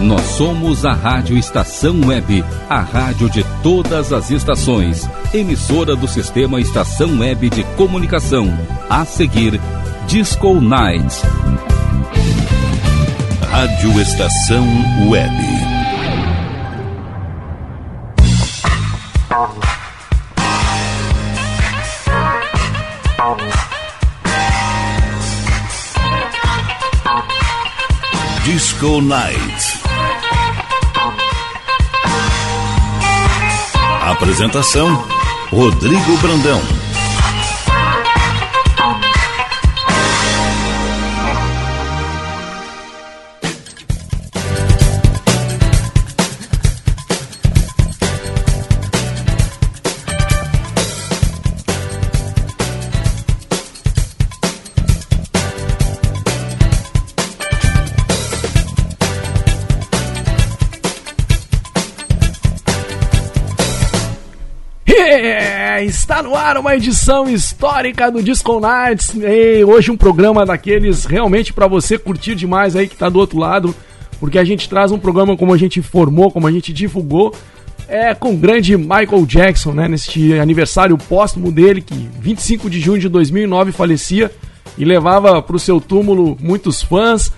Nós somos a Rádio Estação Web, a rádio de todas as estações, emissora do sistema Estação Web de Comunicação. A seguir, Disco Night. Rádio Estação Web. Disco Night. Apresentação: Rodrigo Brandão. Está no ar uma edição histórica do Disco Nights. E hoje um programa daqueles realmente para você curtir demais aí que tá do outro lado, porque a gente traz um programa como a gente informou, como a gente divulgou, é com o grande Michael Jackson, né, neste aniversário póstumo dele que 25 de junho de 2009 falecia e levava para o seu túmulo muitos fãs,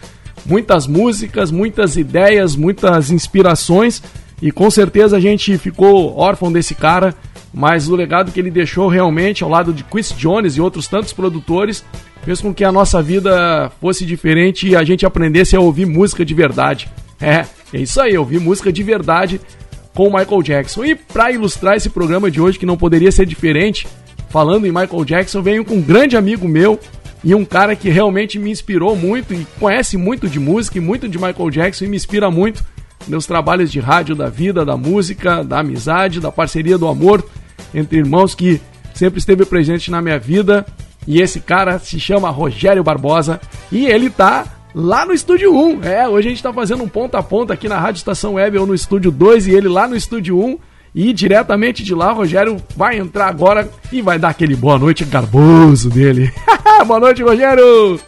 muitas músicas, muitas ideias, muitas inspirações. E com certeza a gente ficou órfão desse cara mas o legado que ele deixou realmente ao lado de Chris Jones e outros tantos produtores fez com que a nossa vida fosse diferente e a gente aprendesse a ouvir música de verdade. É, é isso aí, ouvir música de verdade com Michael Jackson. E para ilustrar esse programa de hoje, que não poderia ser diferente, falando em Michael Jackson, venho com um grande amigo meu e um cara que realmente me inspirou muito e conhece muito de música e muito de Michael Jackson e me inspira muito meus trabalhos de rádio, da vida, da música, da amizade, da parceria, do amor entre irmãos que sempre esteve presente na minha vida. E esse cara se chama Rogério Barbosa e ele tá lá no estúdio 1. É, hoje a gente tá fazendo um ponta a ponta aqui na Rádio Estação Web ou no estúdio 2 e ele lá no estúdio 1. E diretamente de lá, Rogério vai entrar agora e vai dar aquele boa noite garboso dele. boa noite, Rogério!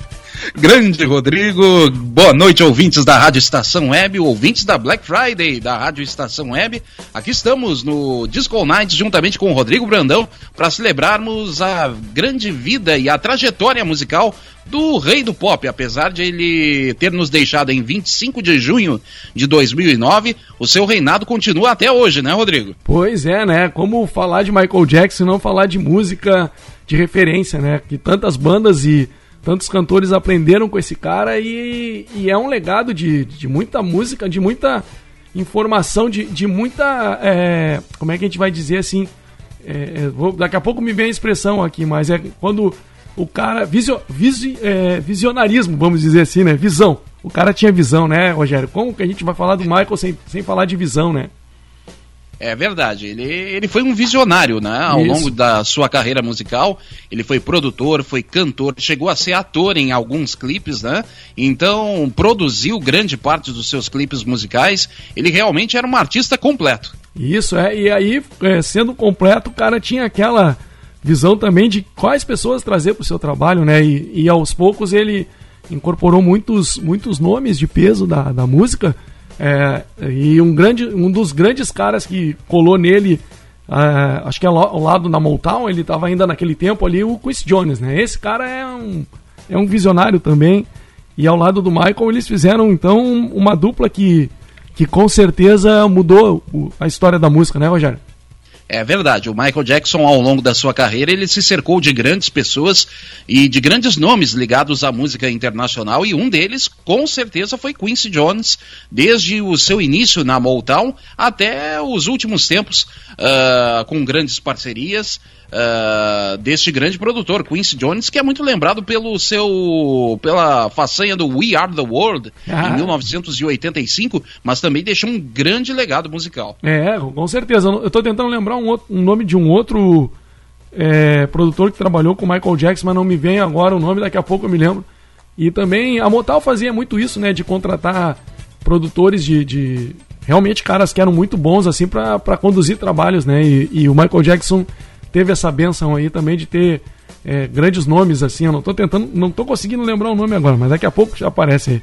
Grande Rodrigo, boa noite, ouvintes da Rádio Estação Web, ouvintes da Black Friday da Rádio Estação Web. Aqui estamos no Disco Nights juntamente com o Rodrigo Brandão para celebrarmos a grande vida e a trajetória musical do rei do pop. Apesar de ele ter nos deixado em 25 de junho de 2009, o seu reinado continua até hoje, né, Rodrigo? Pois é, né? Como falar de Michael Jackson não falar de música de referência, né? Que tantas bandas e tantos cantores aprenderam com esse cara e, e é um legado de, de muita música, de muita informação, de, de muita. É, como é que a gente vai dizer assim? É, é vou, daqui a pouco me vem a expressão aqui, mas é quando o cara. Visio, visi, é, visionarismo, vamos dizer assim, né? Visão. O cara tinha visão, né, Rogério? Como que a gente vai falar do Michael sem, sem falar de visão, né? É verdade, ele, ele foi um visionário, né? Ao Isso. longo da sua carreira musical, ele foi produtor, foi cantor, chegou a ser ator em alguns clipes, né? Então, produziu grande parte dos seus clipes musicais. Ele realmente era um artista completo. Isso, é. E aí, é, sendo completo, o cara tinha aquela visão também de quais pessoas trazer para o seu trabalho, né? E, e aos poucos ele incorporou muitos, muitos nomes de peso da, da música é, e um, grande, um dos grandes caras que colou nele, é, acho que é ao lado da Motown, ele estava ainda naquele tempo ali, o Chris Jones, né? Esse cara é um, é um visionário também. E ao lado do Michael, eles fizeram então uma dupla que, que com certeza mudou a história da música, né, Rogério? É verdade, o Michael Jackson, ao longo da sua carreira, ele se cercou de grandes pessoas e de grandes nomes ligados à música internacional, e um deles, com certeza, foi Quincy Jones, desde o seu início na Motown até os últimos tempos, uh, com grandes parcerias uh, deste grande produtor, Quincy Jones, que é muito lembrado pelo seu pela façanha do We Are the World ah. em 1985, mas também deixou um grande legado musical. É, com certeza. Eu estou tentando lembrar um, outro, um, nome de um outro é, produtor que trabalhou com Michael Jackson, mas não me vem agora o nome, daqui a pouco eu me lembro. E também a Motal fazia muito isso, né, de contratar produtores de, de realmente caras que eram muito bons assim para conduzir trabalhos, né? E, e, o Michael Jackson teve essa benção aí também de ter é, grandes nomes assim. Eu não tô tentando, não tô conseguindo lembrar o nome agora, mas daqui a pouco já aparece aí.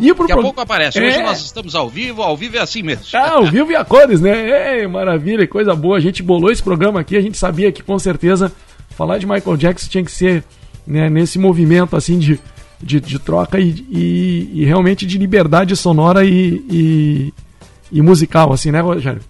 E pro Daqui a pro- pouco aparece. Hoje É. nós estamos ao vivo, ao vivo é assim mesmo. Ah, ao vivo e a cores, né? Maravilha, coisa boa. A gente bolou esse programa aqui, a gente sabia que com certeza falar de Michael Jackson tinha que ser né, nesse movimento assim de, de, de troca e, e, e realmente de liberdade sonora e, e, e musical, assim, né, Rogério?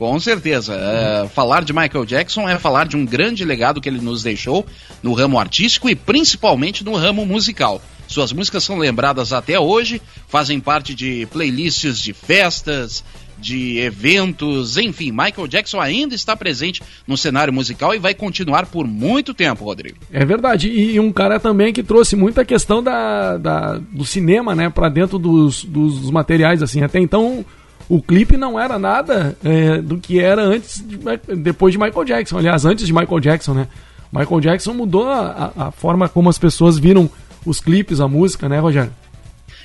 Com certeza. É, falar de Michael Jackson é falar de um grande legado que ele nos deixou no ramo artístico e principalmente no ramo musical. Suas músicas são lembradas até hoje, fazem parte de playlists de festas, de eventos, enfim. Michael Jackson ainda está presente no cenário musical e vai continuar por muito tempo, Rodrigo. É verdade. E, um cara também que trouxe muita questão da, da- do cinema, né, pra dentro dos, dos materiais, assim. Até então, o clipe não era nada é, do que era antes, de depois de Michael Jackson. Aliás, antes de Michael Jackson, né? Michael Jackson mudou a, a- forma como as pessoas viram os clipes, a música, né, Rogério?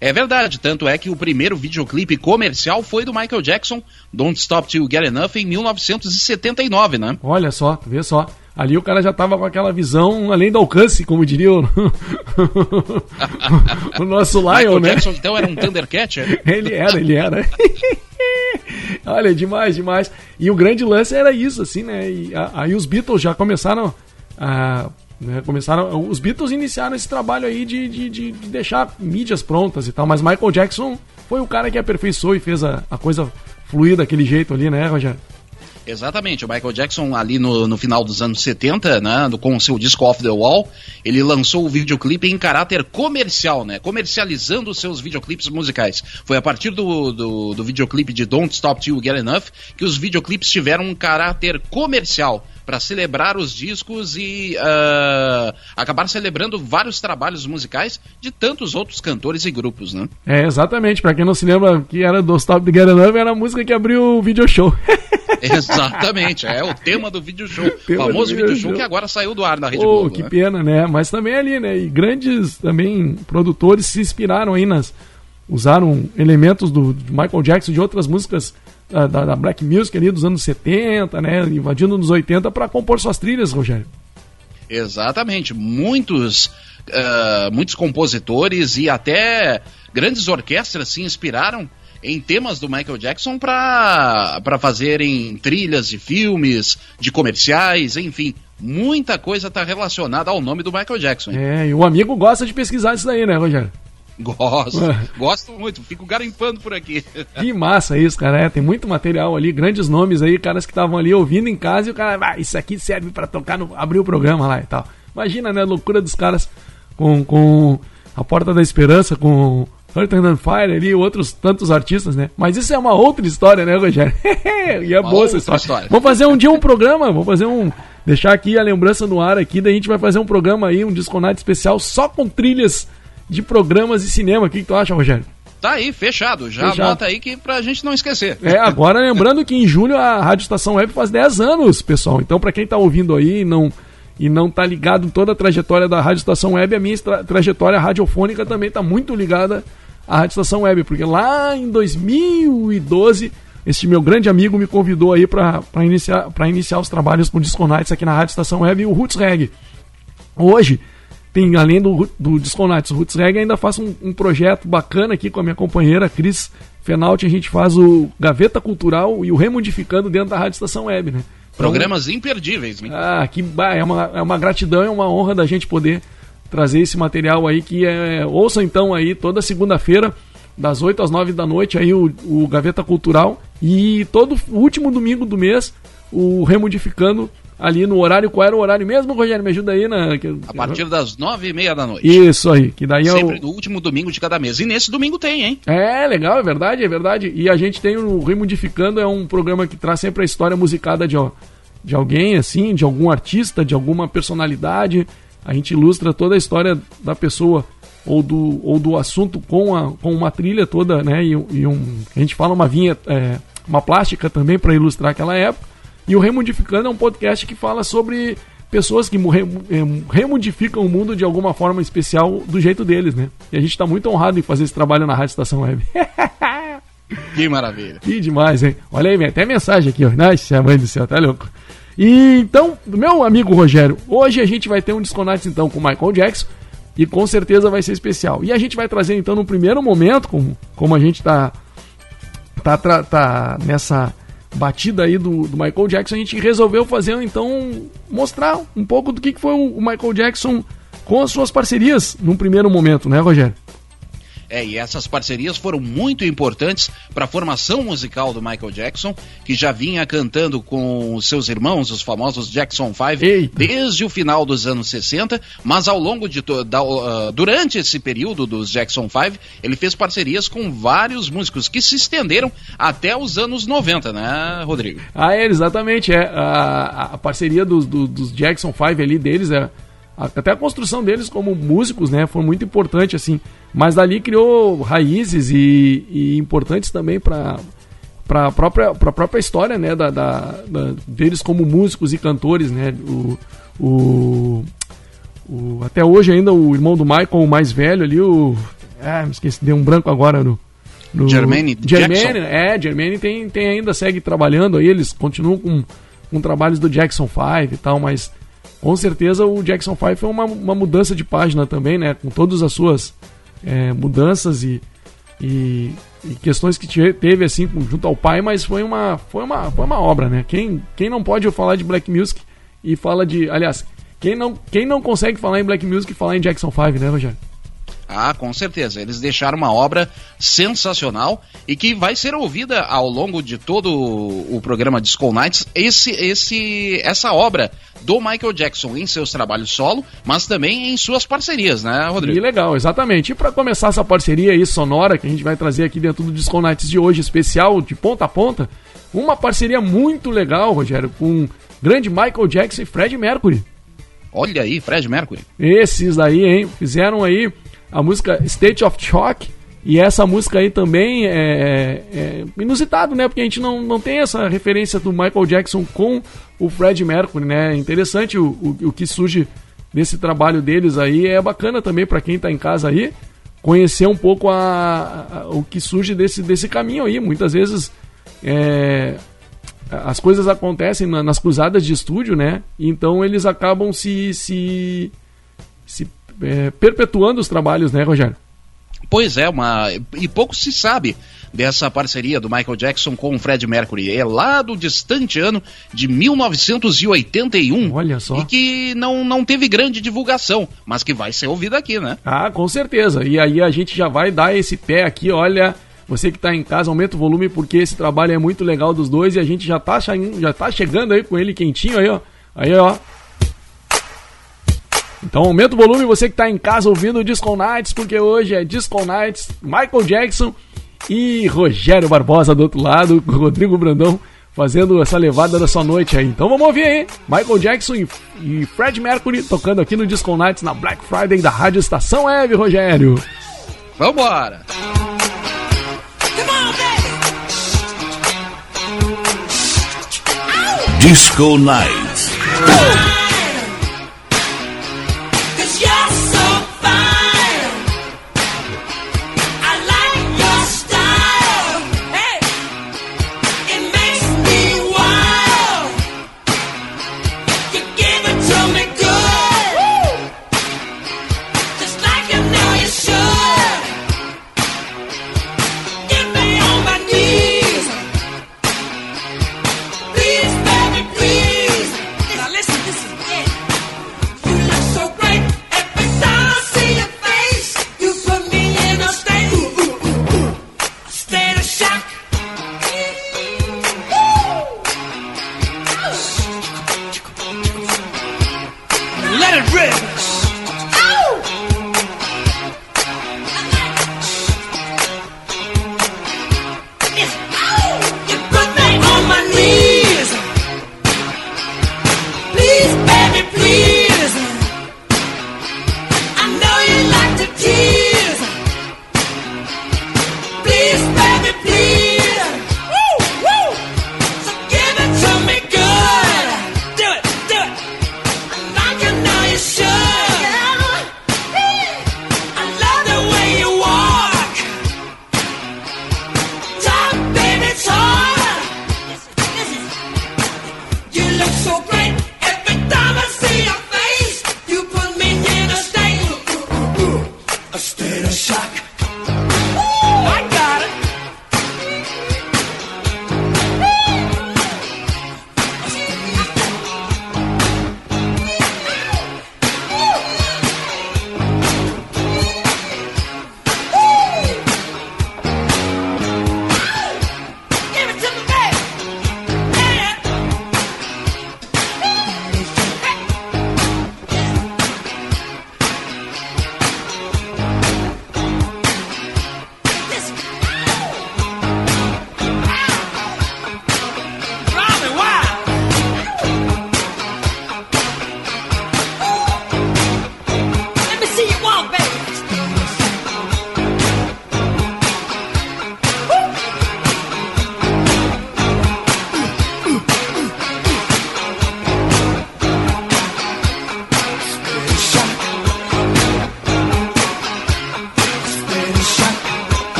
É verdade, tanto é que o primeiro videoclipe comercial foi do Michael Jackson, Don't Stop Till You Get Enough, em 1979, né? Olha só, vê só. Ali o cara já tava com aquela visão além do alcance, como diria o, o nosso Lion, Michael né? Jackson, então, era um Thundercat? é? Ele era, ele era. Olha, demais, demais. E o grande lance era isso, assim, né? E aí os Beatles já começaram a. né, começaram. Os Beatles iniciaram esse trabalho aí de, de, de- de deixar mídias prontas e tal, mas Michael Jackson foi o cara que aperfeiçoou e fez a, a coisa fluir daquele jeito ali, né, Rogério? Exatamente, o Michael Jackson ali no, no final dos anos 70, né, do- com o seu disco Off the Wall, ele lançou o videoclipe em caráter comercial, né, comercializando os seus videoclipes musicais. Foi a partir do, do, do videoclipe de Don't Stop Till You Get Enough que os videoclipes tiveram um caráter comercial para celebrar os discos e ah, acabar celebrando vários trabalhos musicais de tantos outros cantores e grupos, né? É, exatamente. Pra quem não se lembra que era do Stop the Get era a música que abriu o video show. Exatamente, é o tema do video show, Tema famoso video show show. que agora saiu do ar na Rede Oh, Globo. que né? pena, né? Mas também ali, né? E grandes também produtores se inspiraram aí nas. Usaram elementos do, Michael Jackson de outras músicas da, da Black Music ali dos anos 70, né? Invadindo nos 80 para compor suas trilhas, Rogério. Exatamente. Muitos, ah, muitos compositores e até grandes orquestras se inspiraram em temas do Michael Jackson para fazerem trilhas de filmes, de comerciais, enfim. Muita coisa está relacionada ao nome do Michael Jackson. hein? É, e o amigo gosta de pesquisar isso daí, né, Rogério? Gosto, gosto muito, fico garimpando por aqui. Que massa isso, cara. É, tem muito material ali, grandes nomes aí, caras que estavam ali ouvindo em casa e o cara, ah, isso aqui serve pra tocar no. abrir o programa lá e tal. Imagina, né, a loucura dos caras com, com a Porta da Esperança, com Earth and Fire ali, outros tantos artistas, né? Mas isso é uma outra história, né, Rogério? e é Uma boa essa história. história. Vamos fazer um dia um programa, vamos fazer um. Deixar aqui a lembrança no ar aqui, daí a gente vai fazer um programa aí, um Disconate especial só com trilhas de programas de cinema. O que, que tu acha, Rogério? Tá aí, fechado. Já Fechado. anota aí que pra gente não esquecer. É, agora lembrando que em julho a Rádio Estação Web faz 10 anos, pessoal. Então, pra quem tá ouvindo aí e não, e não tá ligado em toda a trajetória da Rádio Estação Web, a minha tra- trajetória radiofônica também tá muito ligada à Rádio Estação Web, porque lá em 2012, este meu grande amigo me convidou aí pra pra iniciar, pra iniciar os trabalhos com Disco Nights aqui na Rádio Estação Web e o Roots Reg. Hoje, tem, além do, do Disconates Roots Reggae, ainda faço um, um projeto bacana aqui com a minha companheira Cris Fenalti. A gente faz o Gaveta Cultural e o Remodificando dentro da Rádio Estação Web, né? Então, Programas imperdíveis. hein? ah, que é uma, é uma gratidão, é uma honra da gente poder trazer esse material aí que é. Ouçam então aí toda segunda-feira, das 8 às 9 da noite, aí o, o Gaveta Cultural. E todo último domingo do mês, o Remodificando ali no horário. Qual era o horário mesmo, Rogério? Me ajuda aí na. A partir das nove e meia da noite. Isso aí, que daí é Sempre o. no último domingo de cada mês. E nesse domingo tem, hein? É, legal, é verdade, é verdade. E a gente tem o Remodificando, é um programa que traz sempre a história musicada de, ó, de alguém, assim, de algum artista, de alguma personalidade. A gente ilustra toda a história da pessoa ou do, ou do assunto com, a, com uma trilha toda, né? E, e um, a gente fala uma vinha, é, uma plástica também para ilustrar aquela época. E o Remodificando é um podcast que fala sobre pessoas que eh, remodificam o mundo de alguma forma especial do jeito deles, né? E a gente tá muito honrado em fazer esse trabalho na Rádio Estação Web. Que maravilha. que demais, hein? Olha aí, vem até mensagem aqui, ó. Nossa, mãe do céu, tá louco. E então, meu amigo Rogério, hoje a gente vai ter um Disconates então com o Michael Jackson. e com certeza vai ser especial. E a gente vai trazer então no primeiro momento, como, como a gente tá, tá, tá, tá nessa batida aí do, do, Michael Jackson, a gente resolveu fazer então mostrar um pouco do que, que foi o Michael Jackson com as suas parcerias num primeiro momento, né, Rogério? É, e essas parcerias foram muito importantes para a formação musical do Michael Jackson, que já vinha cantando com seus irmãos, os famosos Jackson 5, desde o final dos anos 60, mas ao longo de da, uh, durante esse período dos Jackson 5, ele fez parcerias com vários músicos que se estenderam até os anos 90, né, Rodrigo? Ah, é, exatamente, é a, a parceria dos, dos, dos Jackson 5 ali deles é até a construção deles como músicos, né, foi muito importante assim. Mas dali criou raízes e, e importantes também para para a própria, pra própria história né, da, da, da, deles como músicos e cantores. Né, o, o, o, até hoje ainda o irmão do Michael, o mais velho ali, o. Ah, me esqueci, deu um branco agora no. no Germaine, Germaine É, Germaine tem, tem ainda, segue trabalhando aí, eles continuam com, com trabalhos do Jackson 5 e tal, mas com certeza o Jackson 5 foi uma, uma mudança de página também, né? Com todas as suas é, mudanças e, e, e, questões que teve assim junto ao pai, mas foi uma, foi uma, foi uma obra, né? Quem, quem não pode falar de Black Music e fala de. Aliás, quem não, quem não consegue falar em Black Music e falar em Jackson 5, né, Rogério? Ah, com certeza. Eles deixaram uma obra sensacional e que vai ser ouvida ao longo de todo o programa Disco Nights. Esse, esse, essa obra do Michael Jackson em seus trabalhos solo, mas também em suas parcerias, né, Rodrigo? E legal, exatamente. E para começar essa parceria aí sonora que a gente vai trazer aqui dentro do Disco Nights de hoje, especial de ponta a ponta, uma parceria muito legal, Rogério, com o grande Michael Jackson e Fred Mercury. Olha aí, Fred Mercury. Esses aí, hein? Fizeram aí a música State of Shock. E essa música aí também é, é, inusitado, né? Porque a gente não, não tem essa referência do Michael Jackson com o Fred Mercury, né? Interessante o, o, o que surge desse trabalho deles aí. É bacana também para quem tá em casa aí conhecer um pouco a, a, o que surge desse, desse caminho aí. Muitas vezes é, as coisas acontecem na, nas cruzadas de estúdio, né? Então eles acabam se, se, se é, perpetuando os trabalhos, né, Rogério? Pois é, uma... e pouco se sabe dessa parceria do Michael Jackson com o Fred Mercury. É lá do distante ano de 1981. Olha só. E que não, não teve grande divulgação, mas que vai ser ouvida aqui, né? Ah, com certeza. E aí a gente já vai dar esse pé aqui, olha. Você que está em casa, aumenta o volume porque esse trabalho é muito legal dos dois e a gente já está já tá chegando aí com ele quentinho aí, ó. Aí, ó. Então aumenta o volume você que está em casa ouvindo o Disco Nights, porque hoje é Disco Nights, Michael Jackson e Rogério Barbosa do outro lado, Rodrigo Brandão fazendo essa levada da sua noite aí. Então vamos ouvir aí, Michael Jackson e, e Fred Mercury tocando aqui no Disco Nights na Black Friday da Rádio Estação Web, Rogério. Vambora! Disco Nights.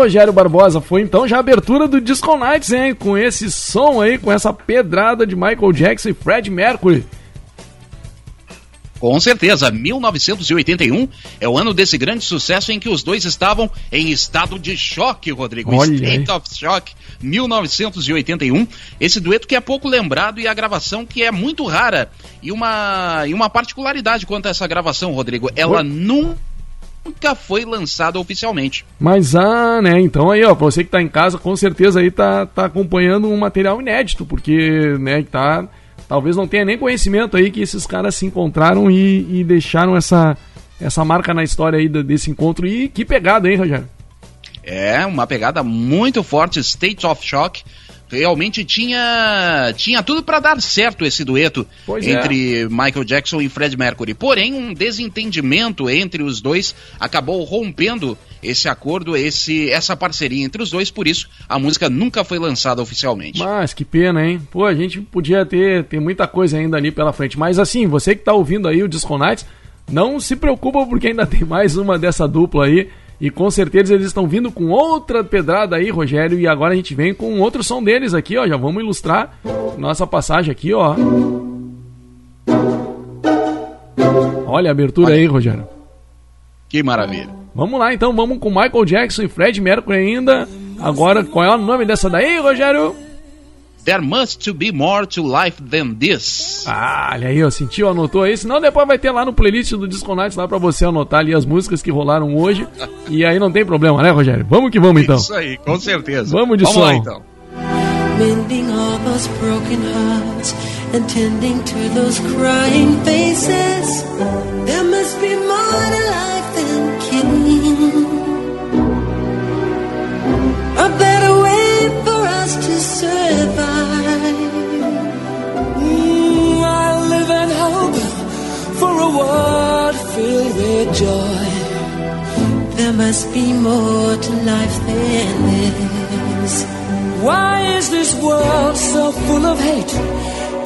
Rogério Barbosa, foi então já a abertura do Disco Nights, hein? Com esse som aí, com essa pedrada de Michael Jackson e Fred Mercury. Com certeza, 1981 é o ano desse grande sucesso em que os dois estavam em estado de choque, Rodrigo. Olha State aí. of Shock, 1981. Esse dueto que é pouco lembrado e a gravação que é muito rara. E uma, e uma particularidade quanto a essa gravação, Rodrigo, ela Oi? nunca foi lançada oficialmente. Mas, ah, né, então aí, ó, pra você que tá em casa, com certeza aí tá, tá acompanhando um material inédito, porque, né, tá... Talvez não tenha nem conhecimento aí que esses caras se encontraram e, e deixaram essa, essa marca na história aí desse encontro. E que pegada, hein, Rogério? É, uma pegada muito forte, State of Shock. Realmente tinha, tinha tudo para dar certo esse dueto Pois é. entre Michael Jackson e Fred Mercury. Porém, um desentendimento entre os dois acabou rompendo esse acordo, esse, essa parceria entre os dois. Por isso, a música nunca foi lançada oficialmente. Mas que pena, hein? Pô, a gente podia ter, ter muita coisa ainda ali pela frente. Mas assim, você que tá ouvindo aí o Disco Nights, não se preocupa porque ainda tem mais uma dessa dupla aí. E com certeza eles estão vindo com outra pedrada aí, Rogério. E agora a gente vem com outro som deles aqui, ó. Já vamos ilustrar nossa passagem aqui, ó. Olha a abertura aí, Rogério. Que maravilha. Vamos lá então, vamos com Michael Jackson e Fred Mercury ainda. Agora, qual é o nome dessa daí, Rogério? There must to be more to life than this. Ah, olha aí, ó, sentiu, anotou aí. Senão depois vai ter lá no playlist do Disco Nights lá pra você anotar ali as músicas que rolaram hoje. e aí não tem problema, né, Rogério? Vamos que vamos então. Isso aí, com certeza. Vamos de Vamos som. lá então. mending all those broken hearts and tending to those crying faces. For a world filled with joy. There must be more to life than this. Why is this world so full of hate?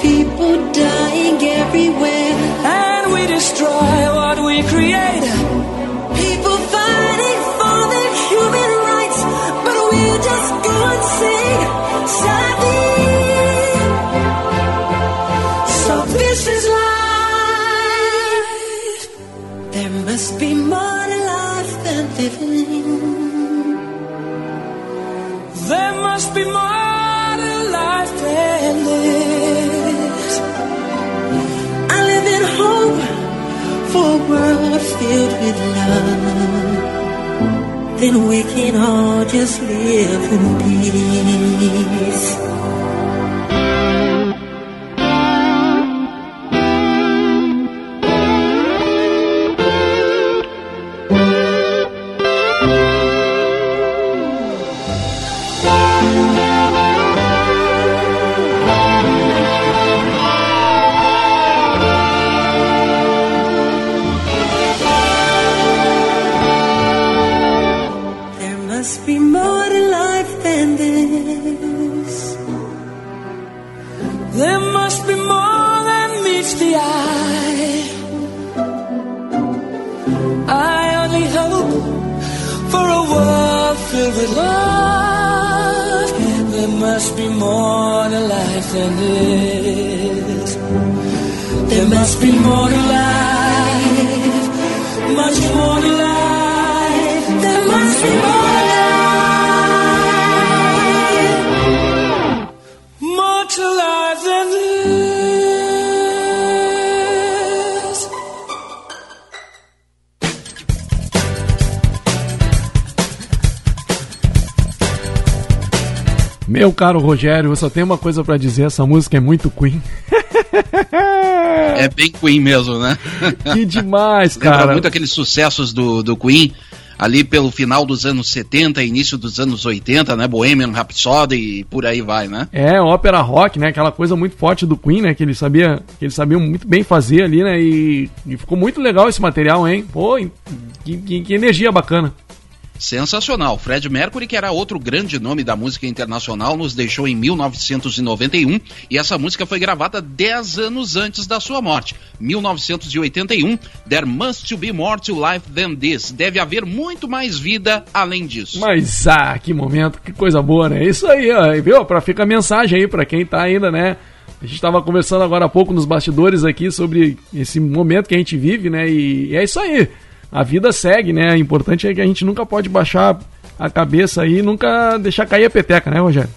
People dying everywhere. And we destroy what we create. People fighting for their human rights, but we just go and sing Savi. So this is life. Must be more to life than living. There must be more to life than this. I live in hope for a world filled with love. Then we can all just live in peace. Caro Rogério, eu só tenho uma coisa pra dizer, essa música é muito Queen. É bem Queen mesmo, né? Que demais, Lembra cara. muito aqueles sucessos do, do Queen ali pelo final dos anos 70, início dos anos 80, né? Bohemian Rhapsody e por aí vai, né? É, ópera rock, né? Aquela coisa muito forte do Queen, né? Que ele sabia, que eles sabiam muito bem fazer ali, né? E, e ficou muito legal esse material, hein? Pô, que, que- que energia bacana. Sensacional. Fred Mercury, que era outro grande nome da música internacional, nos deixou em 1991 e essa música foi gravada 10 anos antes da sua morte. 1981, There Must Be More to Life Than This. Deve haver muito mais vida além disso. Mas, ah, que momento, que coisa boa, né? Isso aí, ó, viu? Pra ficar a mensagem aí pra quem tá ainda, né? A gente estava conversando agora há pouco nos bastidores aqui sobre esse momento que a gente vive, né? E é isso aí a vida segue, né? O importante é que a gente nunca pode baixar a cabeça aí e nunca deixar cair a peteca, né, Rogério?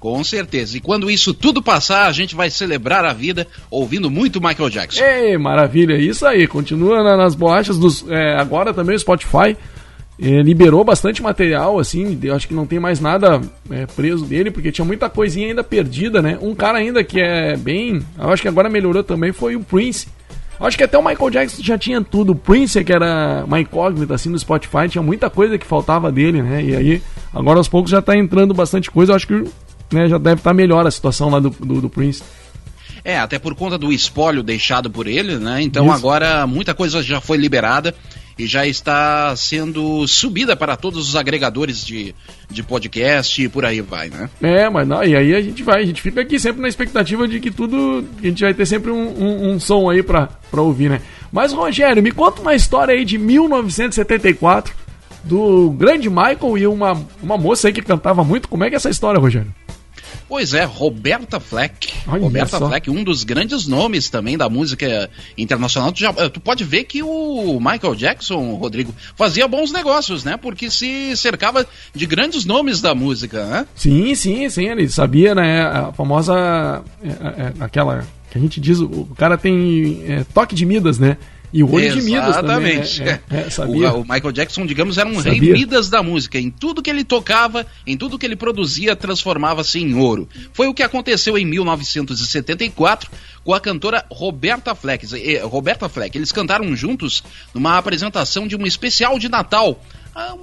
Com certeza. E quando isso tudo passar, a gente vai celebrar a vida ouvindo muito Michael Jackson. Ei, maravilha. Isso aí. Continua nas bolachas dos. É, agora também o Spotify é, liberou bastante material, assim. Eu acho que não tem mais nada é, preso dele, porque tinha muita coisinha ainda perdida, né? Um cara ainda que é bem. Eu acho que agora melhorou também foi o Prince. Acho que até o Michael Jackson já tinha tudo. O Prince, que era uma incógnita assim no Spotify, tinha muita coisa que faltava dele, né? E aí, agora aos poucos já tá entrando bastante coisa. Eu acho que né, já deve estar tá melhor a situação lá do, do, do Prince. É, até por conta do espólio deixado por ele, né? Então Isso. agora muita coisa já foi liberada e já está sendo subida para todos os agregadores de, de podcast e por aí vai, né? É, mas não, e aí a gente vai, a gente fica aqui sempre na expectativa de que tudo, a gente vai ter sempre um, um, um som aí para ouvir, né? Mas Rogério, me conta uma história aí de 1974 do grande Michael e uma, uma moça aí que cantava muito. Como é que é essa história, Rogério? Pois é, Roberta Fleck. Olha Roberta só. Fleck, um dos grandes nomes também da música internacional. Tu, já, eh, tu, pode ver que o Michael Jackson, Rodrigo, fazia bons negócios, né? Porque se cercava de grandes nomes da música, né? Sim, sim, sim. Ele sabia, né? A famosa. É, é, aquela. Que a gente diz, o cara tem é, toque de Midas, né? E o olho de Midas Exatamente. também. É, é, sabia. O, o, Michael Jackson, digamos, era um sabia. rei Midas da música. Em tudo que ele tocava, em tudo que ele produzia, transformava-se em ouro. Foi o que aconteceu em 1974 com a cantora Roberta Fleck. Roberta Fleck. Eles cantaram juntos numa apresentação de um especial de Natal ah,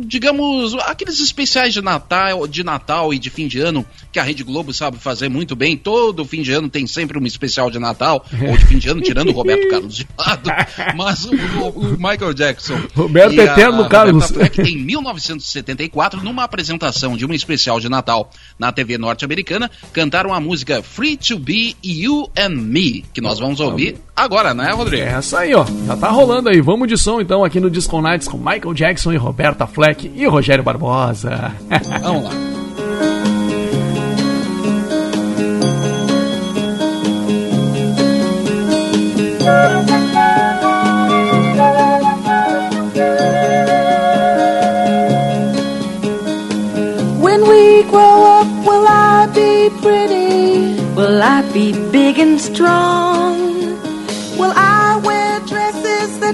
digamos, aqueles especiais de Natal, de Natal e de fim de ano que a Rede Globo sabe fazer muito bem. Todo fim de ano tem sempre um especial de Natal ou de fim de ano, tirando o Roberto Carlos de lado. Mas o, o, o Michael Jackson. Roberto Eterno Carlos. Fleck, em 1974, numa apresentação de um especial de Natal na TV norte-americana, cantaram a música Free to Be You and Me, que nós vamos ouvir agora, né, Rodrigo? É essa aí, ó. Já tá rolando aí. Vamos de som então aqui no Disco Nights com Michael Jackson e Roberta Fleck e Rogério Barbosa. Vamos lá. When we grow up, will I be pretty? Will I be big and strong?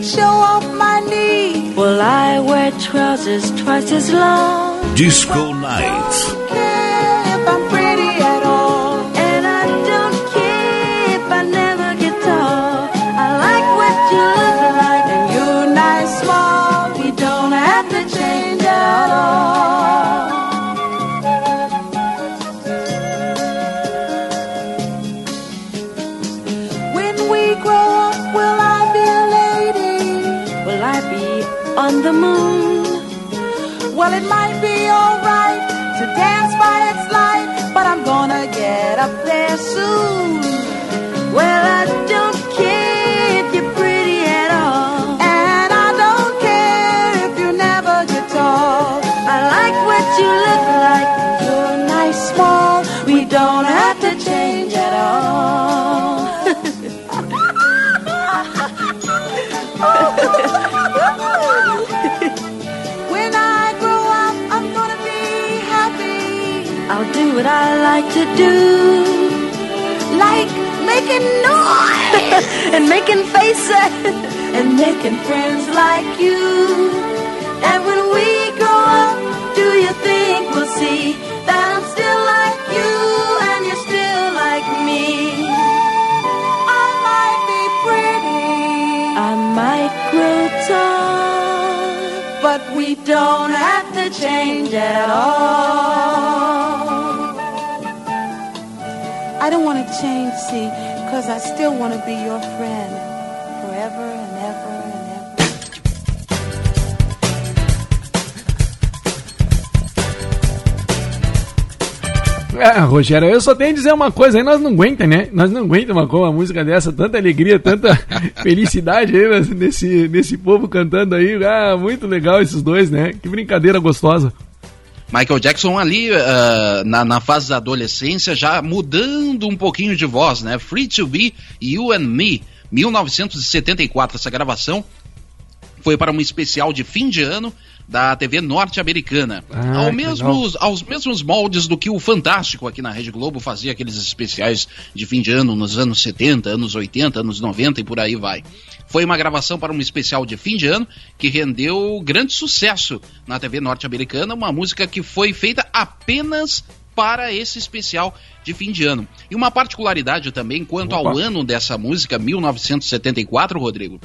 Will I wear dresses that show off my knees? Will I wear trousers twice as long? Disco Night. What I like to do. Like making noise and making faces and making friends like you. And when we grow up, do you think we'll see that I'm still like you and you're still like me? I might be pretty, I might grow tall, but we don't have to change at all. still want to change, see, because I still want to be your friend forever and ever and ever. É, Rogério, eu só tenho a dizer uma coisa aí, nós não aguenta, né? Nós não aguenta uma, uma música dessa, tanta alegria, tanta felicidade aí nesse, nesse povo cantando aí. Ah, muito legal esses dois, né? Que brincadeira gostosa. Michael Jackson ali uh, na, na, fase da adolescência já mudando um pouquinho de voz, né? Free to Be, You and Me, 1974. Essa gravação foi para um especial de fim de ano da TV norte-americana. Ah, ao mesmos, aos mesmos moldes do que o Fantástico aqui na Rede Globo fazia aqueles especiais de fim de ano nos anos 70, anos 80, anos 90 e por aí vai. Foi uma gravação para um especial de fim de ano que rendeu grande sucesso na TV norte-americana, uma música que foi feita apenas para esse especial de fim de ano. E uma particularidade também quanto Opa. ao ano dessa música, 1974, Rodrigo,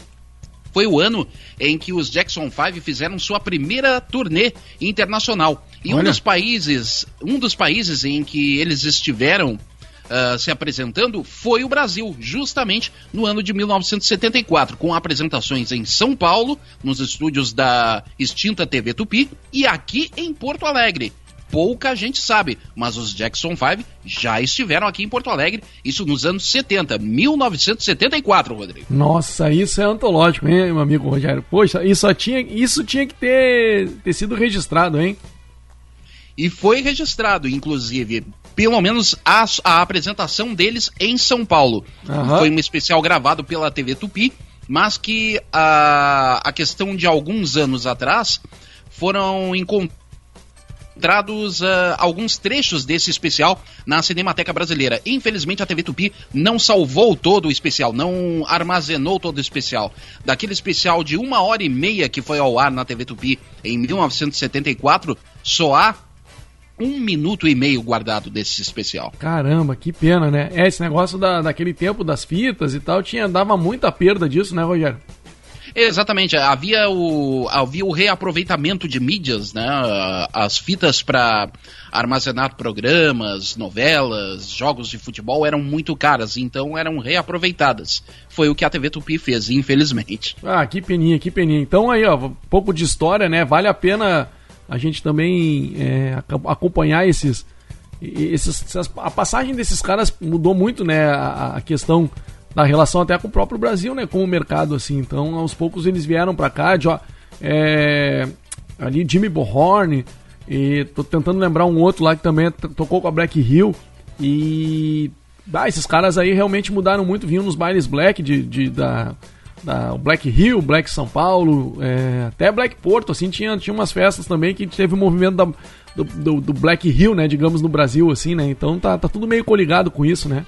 foi o ano em que os Jackson 5 fizeram sua primeira turnê internacional. E Olha. um dos países, um dos países em que eles estiveram Uh, se apresentando foi o Brasil, justamente no ano de 1974, com apresentações em São Paulo, nos estúdios da extinta TV Tupi, e aqui em Porto Alegre pouca gente sabe, mas os Jackson 5 já estiveram aqui em Porto Alegre, isso nos anos 70, 1974, Rodrigo. Nossa, isso é antológico, hein, meu amigo Rogério? Poxa, isso tinha, isso tinha que ter, ter sido registrado, hein? E foi registrado, inclusive, pelo menos a, a apresentação deles em São Paulo. Uhum. Foi um especial gravado pela TV Tupi, mas que a, a questão de alguns anos atrás foram encontrados encontrados uh, alguns trechos desse especial na Cinemateca Brasileira. Infelizmente a TV Tupi não salvou todo o especial, não armazenou todo o especial. Daquele especial de uma hora e meia que foi ao ar na TV Tupi em 1974, só há um minuto e meio guardado desse especial. Caramba, que pena, né? É, esse negócio da, daquele tempo das fitas e tal, tinha, dava muita perda disso, né, Rogério? Exatamente, havia o, havia o reaproveitamento de mídias, né? As fitas para armazenar programas, novelas, jogos de futebol eram muito caras, então eram reaproveitadas. Foi o que a TV Tupi fez, infelizmente. Ah, que peninha, que peninha. Então aí, ó, um pouco de história, né? Vale a pena a gente também é, acompanhar esses, esses. A passagem desses caras mudou muito, né? A, a questão da relação até com o próprio Brasil, né? Com o mercado, assim. Então, aos poucos eles vieram para cá, de, ó, é, ali Jimmy Bohorn, e tô tentando lembrar um outro lá que também tocou com a Black Hill. E. Ah, esses caras aí realmente mudaram muito, vinham nos bailes black de, de da, da Black Hill, Black São Paulo, é, até Black Porto, assim, tinha, tinha umas festas também que teve o um movimento da, do, do, do, Black Hill, né, digamos, no Brasil, assim, né, então tá, tá tudo meio coligado com isso, né.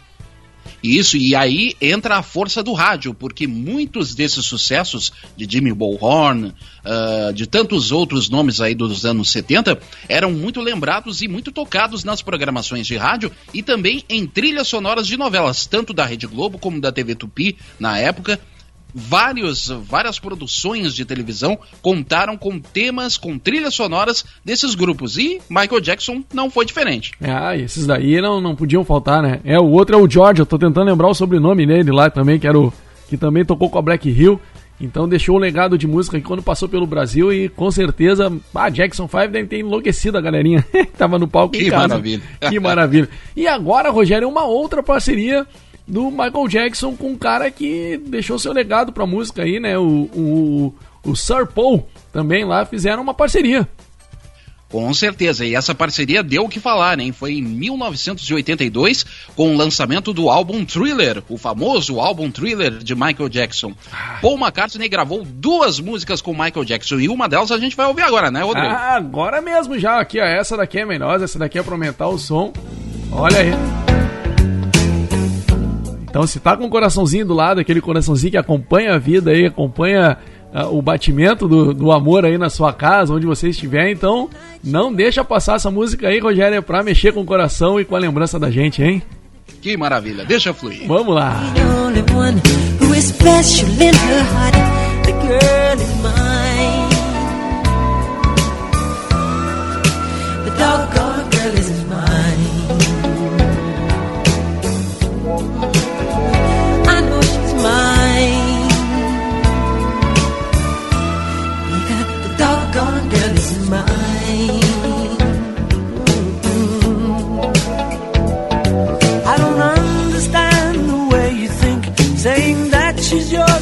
Isso, e aí entra a força do rádio, porque muitos desses sucessos de Jimmy Bullhorn, uh, de tantos outros nomes aí dos anos 70, eram muito lembrados e muito tocados nas programações de rádio e também em trilhas sonoras de novelas, tanto da Rede Globo como da TV Tupi na época vários, várias produções de televisão contaram com temas, com trilhas sonoras desses grupos. E Michael Jackson não foi diferente. Ah, esses daí não, não podiam faltar, né? É, o outro é o George, eu tô tentando lembrar o sobrenome dele lá também, que era o. que também tocou com a Black Hill. Então deixou um legado de música que quando passou pelo Brasil e com certeza, ah, Jackson 5 deve ter enlouquecido a galerinha tava no palco que em casa. maravilha. Que maravilha. E agora, Rogério, uma outra parceria do Michael Jackson com um cara que deixou seu legado pra música aí, né? O, o, o Sir Paul também lá fizeram uma parceria. Com certeza, e essa parceria deu o que falar, hein? Foi em 1982, com o lançamento do álbum Thriller, o famoso álbum Thriller de Michael Jackson. Ah. Paul McCartney gravou duas músicas com Michael Jackson, e uma delas a gente vai ouvir agora, né, Rodrigo? Ah, agora mesmo já, aqui, ó, essa daqui é melhor, essa daqui é pra aumentar o som. Olha aí. Então, se tá com um coraçãozinho do lado, aquele coraçãozinho que acompanha a vida aí, acompanha uh, o batimento do, do amor aí na sua casa, onde você estiver, então não deixa passar essa música aí, Rogério, pra mexer com o coração e com a lembrança da gente, hein? Que maravilha, deixa fluir. Vamos lá.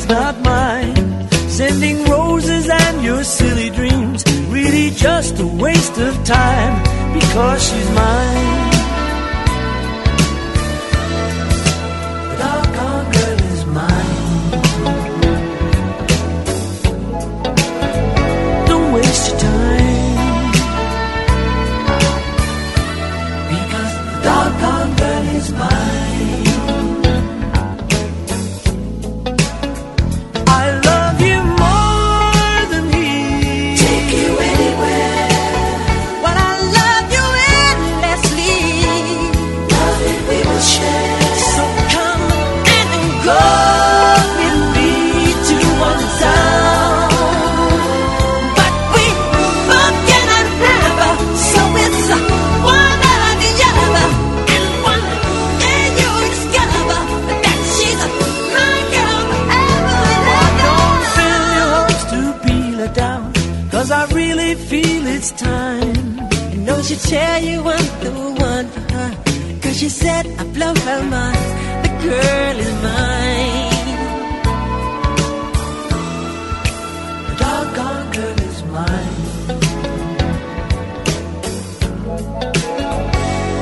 not mine. Sending roses and your silly dreams, really just a waste of time because she's mine. She tell you I'm the one for her. Cause she said I blow her mind. The girl is mine. The doggone girl is mine.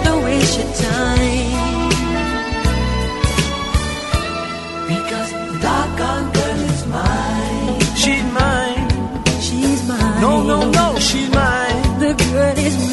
Don't waste your time. Because the doggone girl is mine. She's mine. She's mine. No, no, no, she's mine. The girl is mine.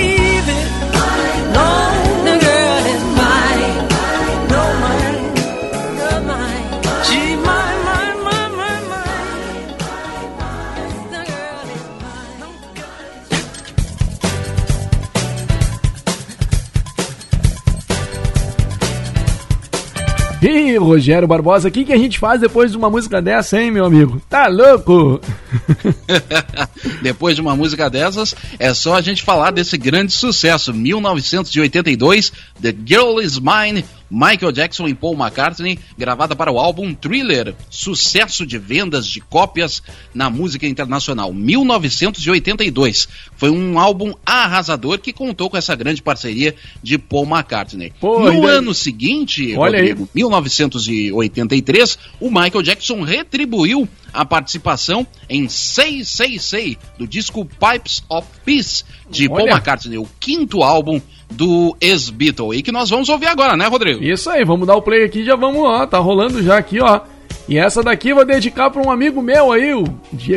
Rogério Barbosa, o que, que a gente faz depois de uma música dessa, hein, meu amigo? Tá louco? Depois de uma música dessas, é só a gente falar desse grande sucesso, 1982, The Girl Is Mine, Michael Jackson e Paul McCartney, gravada para o álbum Thriller, sucesso de vendas de cópias na música internacional, 1982. Foi um álbum arrasador que contou com essa grande parceria de Paul McCartney. Pô, no ainda- ano seguinte, Olha aí. Rodrigo, 1983, o Michael Jackson retribuiu a participação em Say Say Say do disco Pipes of Peace de Paul Olha. McCartney, o quinto álbum do ex-Beatle e que nós vamos ouvir agora, né, Rodrigo? Isso aí, vamos dar o play aqui, já vamos, ó, tá rolando já aqui, ó. E essa daqui eu vou dedicar pra um amigo meu aí, o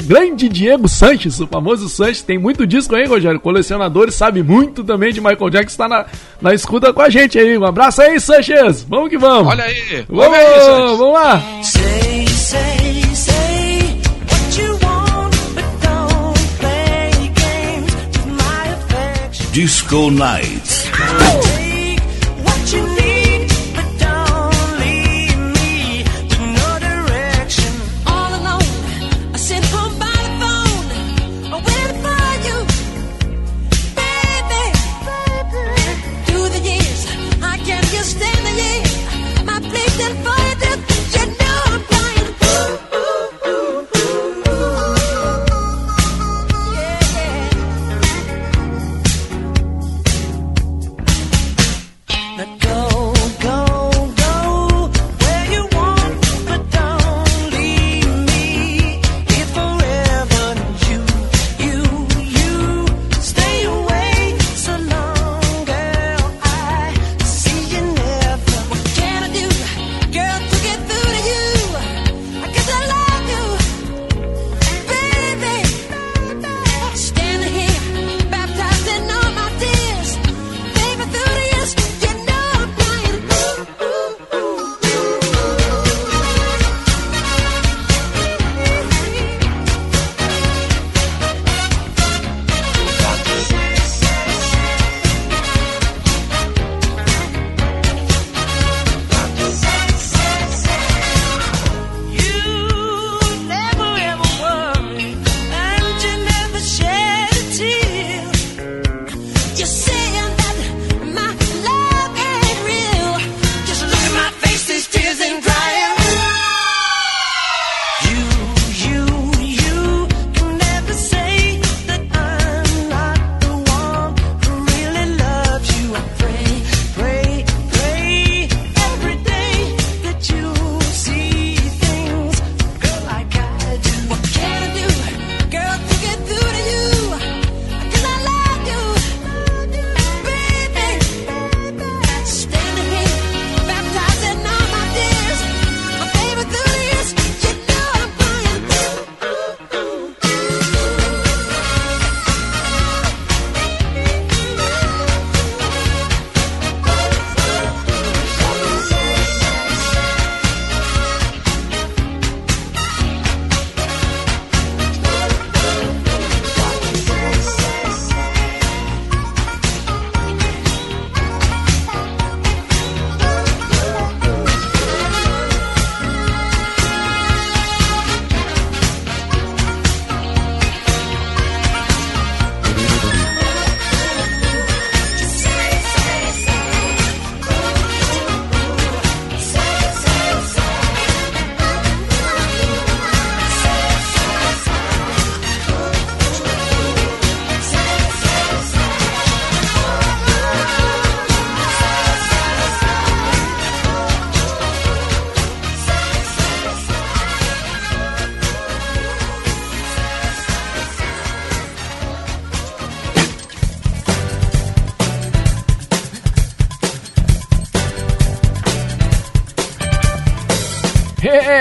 grande Diego Sanches, o famoso Sanches. Tem muito disco aí, Rogério, colecionador, sabe muito também de Michael Jackson, tá na, na escuta com a gente aí. Um abraço aí, Sanches, vamos que vamos. Olha aí, Vamos, aí, Sanches. vamos lá. Say, Disco Night.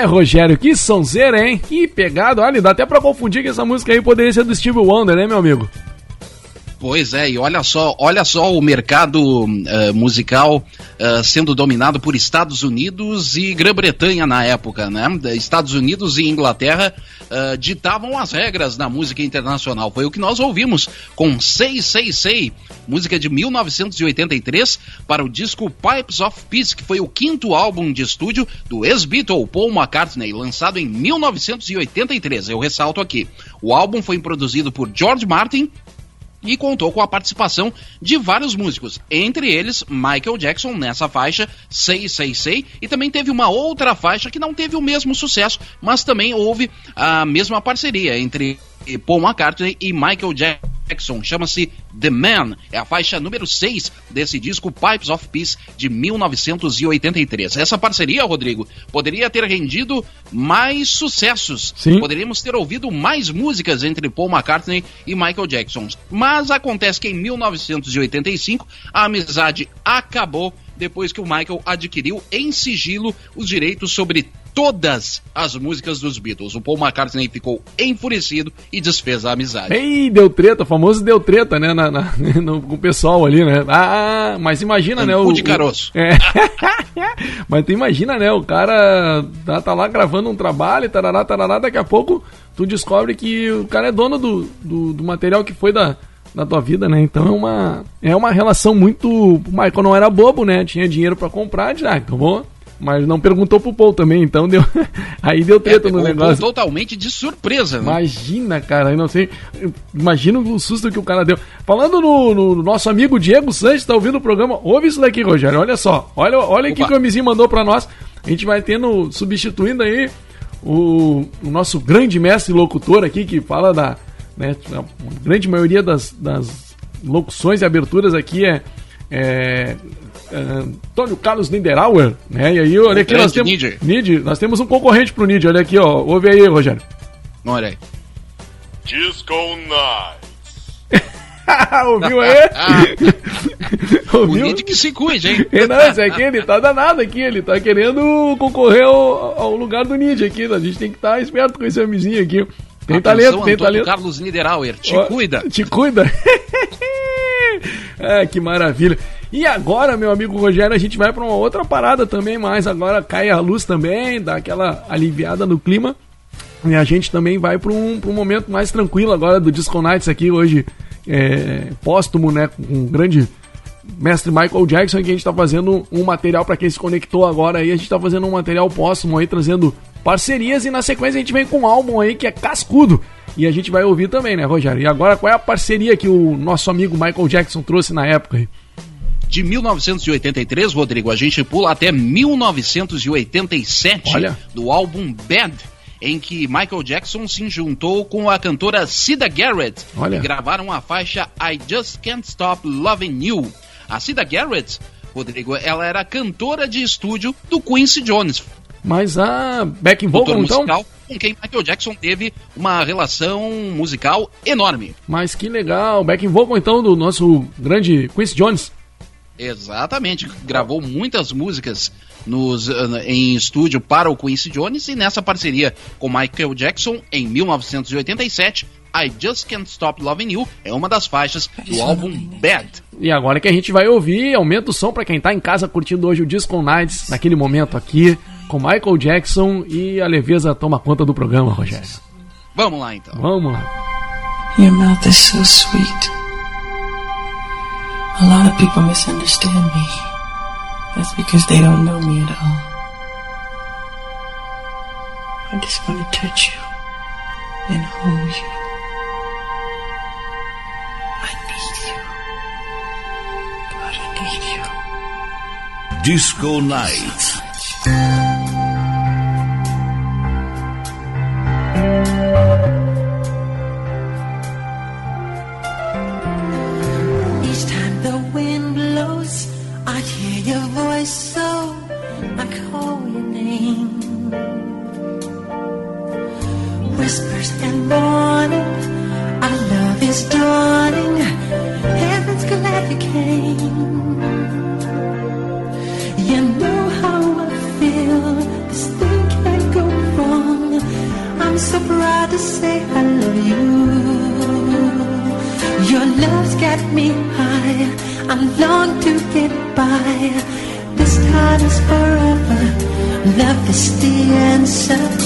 Rogério, que sonzeira, hein? Que pegado. Olha, dá até pra confundir que essa música aí poderia ser do Steve Wonder, né, meu amigo? Pois é, e olha só, olha só o mercado uh, musical uh, sendo dominado por Estados Unidos e Grã-Bretanha na época, né? Estados Unidos e Inglaterra uh, ditavam as regras na música internacional. Foi o que nós ouvimos com 666, música de 1983, para o disco Pipes of Peace, que foi o quinto álbum de estúdio do ex-Beatle Paul McCartney, lançado em 1983. Eu ressalto aqui. O álbum foi produzido por George Martin e contou com a participação de vários músicos, entre eles Michael Jackson nessa faixa 666 e também teve uma outra faixa que não teve o mesmo sucesso, mas também houve a mesma parceria entre Paul McCartney e Michael Jackson. Chama-se The Man. É a faixa número 6 desse disco Pipes of Peace de 1983. Essa parceria, Rodrigo, poderia ter rendido mais sucessos. Sim. Poderíamos ter ouvido mais músicas entre Paul McCartney e Michael Jackson. Mas acontece que em 1985 a amizade acabou depois que o Michael adquiriu em sigilo os direitos sobre todas as músicas dos Beatles. O Paul McCartney ficou enfurecido e desfez a amizade. Ei, deu treta, o famoso deu treta, né, na, na- no, com o pessoal ali, né? Ah, mas imagina, né? Angu O, de caroço. o- é. mas tu imagina, né? O cara tá, tá lá gravando um trabalho, tarará, tarará, daqui a pouco tu descobre que o cara é dono do, do, do material que foi da, da tua vida, né? Então é uma, é uma relação muito... O Michael não era bobo, né? Tinha dinheiro pra comprar, já, então vou... Mas não perguntou pro Paul também, então deu... Aí deu É, treta no pegou o negócio. Totalmente de surpresa, né? Imagina, cara, eu não sei. Imagina o susto que o cara deu. Falando no, no nosso amigo Diego Sanches, tá ouvindo o programa. Ouve isso daqui, Rogério. Olha só. Olha, olha Opa. que o Mizinho mandou pra nós. A gente vai tendo, substituindo aí, o, o nosso grande mestre locutor aqui, que fala da. Né, a grande maioria das, das locuções e aberturas aqui é. é é, Antônio Carlos Niederauer, né? E aí, olha aqui, nós temos. Nieder. Nid, nós temos um concorrente pro Nid, olha aqui, ó. Ouve aí, Rogério. Olha aí. Disco Night. Ouviu aí? O Ouviu? Nid que se cuide, hein? Não, esse aqui ele tá danado aqui, ele tá querendo concorrer ao, ao lugar do Nid aqui. A gente tem que estar esperto com esse homenzinho aqui. Tem Atenção, talento, tem Antônio talento. Carlos Niederauer, te Ó, cuida. Te cuida. é, que maravilha. E agora, meu amigo Rogério, a gente vai pra uma outra parada também, mas agora cai a luz também, dá aquela aliviada no clima. E a gente também vai para um, um momento mais tranquilo agora do Disco Nights aqui hoje, é, póstumo, né, com o grande mestre Michael Jackson, que a gente tá fazendo um material para quem se conectou agora aí, a gente tá fazendo um material póstumo aí, trazendo parcerias e na sequência a gente vem com um álbum aí que é cascudo. E a gente vai ouvir também, né, Rogério? E agora qual é a parceria que o nosso amigo Michael Jackson trouxe na época aí? De 1983, Rodrigo, a gente pula até 1987 Olha. do álbum Bad, em que Michael Jackson se juntou com a cantora Sida Garrett Olha. e gravaram a faixa I Just Can't Stop Loving You. A Sida Garrett, Rodrigo, ela era cantora de estúdio do Quincy Jones, Mas a Back in produtor Vocal, então? musical, com quem Michael Jackson teve uma relação musical enorme. Mas que legal, Back in Vocal então do nosso grande Quincy Jones. Exatamente, gravou muitas músicas nos, eh, em estúdio para o Quincy Jones e nessa parceria com Michael Jackson em 1987, I Just Can't Stop Loving You é uma das faixas do álbum Bad. E agora que a gente vai ouvir, aumenta o som pra quem tá em casa curtindo hoje o Disco Nights, naquele momento aqui, com Michael Jackson e a leveza toma conta do programa, Rogério. Vamos lá então. Vamos lá. Your mouth is so sweet. A lot of people misunderstand me. That's because they don't know me at all. I just want to touch you and hold you. I need you. God, I need you. Disco Night. Love is the answer.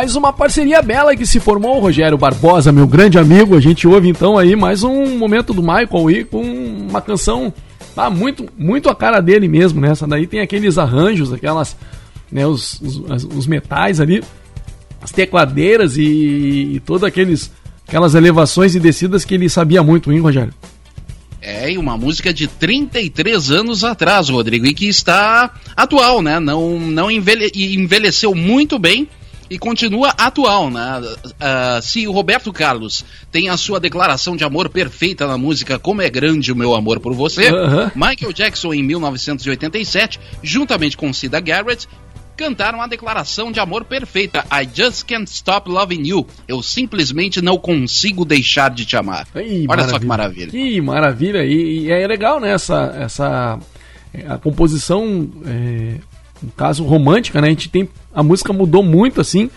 Mais uma parceria bela que se formou, Rogério Barbosa, meu grande amigo. A gente ouve então aí mais um momento do Michael aí com uma canção ah, muito, muito a cara dele mesmo, né? Essa daí tem aqueles arranjos, aquelas, né, os, os, os metais ali, as tecladeiras e, e todas aqueles, aquelas elevações e descidas que ele sabia muito, hein, Rogério? É, e uma música de 33 anos atrás, Rodrigo, e que está atual, né? Não, não envelhe- envelheceu muito bem e continua atual, né? Ah, se o Roberto Carlos tem a sua declaração de amor perfeita na música Como é Grande o Meu Amor por Você, Aham. Michael Jackson, em 1987, juntamente com Cida Garrett, cantaram a declaração de amor perfeita I Just Can't Stop Loving You. Eu simplesmente não consigo deixar de te amar. Ih, Olha só que maravilha. Que maravilha. E, e é legal, né? Essa, essa é, a composição, é, no caso romântica, né? A gente tem a música mudou muito assim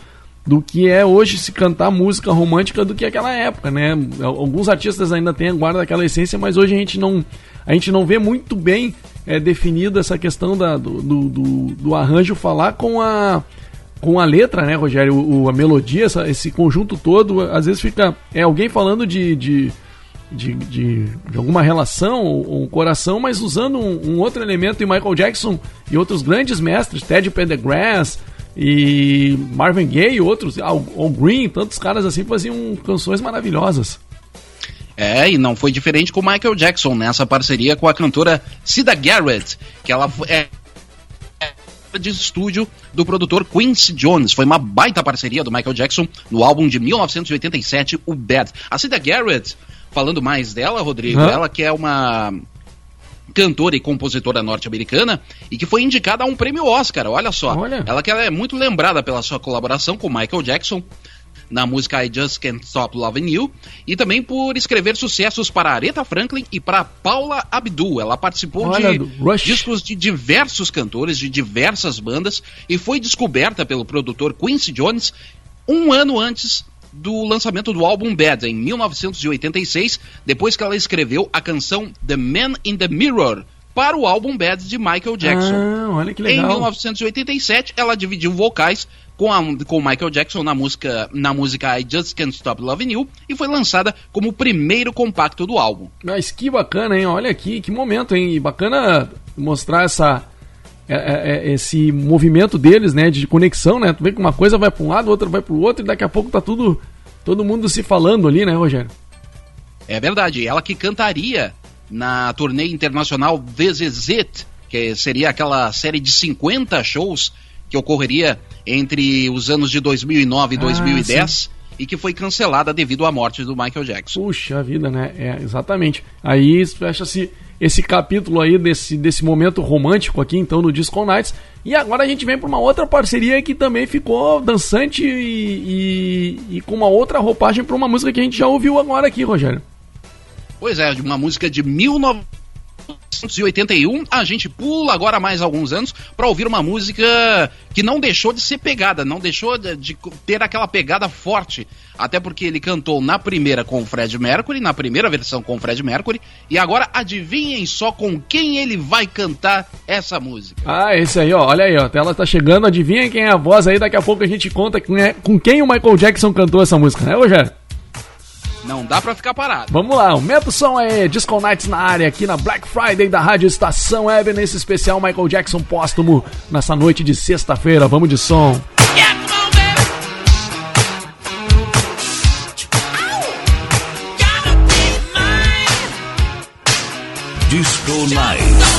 do que é hoje se cantar música romântica do que aquela época, né? Alguns artistas ainda têm guarda aquela essência, mas hoje a gente não a gente não vê muito bem é, definido essa questão da, do, do, do, do arranjo falar com a com a letra, né, Rogério? O, a melodia, essa- esse conjunto todo, às vezes fica. É alguém falando de. de de, de, de alguma relação ou um coração, mas usando um, um outro elemento e Michael Jackson e outros grandes mestres, Ted Pendergrass e Marvin Gaye e outros, Al, Al Green, tantos caras assim faziam canções maravilhosas. É, e não foi diferente com Michael Jackson nessa parceria com a cantora Cida Garrett, que ela fo- é, de estúdio do produtor Quincy Jones. Foi uma baita parceria do Michael Jackson no álbum de 1987, o Bad. A Cida Garrett, falando mais dela, Rodrigo, Hã? ela que é uma cantora e compositora norte-americana e que foi indicada a um prêmio Oscar, olha só. Olha. Ela que ela é muito lembrada pela sua colaboração com Michael Jackson na música I Just Can't Stop Loving You e também por escrever sucessos para Aretha Franklin e para Paula Abdul. Ela participou Olha, de Rush. discos de diversos cantores, de diversas bandas e foi descoberta pelo produtor Quincy Jones um ano antes do lançamento do álbum Bad, em 1986, depois que ela escreveu a canção The Man in the Mirror para o álbum Bad de Michael Jackson. Ah, olha que Em legal. 1987, ela dividiu vocais com, a, com Michael Jackson na música, na música I Just Can't Stop Loving You e foi lançada como o primeiro compacto do álbum. Mas que bacana, hein? Olha aqui, que momento, hein? Bacana mostrar essa, é, é, é, esse movimento deles, né? De conexão, né? Tu vê que uma coisa vai para um lado, outra vai para o outro e daqui a pouco tá tudo, todo mundo se falando ali, né, Rogério? É verdade, ela que cantaria na turnê internacional This Is It, que seria aquela série de 50 shows que ocorreria entre os anos de 2009 e Ah, 2010 e que foi cancelada devido à morte do Michael Jackson. Puxa vida, né? É, exatamente. Aí fecha-se esse capítulo aí desse, desse momento romântico aqui, então, no Disco Nights. E agora a gente vem para uma outra parceria que também ficou dançante e, e, e com uma outra roupagem para uma música que a gente já ouviu agora aqui, Rogério. Pois é, uma música de 1981, a gente pula agora mais alguns anos para ouvir uma música que não deixou de ser pegada, não deixou de, de ter aquela pegada forte. Até porque ele cantou na primeira com o Fred Mercury, na primeira versão com o Fred Mercury, e agora adivinhem só com quem ele vai cantar essa música. Ah, esse aí, ó. Olha aí, ó. A tela tá chegando. Adivinha quem é a voz aí. Daqui a pouco a gente conta com, é, com quem o Michael Jackson cantou essa música, né, Rogério? Não dá pra ficar parado. Vamos lá, aumenta o som aí, Disco Nights na área, aqui na Black Friday da Rádio Estação Web, nesse especial Michael Jackson póstumo, nessa noite de sexta-feira. Vamos de som. Disco Night.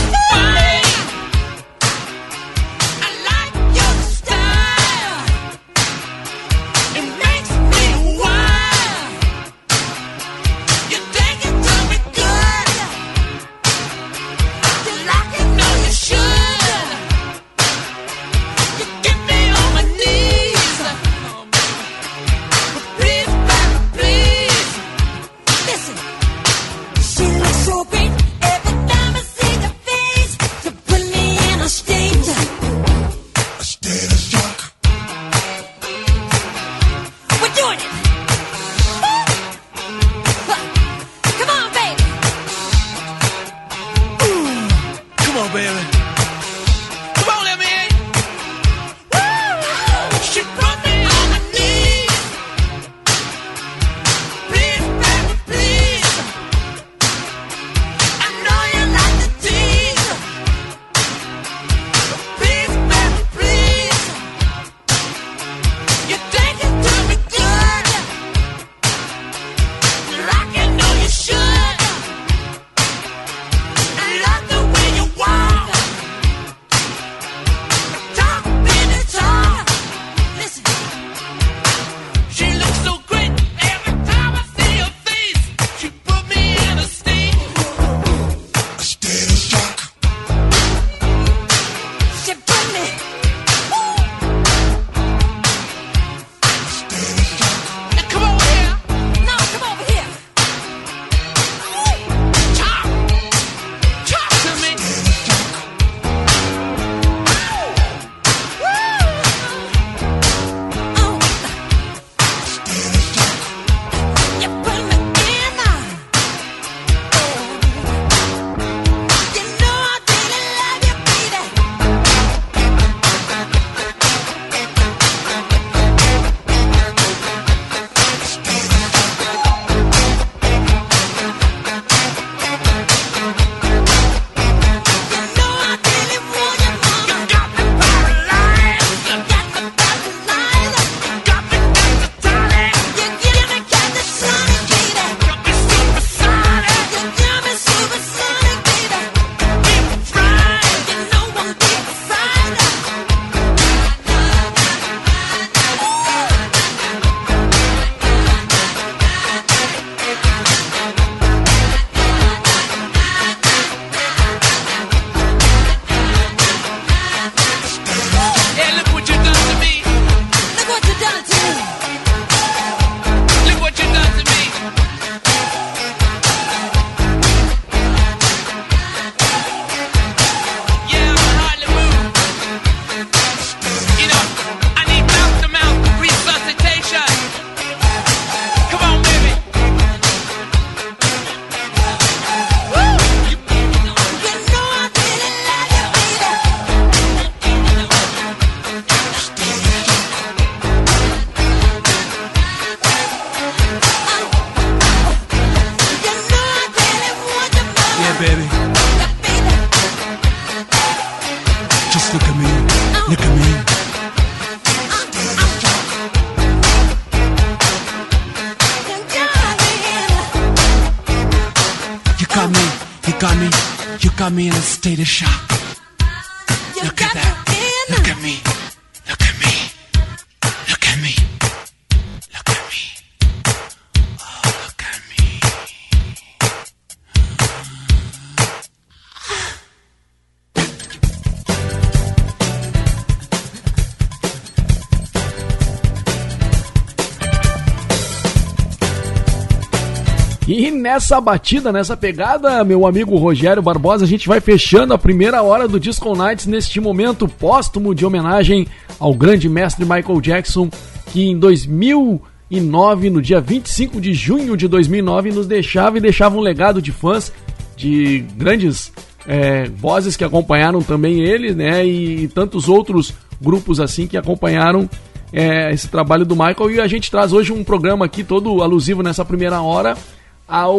Nessa batida, nessa pegada, meu amigo Rogério Barbosa, a gente vai fechando a primeira hora do Disco Nights neste momento póstumo de homenagem ao grande mestre Michael Jackson, que em 2009, no dia 25 de junho de 2009, nos deixava e deixava um legado de fãs, de grandes é, vozes que acompanharam também ele, né? E, tantos outros grupos assim que acompanharam é, esse trabalho do Michael. E a gente traz hoje um programa aqui todo alusivo nessa primeira hora ao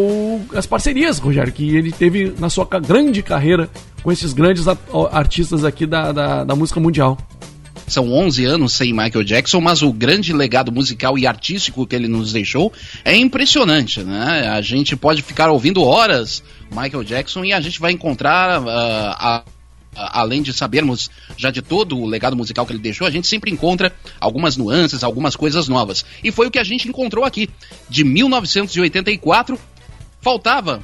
as parcerias, Rogério, que ele teve na sua grande carreira com esses grandes artistas aqui da, da, da música mundial. São 11 anos sem Michael Jackson, mas o grande legado musical e artístico que ele nos deixou é impressionante, né? A gente pode ficar ouvindo horas Michael Jackson e a gente vai encontrar, a- a- além de sabermos já de todo o legado musical que ele deixou, a gente sempre encontra algumas nuances, algumas coisas novas. E foi o que a gente encontrou aqui. De 1984, faltava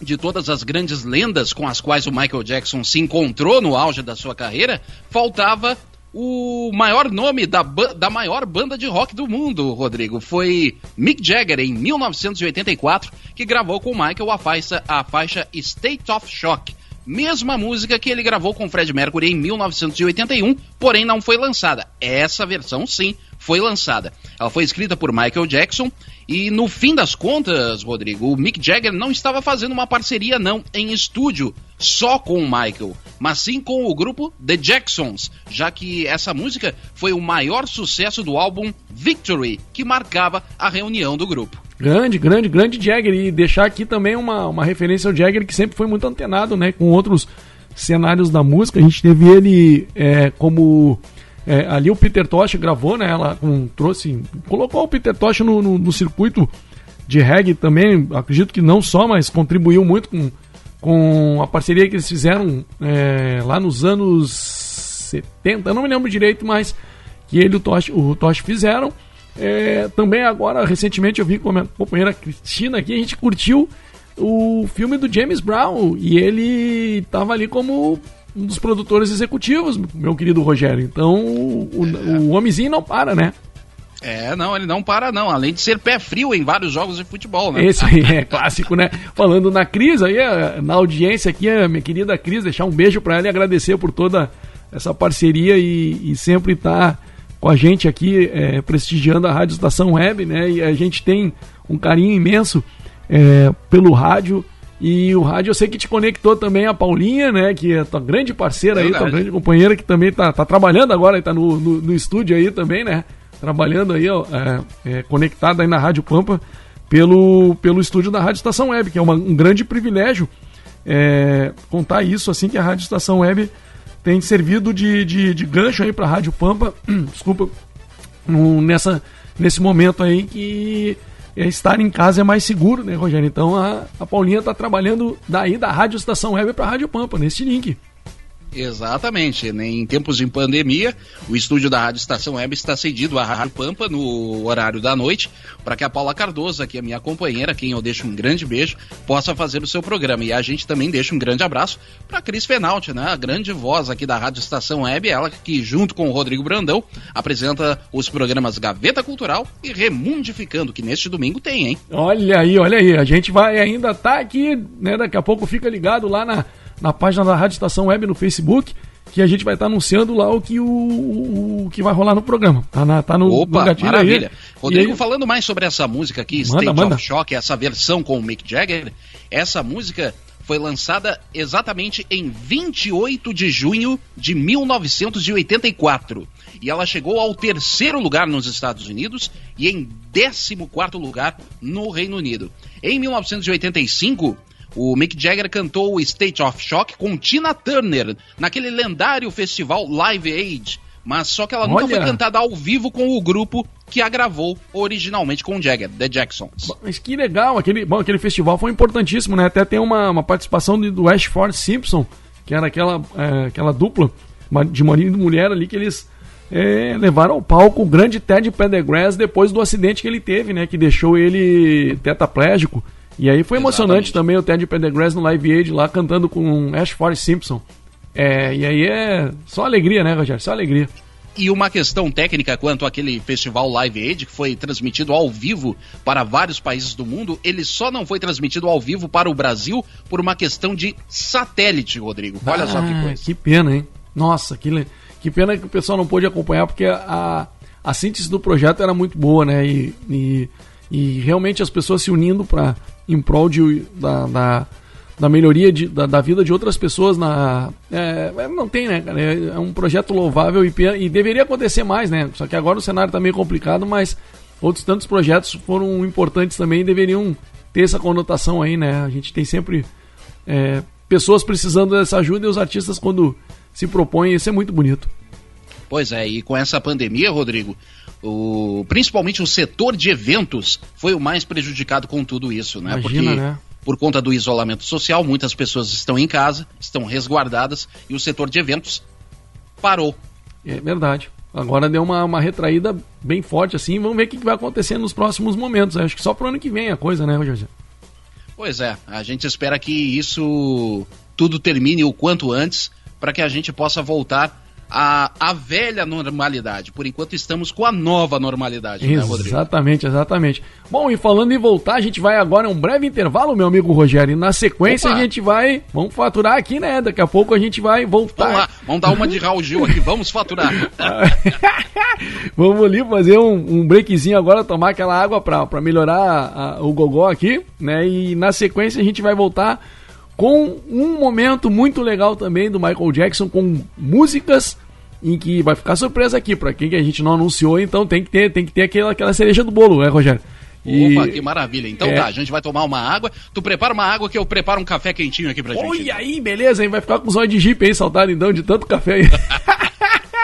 de todas as grandes lendas com as quais o Michael Jackson se encontrou no auge da sua carreira, faltava o maior nome da, da maior banda de rock do mundo, Rodrigo. Foi Mick Jagger, em 1984, que gravou com o Michael a faixa, a faixa State of Shock. Mesma música que ele gravou com Fred Mercury em 1981, porém não foi lançada. Essa versão, sim, foi lançada. Ela foi escrita por Michael Jackson e no fim das contas, Rodrigo, o Mick Jagger não estava fazendo uma parceria não em estúdio só com o Michael, mas sim com o grupo The Jacksons, já que essa música foi o maior sucesso do álbum Victory, que marcava a reunião do grupo. Grande, grande, grande Jagger. E deixar aqui também uma, uma referência ao Jagger, que sempre foi muito antenado, né? Com outros cenários da música. A gente teve ele é, como. é, ali o Peter Tosh gravou, né? Ela com, trouxe. Colocou o Peter Tosh no, no, no circuito de reggae também. Acredito que não só, mas contribuiu muito com, com a parceria que eles fizeram é, lá nos anos 70. Eu não me lembro direito, mas que ele e o Tosh, o Tosh fizeram. É, também agora, recentemente, eu vi com a minha companheira Cristina aqui, a gente curtiu o filme do James Brown e ele estava ali como um dos produtores executivos, meu querido Rogério. Então, o, o, o homenzinho não para, né? É, não, ele não para não, além de ser pé frio em vários jogos de futebol, né? Esse aí é clássico, né? Falando na Cris, aí, eh, na audiência aqui, a minha querida Cris, deixar um beijo para ela e agradecer por toda essa parceria e, e sempre estar com a gente aqui, eh, prestigiando a Rádio Estação Web, né? E a gente tem um carinho imenso eh, pelo rádio. E o rádio eu sei que te conectou também a Paulinha, né? Que é tua grande parceira aí, tua grande companheira que também tá, tá trabalhando agora, tá no, no, no estúdio aí também, né? Trabalhando aí, ó, é, é, conectada aí na Rádio Pampa pelo, pelo estúdio da Rádio Estação Web, que é uma- um grande privilégio é, contar isso assim que a Rádio Estação Web tem servido de, de, de gancho aí para a Rádio Pampa, desculpa, nessa, nesse momento aí que é, estar em casa é mais seguro, né, Rogério? Então a, a Paulinha está trabalhando daí da Rádio Estação Web para a Rádio Pampa, nesse link. Exatamente. Em tempos de pandemia, o estúdio da Rádio Estação Web está cedido à Rádio Pampa no horário da noite, para que a Paula Cardoso, que é minha companheira, quem eu deixo um grande beijo, possa fazer o seu programa. E a gente também deixa um grande abraço para Cris Fenalti, né? a grande voz aqui da Rádio Estação Web, ela que, junto com o Rodrigo Brandão, apresenta os programas Gaveta Cultural e Remundificando, que neste domingo tem, hein? Olha aí, olha aí. A gente vai ainda tá aqui, né? Daqui a pouco fica ligado lá na, na página da Rádio Estação Web no Facebook, que a gente vai estar anunciando lá o que, o, o, o que vai rolar no programa. Tá, na, tá no, Opa, no gatilho maravilha. aí. Rodrigo, aí- falando mais sobre essa música aqui, Manda, State manda. of Shock, essa versão com o Mick Jagger, essa música foi lançada exatamente em 28 de junho de 1984. E ela chegou ao terceiro lugar nos Estados Unidos e em 14º lugar no Reino Unido. Em 1985, o Mick Jagger cantou o State of Shock com Tina Turner naquele lendário festival Live Aid, mas só que ela nunca Olha. foi cantada ao vivo com o grupo que a gravou originalmente com o Jagger, The Jacksons. Mas que legal, aquele, bom, aquele festival foi importantíssimo, né? Até tem uma, uma participação do Ashford Simpson, que era aquela, é, aquela dupla de marido e mulher ali que eles é, levaram ao palco o grande Ted Pendergrass depois do acidente que ele teve, né? Que deixou ele tetraplégico. E aí foi emocionante Exatamente. também o Ted Pendergrass no Live Aid lá cantando com Ashford Simpson. É, e aí é só alegria, né, Rogério? Só alegria. E uma questão técnica quanto àquele festival Live Aid, que foi transmitido ao vivo para vários países do mundo, ele só não foi transmitido ao vivo para o Brasil por uma questão de satélite, Rodrigo. Olha só que Ah, coisa. Que pena, hein? Nossa, que, que pena que o pessoal não pôde acompanhar, porque a, a síntese do projeto era muito boa, né? E, e, e realmente as pessoas se unindo para em prol de, da, da, da melhoria de, da, da vida de outras pessoas na. é, é, não tem, né, cara? É, é um projeto louvável e, e deveria acontecer mais, né? Só que agora o cenário tá meio complicado, mas outros tantos projetos foram importantes também e deveriam ter essa conotação aí, né? A gente tem sempre é, pessoas precisando dessa ajuda e os artistas, quando se propõem, isso é muito bonito. Pois é, e com essa pandemia, Rodrigo, o, principalmente o setor de eventos foi o mais prejudicado com tudo isso, né? Imagina, Porque né? por conta do isolamento social, muitas pessoas estão em casa, estão resguardadas e o setor de eventos parou. É verdade. Agora deu uma, uma retraída bem forte assim. Vamos ver o que vai acontecer nos próximos momentos. Acho que só pro ano que vem a coisa, né, Rogério? Pois é, a gente espera que isso tudo termine o quanto antes para que a gente possa voltar à, à velha normalidade. Por enquanto estamos com a nova normalidade, né, Rodrigo? Exatamente, exatamente. Bom, e falando em voltar, a gente vai agora a um breve intervalo, meu amigo Rogério. E na sequência Opa! a gente vai. Vamos faturar aqui, né? Daqui a pouco a gente vai voltar. Vamos lá, vamos dar uma de Raul Gil aqui, vamos faturar. Vamos ali fazer um, um breakzinho agora, tomar aquela água pra, pra melhorar a- o gogó aqui, né? E na sequência a gente vai voltar com um momento muito legal também do Michael Jackson, com músicas em que vai ficar surpresa aqui, pra quem que a gente não anunciou, então tem que ter, tem que ter aquela, aquela cereja do bolo, né, Rogério? E- Opa, que maravilha. Então É. tá, a gente vai tomar uma água. Tu prepara uma água que eu preparo um café quentinho aqui pra gente. Olha aí, beleza, hein? Vai ficar com os olhos de jipe aí saltado então, de tanto café aí.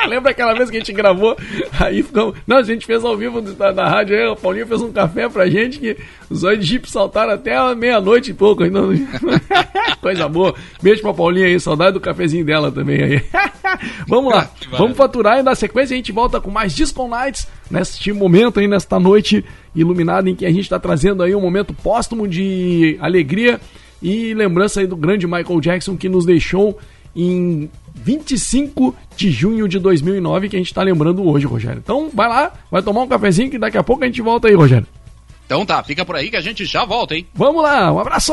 Lembra aquela vez que a gente gravou? Aí ficamos. Não, a gente fez ao vivo da, da rádio aí, o Paulinho fez um café pra gente que os olhos de jipe saltaram até meia-noite e pouco. Ainda... não- Coisa boa. Beijo pra Paulinha aí, saudade do cafezinho dela também aí. Vamos lá, vamos faturar e na sequência a gente volta com mais Disco Nights neste momento aí, nesta noite iluminada em que a gente está trazendo aí um momento póstumo de alegria e lembrança aí do grande Michael Jackson que nos deixou em 25 de junho de 2009 que a gente está lembrando hoje, Rogério. Então vai lá, vai tomar um cafezinho que daqui a pouco a gente volta aí, Rogério. Então tá, fica por aí que a gente já volta, hein? Vamos lá, um abraço!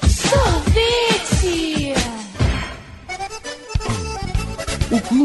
Sorvete! O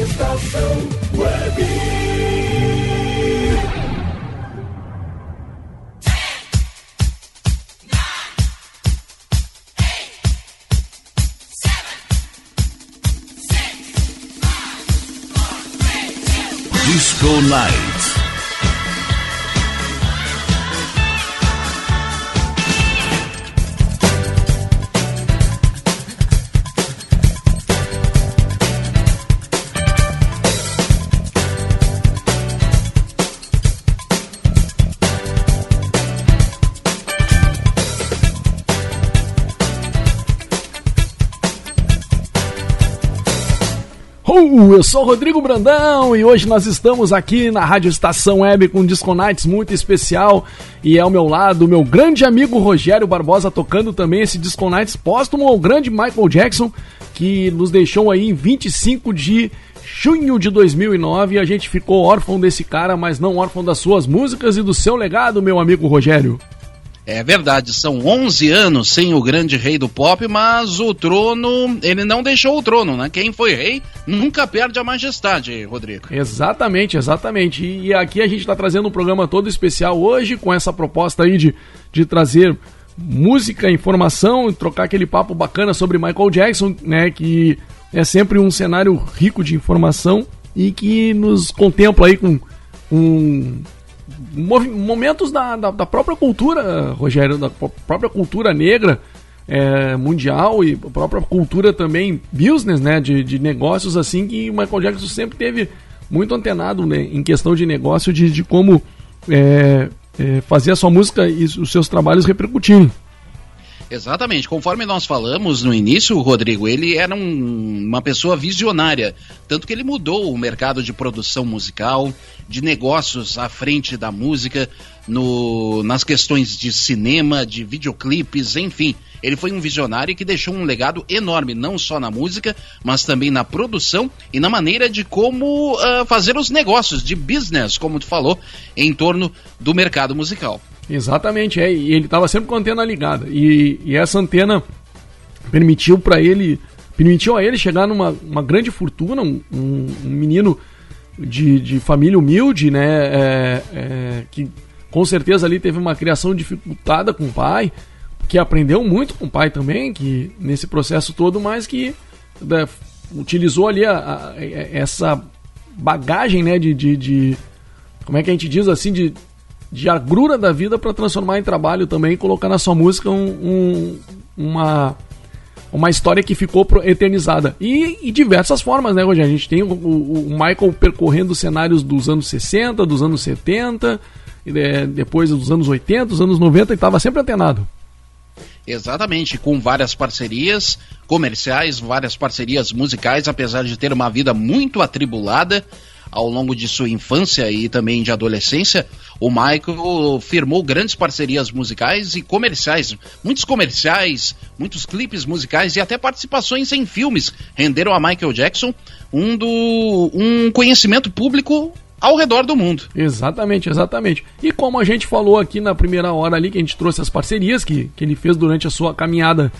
Estação Web. Disco Night. Eu sou Rodrigo Brandão e hoje nós estamos aqui na Rádio Estação Web com um Disco Nights muito especial e ao meu lado o meu grande amigo Rogério Barbosa tocando também esse Disco Nights póstumo ao grande Michael Jackson que nos deixou aí em 25 de junho de 2009 e a gente ficou órfão desse cara, mas não órfão das suas músicas e do seu legado, meu amigo Rogério. É verdade, são 11 anos sem o grande rei do pop, mas o trono, ele não deixou o trono, né? Quem foi rei nunca perde a majestade, Rodrigo. Exatamente, exatamente. E, e aqui a gente está trazendo um programa todo especial hoje com essa proposta aí de, de trazer música, informação, trocar aquele papo bacana sobre Michael Jackson, né? Que é sempre um cenário rico de informação e que nos contempla aí com um momentos da, da, da própria cultura, Rogério, da própria cultura negra é, mundial e própria cultura também business, né, de, de negócios assim que o Michael Jackson sempre teve muito antenado né, em questão de negócio de, de como é, é, fazer a sua música e os seus trabalhos repercutirem. Exatamente, conforme nós falamos no início, Rodrigo, ele era um- uma pessoa visionária, tanto que ele mudou o mercado de produção musical, de negócios à frente da música, no- nas questões de cinema, de videoclipes, enfim. Ele foi um visionário que deixou um legado enorme, não só na música, mas também na produção e na maneira de como ah, fazer os negócios de business, como tu falou, em torno do mercado musical. Exatamente, é, e ele estava sempre com a antena ligada. E, e essa antena permitiu para ele, permitiu a ele chegar numa uma grande fortuna, um, um- um menino de, de família humilde, né? é, é, que com certeza ali teve uma criação dificultada com o pai, que aprendeu muito com o pai também, que nesse processo todo, mas que né, utilizou ali a- a- essa bagagem, né? de- de- de como é que a gente diz assim, de, de agrura da vida para transformar em trabalho também e colocar na sua música um, um- uma, uma história que ficou eternizada. E, e diversas formas, né, Rogério? A gente tem o, o- Michael percorrendo os cenários dos anos 60, dos anos 70, e, é, depois dos anos 80, dos anos 90, e estava sempre antenado. Exatamente, com várias parcerias comerciais, várias parcerias musicais, apesar de ter uma vida muito atribulada ao longo de sua infância e também de adolescência, o Michael firmou grandes parcerias musicais e comerciais, muitos comerciais, muitos clipes musicais e até participações em filmes renderam a Michael Jackson um, do, um conhecimento público ao redor do mundo. Exatamente, exatamente. E como a gente falou aqui na primeira hora ali, que a gente trouxe as parcerias que, que ele fez durante a sua caminhada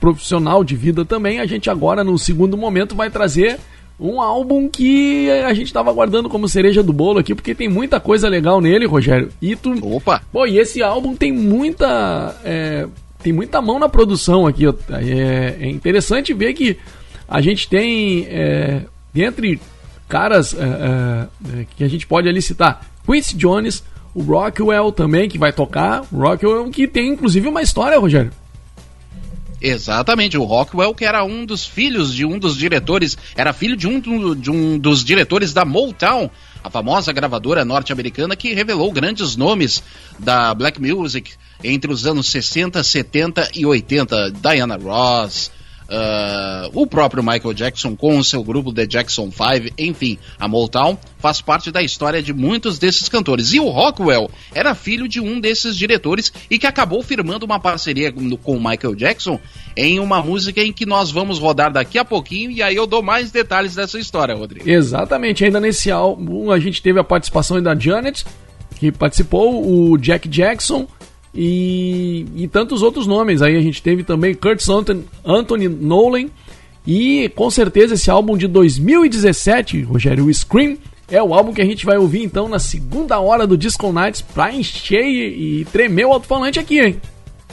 profissional de vida também, a gente agora, no segundo momento, vai trazer um álbum que a gente estava aguardando como cereja do bolo aqui, porque tem muita coisa legal nele, Rogério. E tu. Opa! Pô, e esse álbum tem muita. é, tem muita mão na produção aqui. É, é interessante ver que a gente tem. É, dentre caras é, é, é, que a gente pode ali citar, Quincy Jones, o Rockwell também, que vai tocar. O Rockwell que tem inclusive uma história, Rogério. Exatamente, o Rockwell, que era um dos filhos de um dos diretores, era filho de um, de um dos diretores da Motown, a famosa gravadora norte-americana que revelou grandes nomes da black music entre os anos 60, 70 e 80. Diana Ross, ah, o próprio Michael Jackson com o seu grupo The Jackson 5, enfim, a Motown faz parte da história de muitos desses cantores. E o Rockwell era filho de um desses diretores e que acabou firmando uma parceria com o Michael Jackson em uma música em que nós vamos rodar daqui a pouquinho e aí eu dou mais detalhes dessa história, Rodrigo. Exatamente, ainda nesse álbum a gente teve a participação da Janet, que participou, o Jack Jackson e, e tantos outros nomes. Aí a gente teve também Kurt Anthony, Anthony Nolan e com certeza esse álbum de 2017, Rogério, Scream, é o álbum que a gente vai ouvir então na segunda hora do Disco Nights pra encher e, tremer o alto-falante aqui, hein?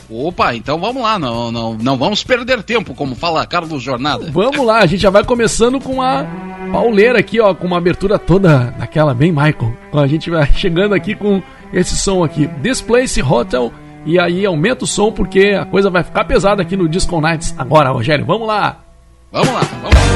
Opa, então vamos lá, não, não, não vamos perder tempo, como fala Carlos Jornada. Vamos lá, a gente já vai começando com a pauleira aqui, ó, com uma abertura toda daquela bem Michael. A gente vai chegando aqui com esse som aqui, Displace Hotel, e aí aumenta o som porque a coisa vai ficar pesada aqui no Disco Nights. Agora, Rogério, vamos lá. Vamos lá, vamos lá.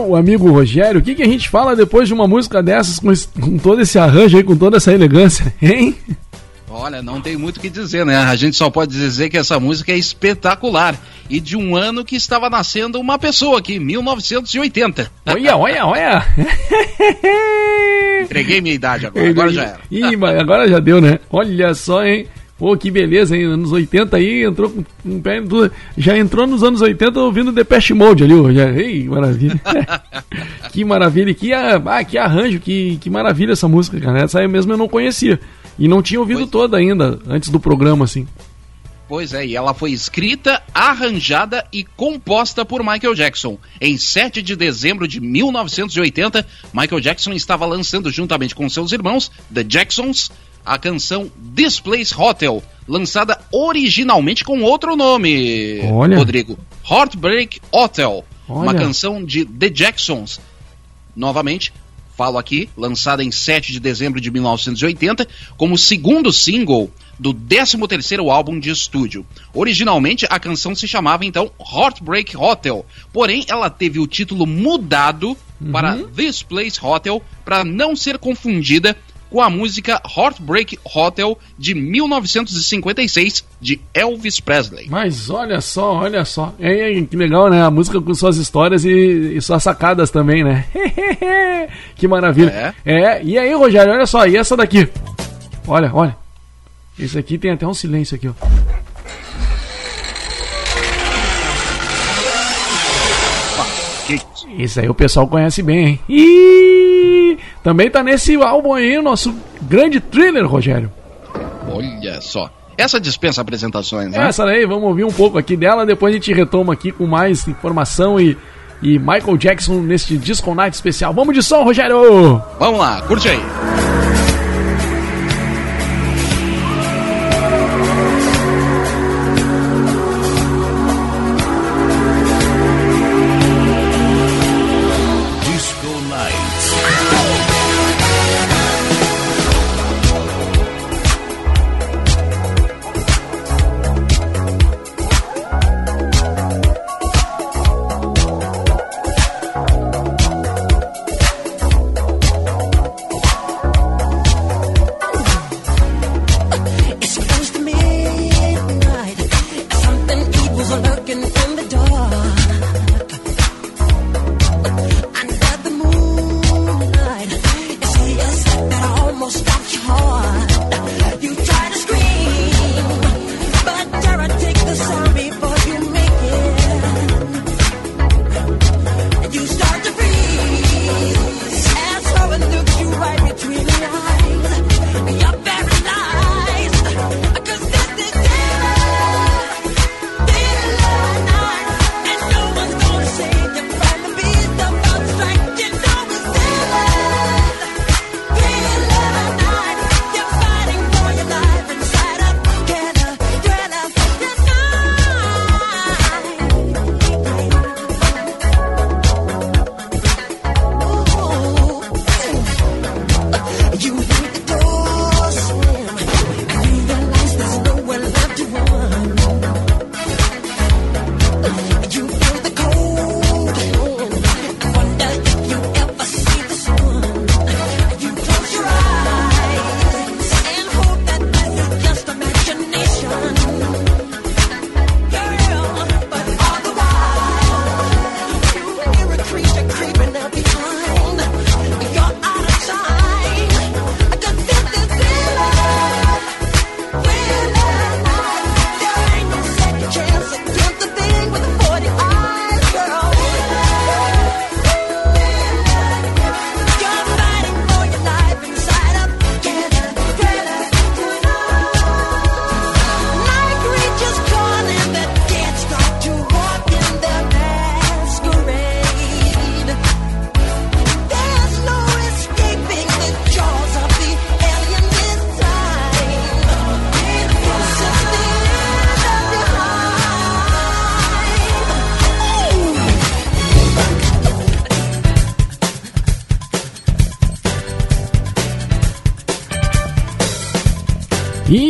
Meu amigo Rogério, o que, que a gente fala depois de uma música dessas, com, esse- com todo esse arranjo aí, com toda essa elegância, hein? Olha, não tem muito o que dizer, né? A gente só pode dizer que essa música é espetacular. E de um ano que estava nascendo uma pessoa aqui, 1980. Olha, olha, olha! Entreguei minha idade agora, agora já era. Ih, mas agora já deu, né? Olha só, hein? Pô, que beleza, hein? Anos 80 aí, entrou com um pé. Já entrou nos anos 80 ouvindo Depeche Mode ali, ô, já. Ei, maravilha. que maravilha. Que, ah, que arranjo, que, que maravilha essa música, cara. Essa aí mesmo eu não conhecia. E não tinha ouvido toda ainda, antes do programa, assim. Pois é, e ela foi escrita, arranjada e composta por Michael Jackson. Em 7 de dezembro de 1980, Michael Jackson estava lançando juntamente com seus irmãos, The Jacksons, a canção This Place Hotel, lançada originalmente com outro nome, Olha. Rodrigo. Heartbreak Hotel, uma Olha. canção de The Jacksons. Novamente, falo aqui, lançada em 7 de dezembro de 1980, como segundo single do 13º álbum de estúdio. Originalmente, a canção se chamava então Heartbreak Hotel, porém ela teve o título mudado para This Place Hotel para não ser confundida com a música Heartbreak Hotel de 1956 de Elvis Presley. Mas olha só, olha só. É, é, que legal, né? A música com suas histórias e, e suas sacadas também, né? que maravilha. É. e aí, Rogério, olha só, e essa daqui? Olha, olha. Esse aqui tem até um silêncio aqui, ó. Esse aí o pessoal conhece bem, hein? E também tá nesse álbum aí o nosso grande thriller, Rogério. Olha só. Essa dispensa apresentações, né? Essa daí, vamos ouvir um pouco aqui dela, depois a gente retoma aqui com mais informação e, e Michael Jackson neste Disco Night especial. Vamos de som, Rogério! Vamos lá, curte aí.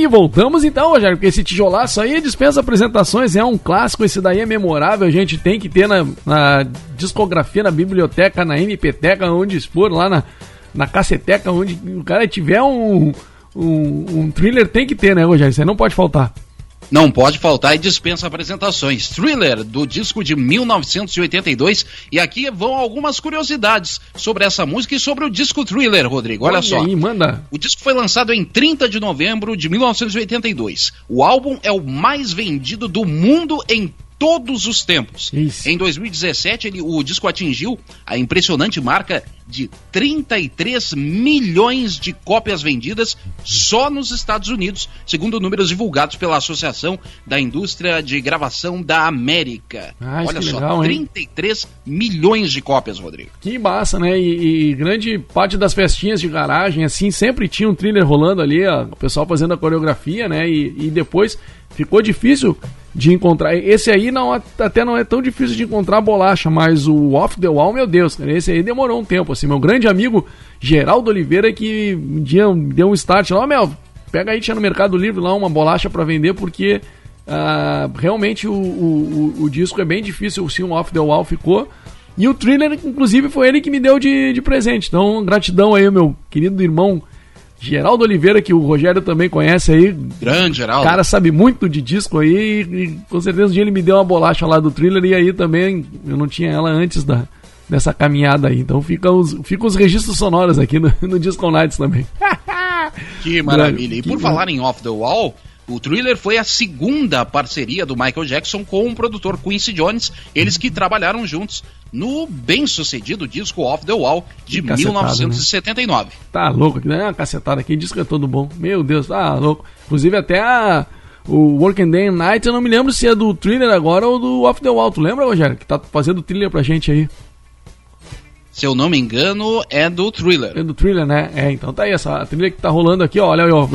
Voltamos então, Rogério, porque esse tijolaço aí dispensa apresentações, é um clássico, esse daí é memorável, a gente tem que ter na, na discografia, na biblioteca, na MPteca, onde expor, lá na, na caceteca, onde o cara tiver um, um, um thriller, tem que ter, né, Rogério? Isso aí não pode faltar. Não pode faltar e dispensa apresentações. Thriller, do disco de 1982. E aqui vão algumas curiosidades sobre essa música e sobre o disco Thriller, Rodrigo. Olha, Olha só. aí, manda. O disco foi lançado em 30 de novembro de 1982. O álbum é o mais vendido do mundo em todos os tempos. Em 2017, ele, o disco atingiu a impressionante marca de 33 milhões de cópias vendidas só nos Estados Unidos, segundo números divulgados pela Associação da Indústria de Gravação da América. Ah, isso Olha só, legal, hein? 33 milhões de cópias, Rodrigo. Que massa, né? E, e grande parte das festinhas de garagem, assim, sempre tinha um thriller rolando ali, ó, o pessoal fazendo a coreografia, né? E, e depois ficou difícil de encontrar. Esse aí não, até não é tão difícil de encontrar bolacha, mas o Off the Wall, meu Deus, cara, esse aí demorou um tempo, assim. Meu grande amigo Geraldo Oliveira que um dia deu um start lá, ó, meu, pega aí, tinha no Mercado Livre lá uma bolacha para vender, porque ah, realmente o, o, o, o disco é bem difícil, sim, o Off the Wall ficou. E o thriller, inclusive, foi ele que me deu de, de presente. Então, gratidão aí, meu querido irmão Geraldo Oliveira, que o Rogério também conhece aí. Grande, Geraldo. O cara sabe muito de disco aí. E, com certeza um dia ele me deu uma bolacha lá do thriller. E aí também eu não tinha ela antes da, dessa caminhada aí. Então fica os, fica os registros sonoros aqui no, no Disco Nights também. Que maravilha. E por falar em Off the Wall, o Thriller foi a segunda parceria do Michael Jackson com o produtor Quincy Jones, eles que trabalharam juntos no bem-sucedido disco Off the Wall de Que cacetada, 1979. Tá louco, aqui, né? Uma cacetada aqui, disco é todo bom. Meu Deus, tá louco. Inclusive até a, o Working Day and Night, eu não me lembro se é do thriller agora ou do Off the Wall. Tu lembra, Rogério? Que tá fazendo thriller pra gente aí. Se eu não me engano, é do Thriller. É do thriller, né? É, então tá aí, essa trilha que tá rolando aqui, ó. Olha aí, ó.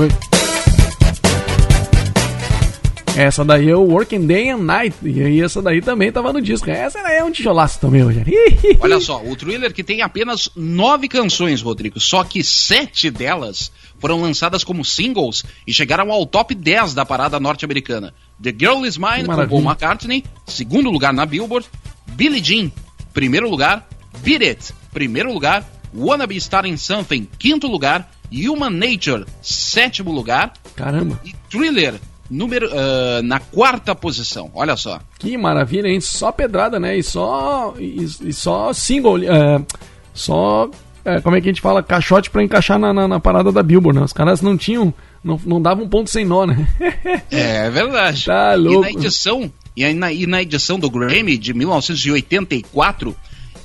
Essa daí é o Working Day and Night. E aí essa daí também tava no disco. Essa daí é um tijolaço também, Rogério. Olha só, o Thriller que tem apenas nove canções, Rodrigo, só que sete delas foram lançadas como singles e chegaram ao top 10 da parada norte-americana. The Girl Is Mine, com. Paul McCartney, segundo lugar na Billboard. Billie Jean, primeiro lugar. Beat It, primeiro lugar. Wanna Be Starting Something, quinto lugar. Human Nature, sétimo lugar. Caramba. E Thriller, número, ah, na quarta posição. Olha só. Que maravilha, hein? Só pedrada, né? E só. E, e só single. é, só. é, como é que a gente fala? Caixote pra encaixar na, na, na parada da Billboard, né? Os caras não tinham. Não, não davam um ponto sem nó, né? É verdade. Tá E louco. na edição, e na, e na edição do Grammy de 1984,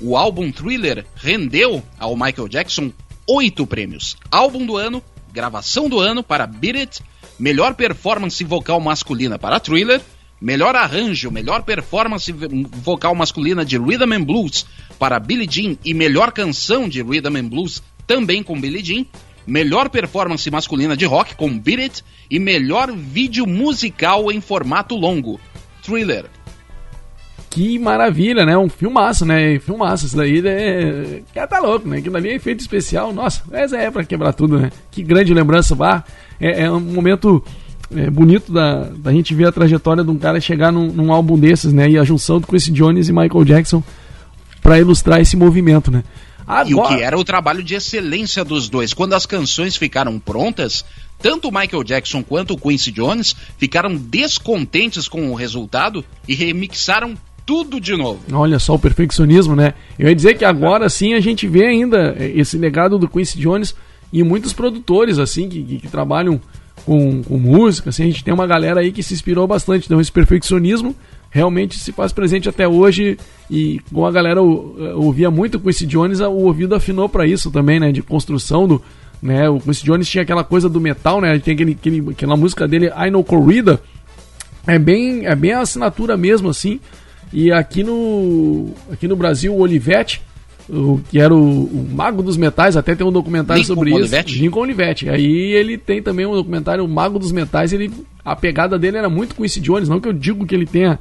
o álbum Thriller rendeu ao Michael Jackson oito prêmios. Álbum do ano, gravação do ano para Beat It, melhor performance vocal masculina para Thriller, melhor arranjo, melhor performance vo- vocal masculina de Rhythm and Blues para Billie Jean e melhor canção de Rhythm and Blues também com Billie Jean, melhor performance masculina de rock com Beat It e melhor vídeo musical em formato longo, Thriller. Que maravilha, né? Um filmaço, né? Filmaço. Isso daí é. Cara, tá louco, né? Aquilo ali é efeito especial. Nossa, essa é pra quebrar tudo, né? Que grande lembrança, vá. É, é um momento é, bonito da, da gente ver a trajetória de um cara chegar num, num álbum desses, né? E a junção do Quincy Jones e Michael Jackson pra ilustrar esse movimento, né? E o que era o trabalho de excelência dos dois. Quando as canções ficaram prontas, tanto Michael Jackson quanto o Quincy Jones ficaram descontentes com o resultado e remixaram tudo de novo. Olha só o perfeccionismo, né? Eu ia dizer que agora sim a gente vê ainda esse legado do Quincy Jones e muitos produtores assim que, que- que trabalham com, com música, assim, a gente tem uma galera aí que se inspirou bastante, então esse perfeccionismo realmente se faz presente até hoje e como a galera ou- ouvia muito Quincy Jones, o ouvido afinou para isso também, né, de construção do, né, o Quincy Jones tinha aquela coisa do metal, né, tem aquele, aquele, aquela música dele I Know Corrida, é bem, é bem a assinatura mesmo, assim. E aqui no, aqui no Brasil, o Olivetti, o, que era o, o Mago dos Metais, até tem um documentário Lincoln sobre Olivetti? isso. Lincoln Olivetti. Aí ele tem também um documentário, o Mago dos Metais, ele, a pegada dele era muito Quincy Jones, não que eu digo que ele tenha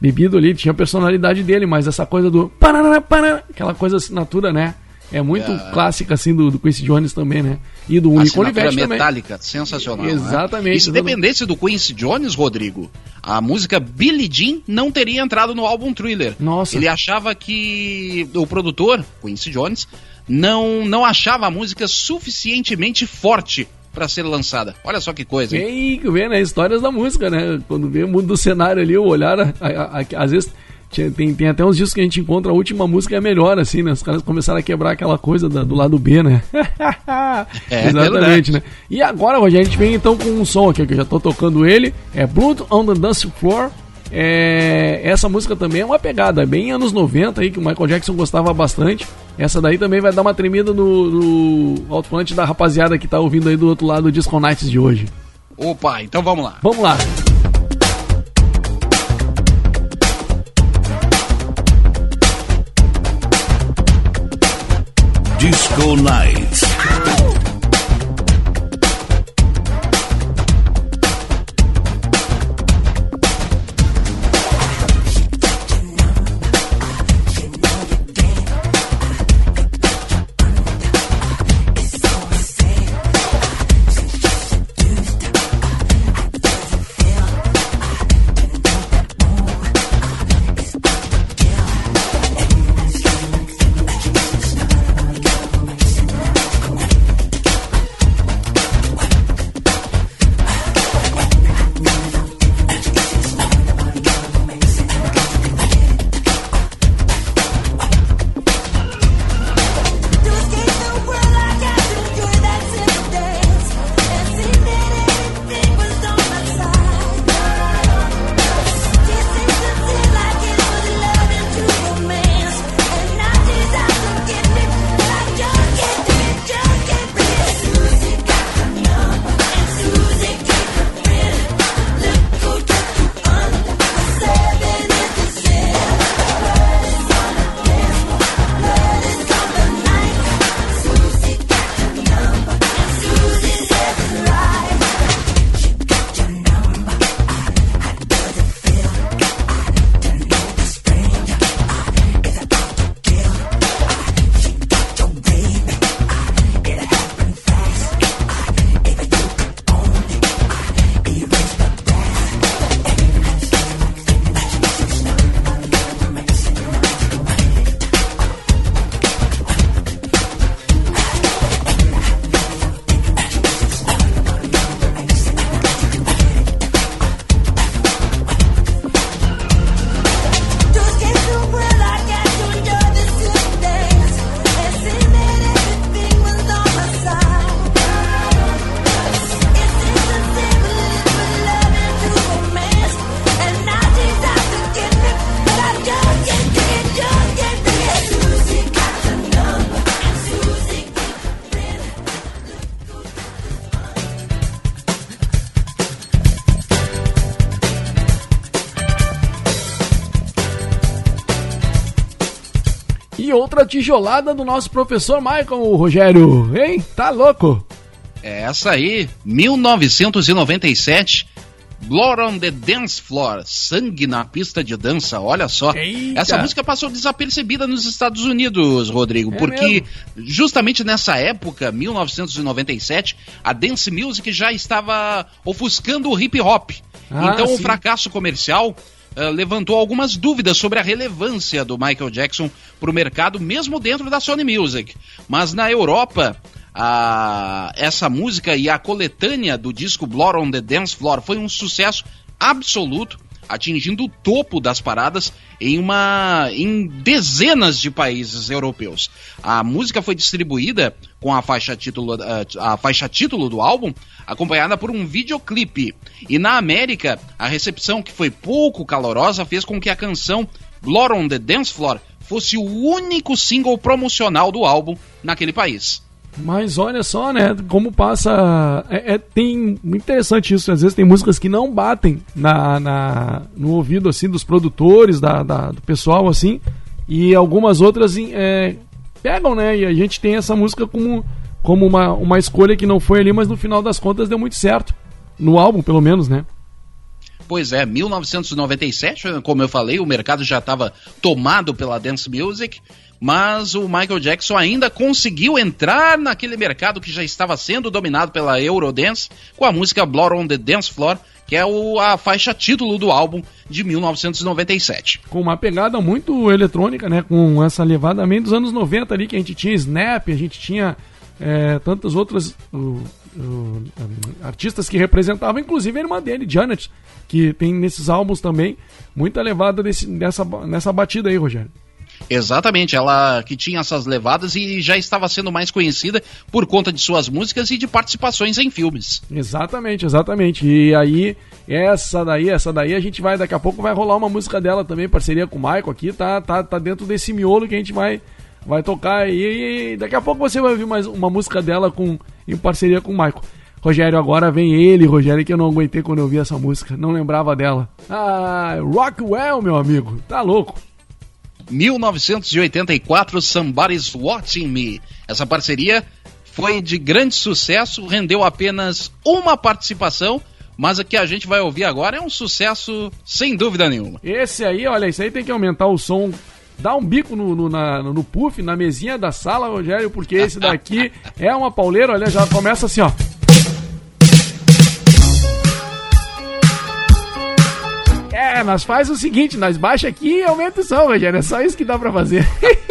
bebido ali, tinha a personalidade dele, mas essa coisa do... parará, parará, Aquela coisa assinatura, né? É muito É. clássica, assim, do, do Quincy Jones também, né? E do A Nico assinatura Olivetti também. metálica, sensacional. né? Exatamente, E se dependesse do Quincy Jones, Rodrigo, a música Billie Jean não teria entrado no álbum Thriller. Nossa. Ele achava que o produtor, Quincy Jones, não, não achava a música suficientemente forte para ser lançada. Olha só que coisa. hein? Vem, vê, né? Histórias da música, né? Quando vê o mundo do cenário ali, o olhar, a- a- a- às vezes tinha- tem, tem até uns discos que a gente encontra a última música é melhor, assim, né? Os caras começaram a quebrar aquela coisa da- do lado B, né? É, Exatamente, verdade. né? E agora, Rogério, a gente vem então com um som aqui, que eu já tô tocando ele. É Blood on the Dance Floor. É, essa música também é uma pegada, é bem anos 90 aí, que o Michael Jackson gostava bastante. Essa daí também vai dar uma tremida no, no alto-falante da rapaziada que tá ouvindo aí do outro lado do Disco Nights de hoje. Opa, então vamos lá. Vamos lá. Disco Nights. Outra tijolada do nosso professor Michael, Rogério. Hein? Tá louco? É essa aí, 1997. Blood on the Dance Floor, Sangue na Pista de Dança, olha só. Eita. Essa música passou desapercebida nos Estados Unidos, Rodrigo, É porque justamente nessa época, 1997, a dance music já estava ofuscando o hip hop. Ah, então o sim. fracasso comercial eh, levantou algumas dúvidas sobre a relevância do Michael Jackson para o mercado, mesmo dentro da Sony Music. Mas na Europa, a- essa música e a coletânea do disco Blood on the Dance Floor foi um sucesso absoluto, atingindo o topo das paradas em uma em dezenas de países europeus. A música foi distribuída com a faixa título eh, a faixa título do álbum, acompanhada por um videoclipe. E na América, a recepção que foi pouco calorosa fez com que a canção Blood on the Dance Floor fosse o único single promocional do álbum naquele país. Mas olha só, né? Como passa. É, é- tem interessante isso. Às vezes tem músicas que não batem na, na- no ouvido assim dos produtores, da, da- do pessoal assim, e algumas outras é, pegam, né? E a gente tem essa música como, como uma, uma escolha que não foi ali, mas no final das contas deu muito certo. No álbum, pelo menos, né? Pois é, 1997, como eu falei, o mercado já estava tomado pela dance music, mas o Michael Jackson ainda conseguiu entrar naquele mercado que já estava sendo dominado pela Eurodance com a música Blood on the Dance Floor, que é o- a faixa título do álbum de 1997. Com uma pegada muito eletrônica, né? Com essa levada meio dos anos 90 ali, que a gente tinha Snap, a gente tinha é, tantas outras uh, uh, artistas que representavam, inclusive a irmã dele, Janet, que tem nesses álbuns também muita levada desse, dessa, nessa batida aí, Rogério. Exatamente, ela que tinha essas levadas e já estava sendo mais conhecida por conta de suas músicas e de participações em filmes. Exatamente, exatamente. E aí, essa daí, essa daí, a gente vai, daqui a pouco vai rolar uma música dela também, parceria com o Michael aqui, tá, tá, tá dentro desse miolo que a gente vai, vai tocar aí. E daqui a pouco você vai ouvir mais uma música dela com, em parceria com o Michael. Rogério, agora vem ele, Rogério, que eu não aguentei quando eu vi essa música, não lembrava dela. Ah, Rockwell, meu amigo, tá louco. 1984, Somebody's Watching Me. Essa parceria foi de grande sucesso, rendeu apenas uma participação, mas a que a gente vai ouvir agora é um sucesso sem dúvida nenhuma. Esse aí, olha, isso aí tem que aumentar o som. Dá um bico no, no, na- no puff, na mesinha da sala, Rogério, porque esse daqui é uma pauleira, olha, já começa assim, ó. É, nós faz o seguinte, nós baixa aqui e aumenta o som, Rogério. É só isso que dá pra fazer.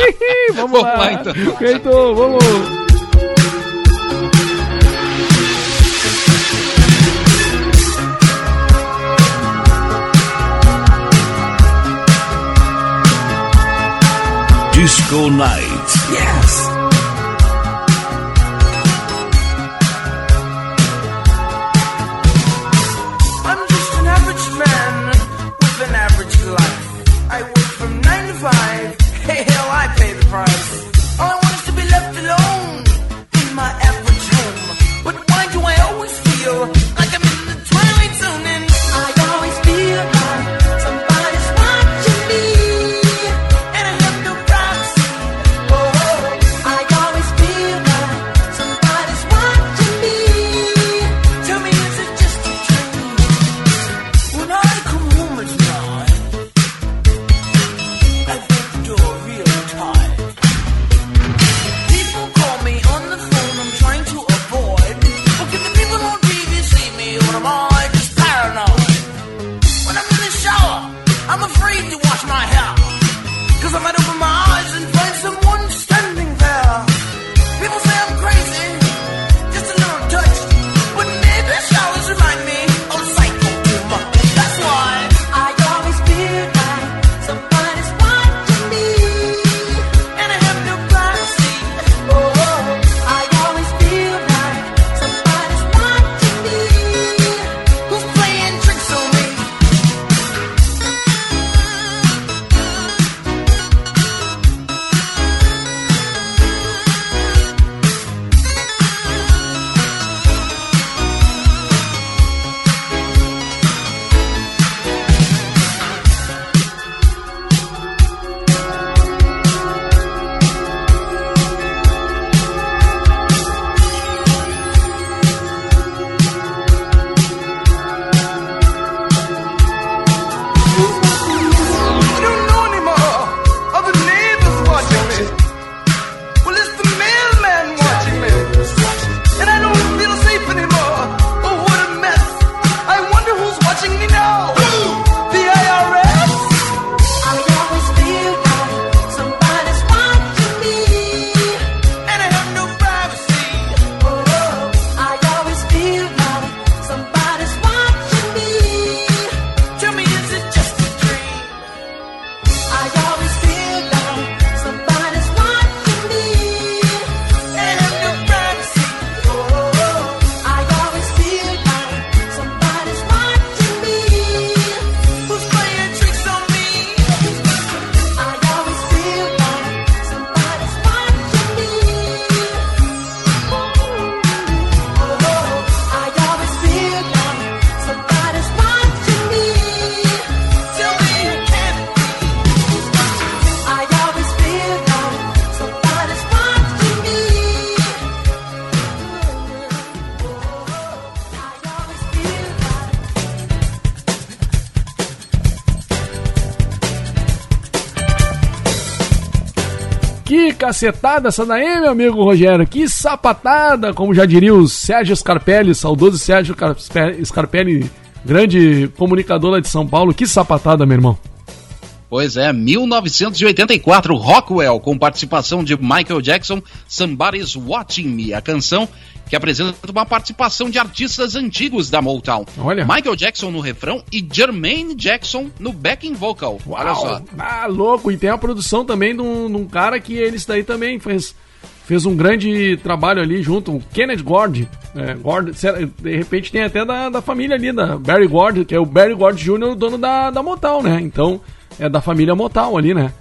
vamos Vamos lá. lá, então. Feito, vamos. Disco Night. Cacetada essa daí, meu amigo Rogério. Que sapatada, como já diria o Sérgio Scarpelli, saudoso Sérgio Carpe- Scarpelli, grande comunicador lá de São Paulo. Que sapatada, meu irmão. Pois é, 1984, Rockwell, com participação de Michael Jackson, Somebody's Watching Me, a canção que apresenta uma participação de artistas antigos da Motown. Olha. Michael Jackson no refrão e Jermaine Jackson no backing vocal. Olha só. Ah, louco. E tem a produção também de um, de um cara que ele daí também fez, fez um grande trabalho ali junto, o Kenneth Gord. É, Gord de repente tem até da, da família ali, da Barry Gord, que é o Barry Gord Jr., o dono da, da Motown, né? Então, é da família Motown ali, né?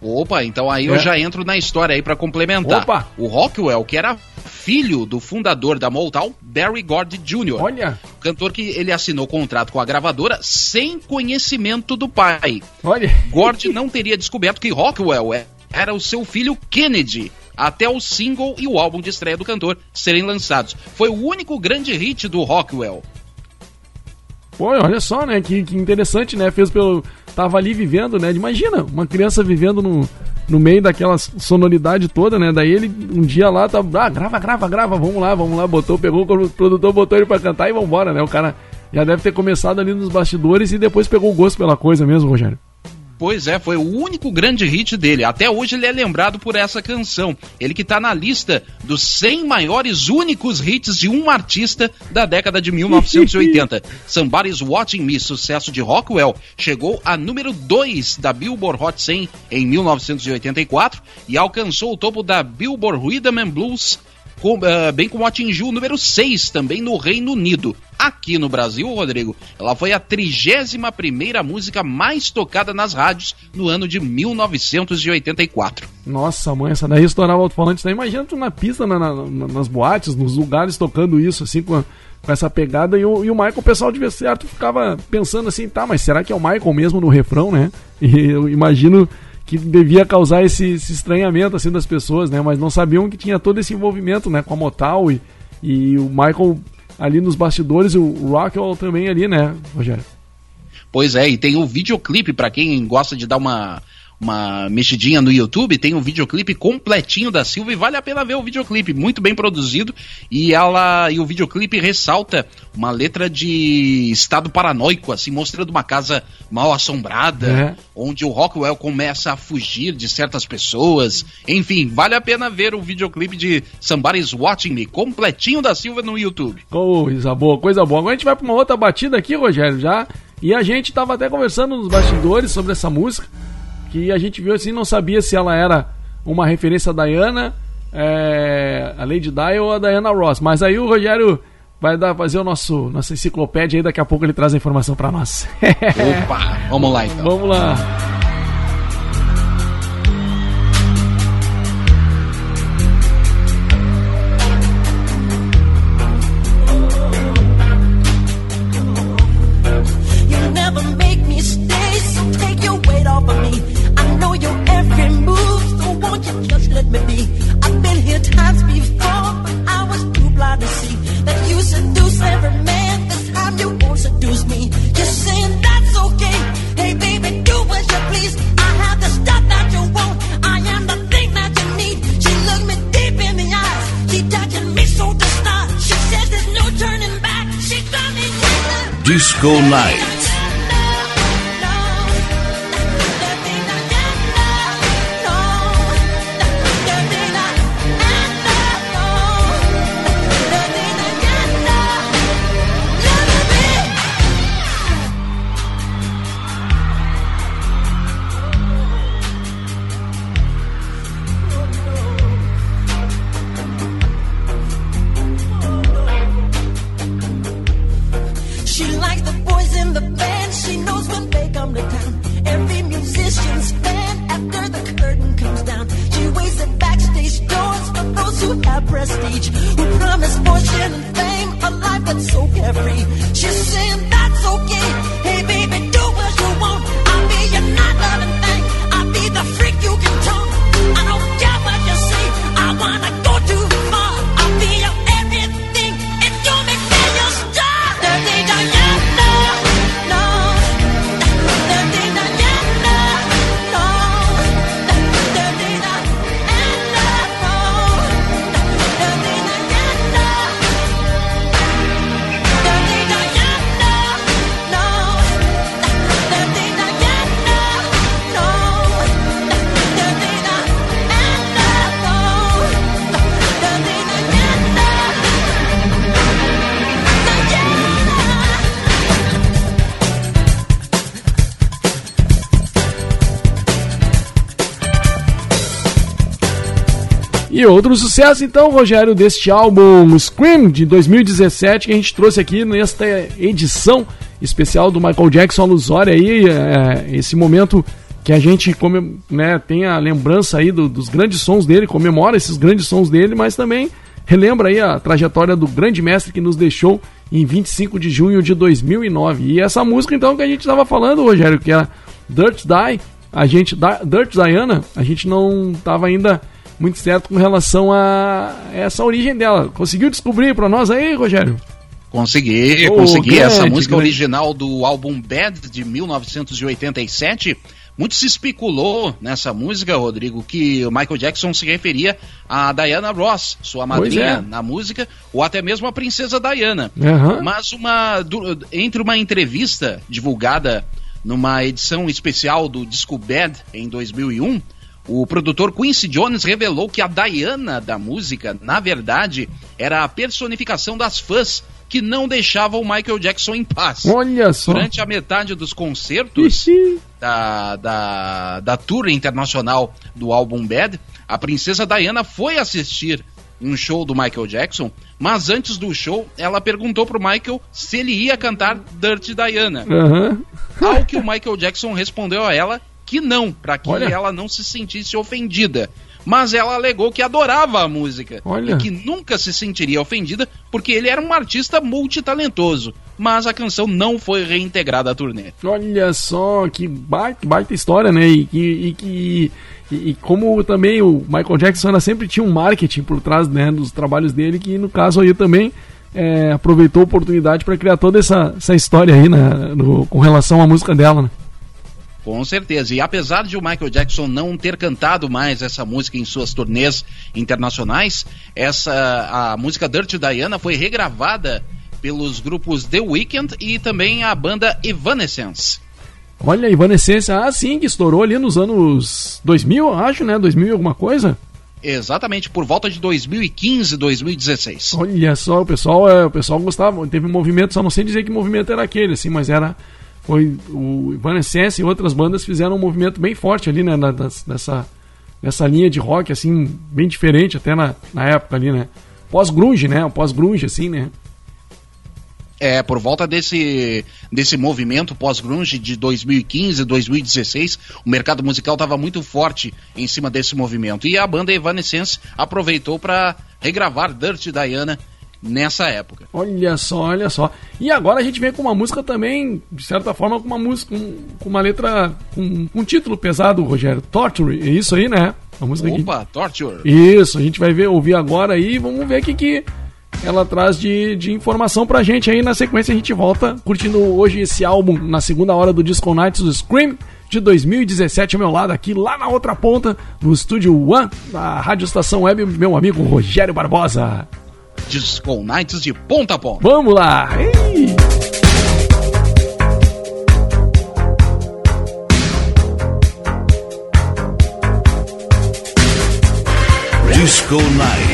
Opa, então aí eu É. já entro na história aí pra complementar. Opa. O Rockwell, que era filho do fundador da Motown, Barry Gordy Jr. Olha. Cantor que ele assinou contrato com a gravadora sem conhecimento do pai. Olha. Gordy não teria descoberto que Rockwell é- era o seu filho Kennedy. Até o single e o álbum de estreia do cantor serem lançados. Foi o único grande hit do Rockwell. Pô, olha só, né? Que, que interessante, né? Fez pelo. Tava ali vivendo, né? Imagina, uma criança vivendo no, no meio daquela sonoridade toda, né? Daí ele um dia lá tá. Ah, grava, grava, grava, vamos lá, vamos lá. Botou, pegou o produtor, botou ele pra cantar e vambora, né? O cara já deve ter começado ali nos bastidores e depois pegou o gosto pela coisa mesmo, Rogério. Pois é, foi o único grande hit dele. Até hoje ele é lembrado por essa canção. Ele que tá na lista dos 100 maiores únicos hits de um artista da década de 1980. Somebody's Watching Me, sucesso de Rockwell, chegou a número 2 da Billboard Hot 100 em 1984 e alcançou o topo da Billboard Rhythm and Blues, eh, bem como atingiu o número 6 também no Reino Unido. Aqui no Brasil, Rodrigo, ela foi a 31ª música mais tocada nas rádios no ano de 1984. Nossa, mãe, essa daí estourava o alto-falante. Daí imagina tu na pista, na- na- na- nas boates, nos lugares tocando isso, assim, com, a- com essa pegada. E o, e o Michael, o pessoal de certo ficava pensando assim, tá, mas será que é o Michael mesmo no refrão, né? E eu imagino que devia causar esse, esse estranhamento, assim, das pessoas, né? Mas não sabiam que tinha todo esse envolvimento, né, com a Motal e, e o Michael ali nos bastidores o Rockwell também ali, né, Rogério? Pois é, e tem o videoclipe, pra quem gosta de dar uma, uma mexidinha no YouTube, tem um videoclipe completinho da Silva e vale a pena ver o videoclipe, muito bem produzido, e ela e o videoclipe ressalta uma letra de estado paranoico, assim, mostrando uma casa mal assombrada, É. onde o Rockwell começa a fugir de certas pessoas. Enfim, vale a pena ver o videoclipe de Somebody's Watching Me, completinho da Silva no YouTube. Coisa boa, coisa boa. Agora a gente vai pra uma outra batida aqui, Rogério, já. E a gente tava até conversando nos bastidores sobre essa música, que a gente viu assim, não sabia se ela era uma referência a Diana, é, a Lady Di ou a Diana Ross. Mas aí o Rogério vai dar, fazer o nosso nossa enciclopédia aí, daqui a pouco ele traz a informação pra nós. Opa, vamos lá então. Vamos lá. Disco Night. Outro sucesso, então, Rogério, deste álbum Scream de 2017 que a gente trouxe aqui nesta edição especial do Michael Jackson Alusória aí, é, esse momento que a gente come, né, tem a lembrança aí do- dos grandes sons dele, comemora esses grandes sons dele, mas também relembra aí a trajetória do grande mestre que nos deixou em 25 de junho de 2009. E essa música então que a gente estava falando, Rogério, que era Dirt Die, a gente Dirt Diana, a gente não estava ainda muito certo com relação a essa origem dela. Conseguiu descobrir para nós aí, Rogério? Consegui, Oh, consegui grande, essa música grande. original do álbum Bad de 1987. Muito se especulou nessa música, Rodrigo, que o Michael Jackson se referia a Diana Ross, sua madrinha é. na música, ou até mesmo a princesa Diana. Aham. Mas uma du- entre uma entrevista divulgada numa edição especial do Disco Bad em 2001, o produtor Quincy Jones revelou que a Diana da música, na verdade, era a personificação das fãs que não deixavam o Michael Jackson em paz. Olha só. Durante a metade dos concertos da, da, da tour internacional do álbum Bad, a princesa Diana foi assistir um show do Michael Jackson, mas antes do show ela perguntou pro Michael se ele ia cantar Dirty Diana. Aham. Ao que o Michael Jackson respondeu a ela que não, para que Olha. ela não se sentisse ofendida. Mas ela alegou que adorava a música Olha. e que nunca se sentiria ofendida porque ele era um artista multitalentoso. Mas a canção não foi reintegrada à turnê. Olha só, que baita, baita história, né? E, que- e, que- e- e como também o Michael Jackson ela sempre tinha um marketing por trás né, dos trabalhos dele, que no caso aí também é, aproveitou a oportunidade para criar toda essa, essa história aí né, no- com relação à música dela, né? Com certeza. E apesar de o Michael Jackson não ter cantado mais essa música em suas turnês internacionais, essa a música Dirty Diana foi regravada pelos grupos The Weeknd e também a banda Evanescence. Olha, Evanescência, ah, sim, que estourou ali nos anos 2000, eu acho, né? 2000 e alguma coisa. Exatamente por volta de 2015, 2016. Olha só, o pessoal, é, o pessoal gostava, teve um movimento, só não sei dizer que movimento era aquele, assim, mas era foi o Evanescence e outras bandas fizeram um movimento bem forte ali, né, na- nessa nessa linha de rock assim, bem diferente até na, na época ali, né? Pós-grunge, né? Pós-grunge assim, né? É, por volta desse, desse movimento pós-grunge de 2015, 2016, o mercado musical estava muito forte em cima desse movimento. E a banda Evanescence aproveitou para regravar Dirty Diana nessa época. Olha só, olha só. E agora a gente vem com uma música também, de certa forma, com uma música, com, com uma letra, com, com um título pesado, Rogério. Torture, é isso aí, né? A música Opa, Torture. Isso, a gente vai ver, ouvir agora aí, vamos ver o que, que ela traz de, de informação pra gente aí. Na sequência a gente volta curtindo hoje esse álbum na segunda hora do Disco Nights do Scream de 2017 ao meu lado aqui, lá na outra ponta, no estúdio One da Rádio Estação Web, meu amigo Rogério Barbosa. Disco Nights de ponta a ponta. Vamos lá! Ei! Disco Nights.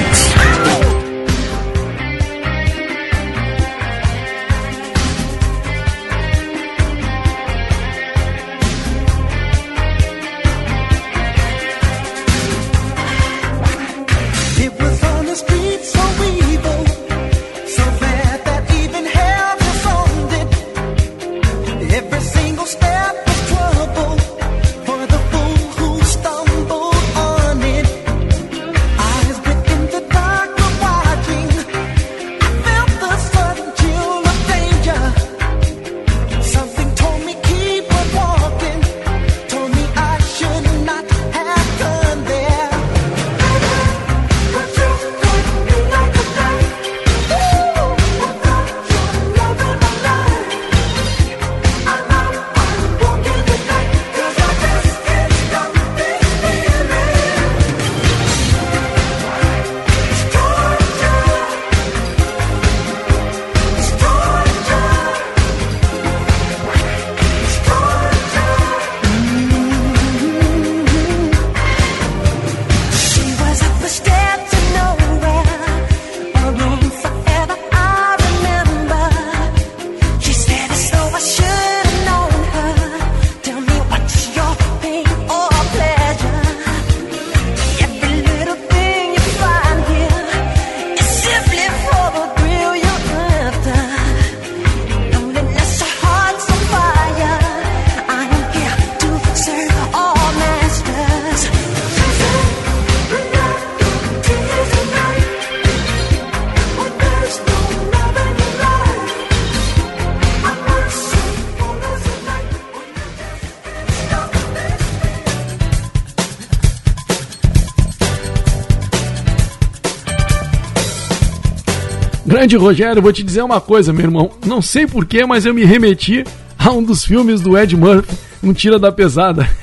Grande Rogério, vou te dizer uma coisa, meu irmão. Não sei porquê, mas eu me remeti a um dos filmes do Ed Murphy, Um Tira da Pesada.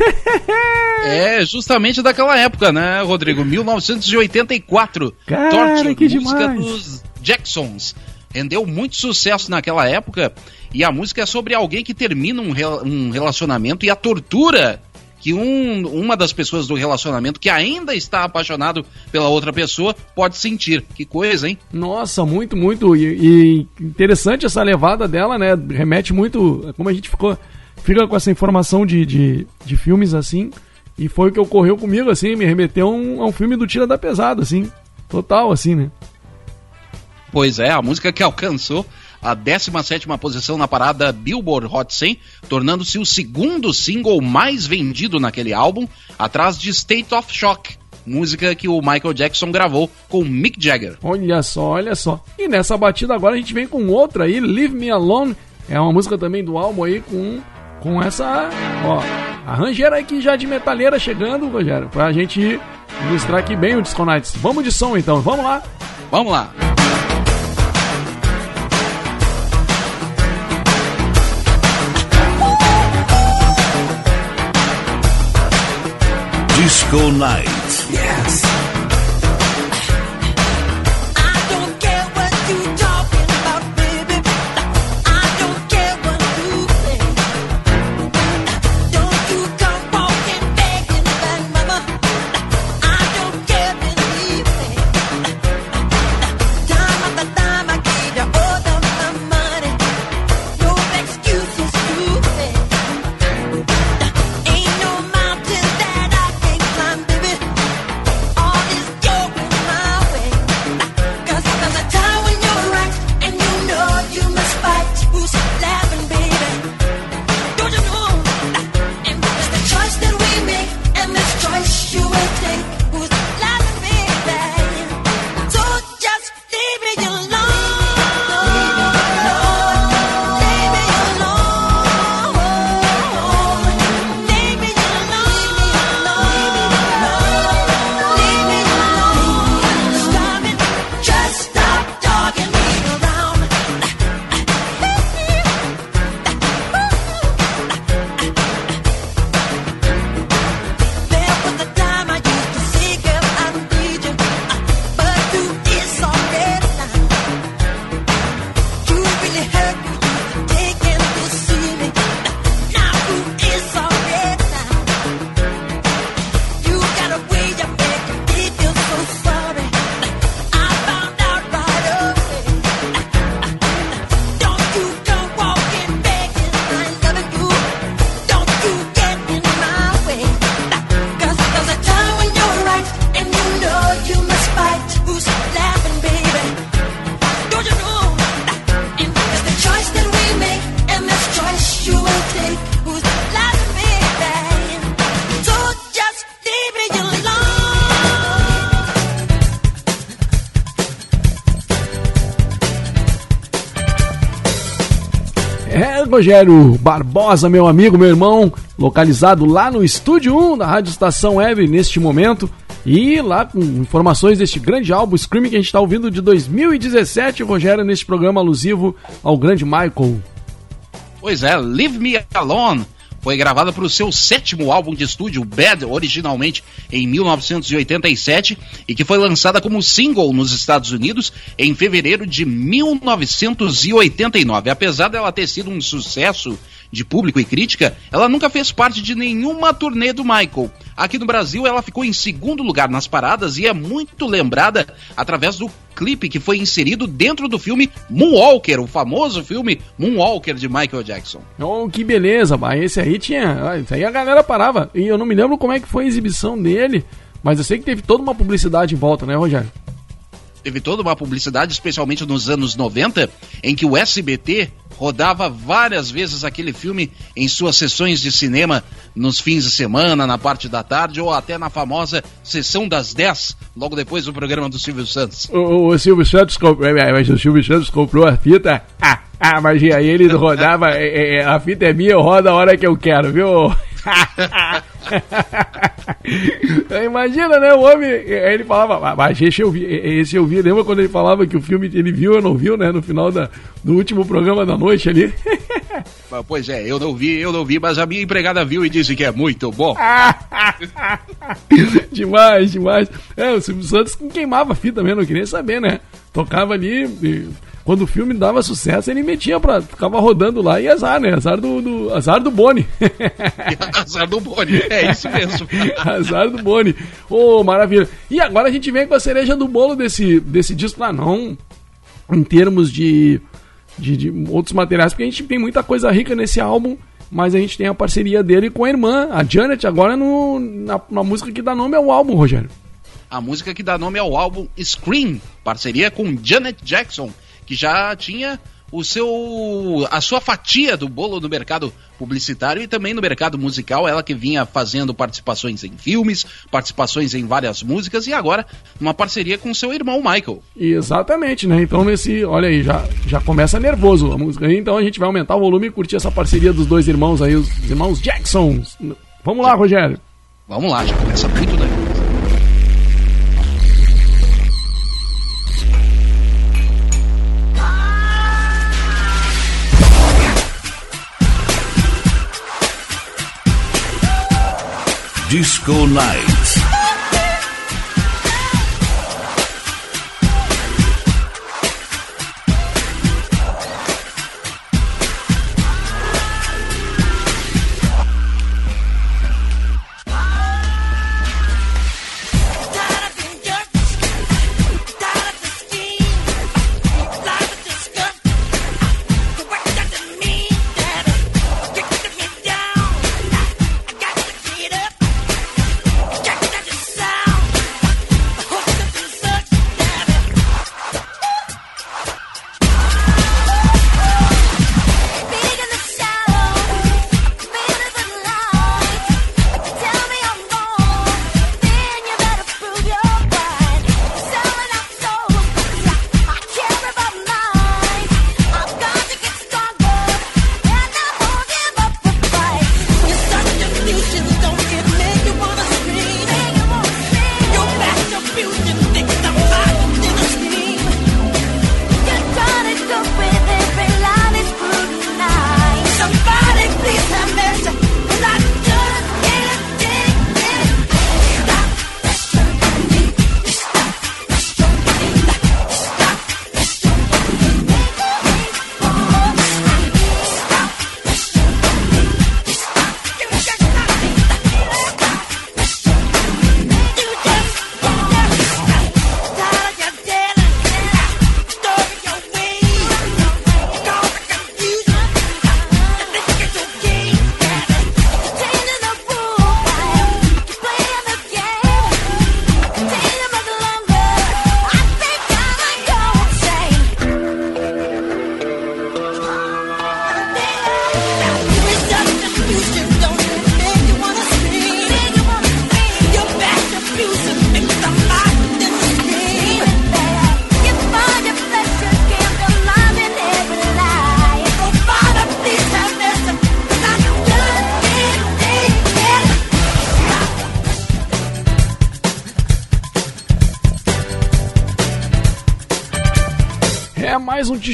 É justamente daquela época, né, Rodrigo? 1984. Cara, Torture, que música demais. dos Jacksons. Rendeu muito sucesso naquela época. E a música é sobre alguém que termina um, um relacionamento e a tortura que um- uma das pessoas do relacionamento que ainda está apaixonado pela outra pessoa pode sentir. Que coisa, hein? Nossa, muito, muito. E, e interessante essa levada dela, né? Remete muito. Como a gente ficou. Fica com essa informação de, de, de filmes assim. E foi o que ocorreu comigo, assim. Me remeteu a um, a um filme do Tira da Pesada, assim. Total, assim, né? Pois é, a música que alcançou a 17ª posição na parada Billboard Hot 100, tornando-se o segundo single mais vendido naquele álbum, atrás de State of Shock, música que o Michael Jackson gravou com Mick Jagger. Olha só, olha só. E nessa batida agora a gente vem com outra aí, Leave Me Alone. É uma música também do álbum aí com, com essa, ó, a rangeira aqui já de metaleira chegando, Rogério, pra gente ilustrar aqui bem o Disco Nights. Vamos de som então, vamos lá. Vamos lá. Disco Night. Yeah. Rogério Barbosa, meu amigo, meu irmão, localizado lá no Estúdio 1 da Rádio Estação Web neste momento. E lá com informações deste grande álbum Screaming que a gente está ouvindo de 2017, Rogério, neste programa alusivo ao grande Michael. Pois é, Leave Me Alone foi gravada para o seu sétimo álbum de estúdio, Bad, originalmente em 1987, e que foi lançada como single nos Estados Unidos em fevereiro de 1989. Apesar dela ter sido um sucesso de público e crítica, ela nunca fez parte de nenhuma turnê do Michael. Aqui no Brasil, ela ficou em segundo lugar nas paradas e é muito lembrada através do clipe que foi inserido dentro do filme Moonwalker, o famoso filme Moonwalker de Michael Jackson. Oh, que beleza, mas esse aí tinha. ah, aí a galera parava. E eu não me lembro como é que foi a exibição dele, mas eu sei que teve toda uma publicidade em volta, né, Rogério? Teve toda uma publicidade, especialmente nos anos 90, em que o SBT rodava várias vezes aquele filme em suas sessões de cinema nos fins de semana, na parte da tarde ou até na famosa sessão das 10, logo depois do programa do Silvio Santos. O, o Silvio Santos comprou. Mas o Silvio Santos comprou a fita. Ah, ah mas e aí ele rodava. é, é, a fita é minha, eu rodo a hora que eu quero, viu? Imagina, né? O homem. Aí ele falava, mas esse eu vi, esse eu vi. Lembra quando ele falava que o filme ele viu ou não viu, né? No final da, do último programa da noite ali. Pois é, eu não vi, eu não vi, mas a minha empregada viu e disse que é muito bom. demais, demais. É, o Silvio Santos queimava a fita mesmo, não queria saber, né? Tocava ali. Quando o filme dava sucesso, ele metia pra. ficava rodando lá e azar, né? Azar do. do azar do Boni. Azar do Boni, é isso mesmo. azar do Boni. Ô, maravilha. E agora a gente vem com a cereja do bolo desse, desse disco lá, não em termos de, de, de outros materiais, porque a gente tem muita coisa rica nesse álbum, mas a gente tem a parceria dele com a irmã, a Janet, agora no, na, na música que dá nome ao álbum, Rogério. A música que dá nome ao álbum Scream, parceria com Janet Jackson, que já tinha o seu a sua fatia do bolo no mercado publicitário e também no mercado musical, ela que vinha fazendo participações em filmes, participações em várias músicas e agora uma parceria com seu irmão Michael. Exatamente, né? Então nesse, olha aí, já, já começa nervoso a música então a gente vai aumentar o volume e curtir essa parceria dos dois irmãos aí, os irmãos Jacksons. Vamos lá, Rogério. Vamos lá, já começa muito Disco Nights.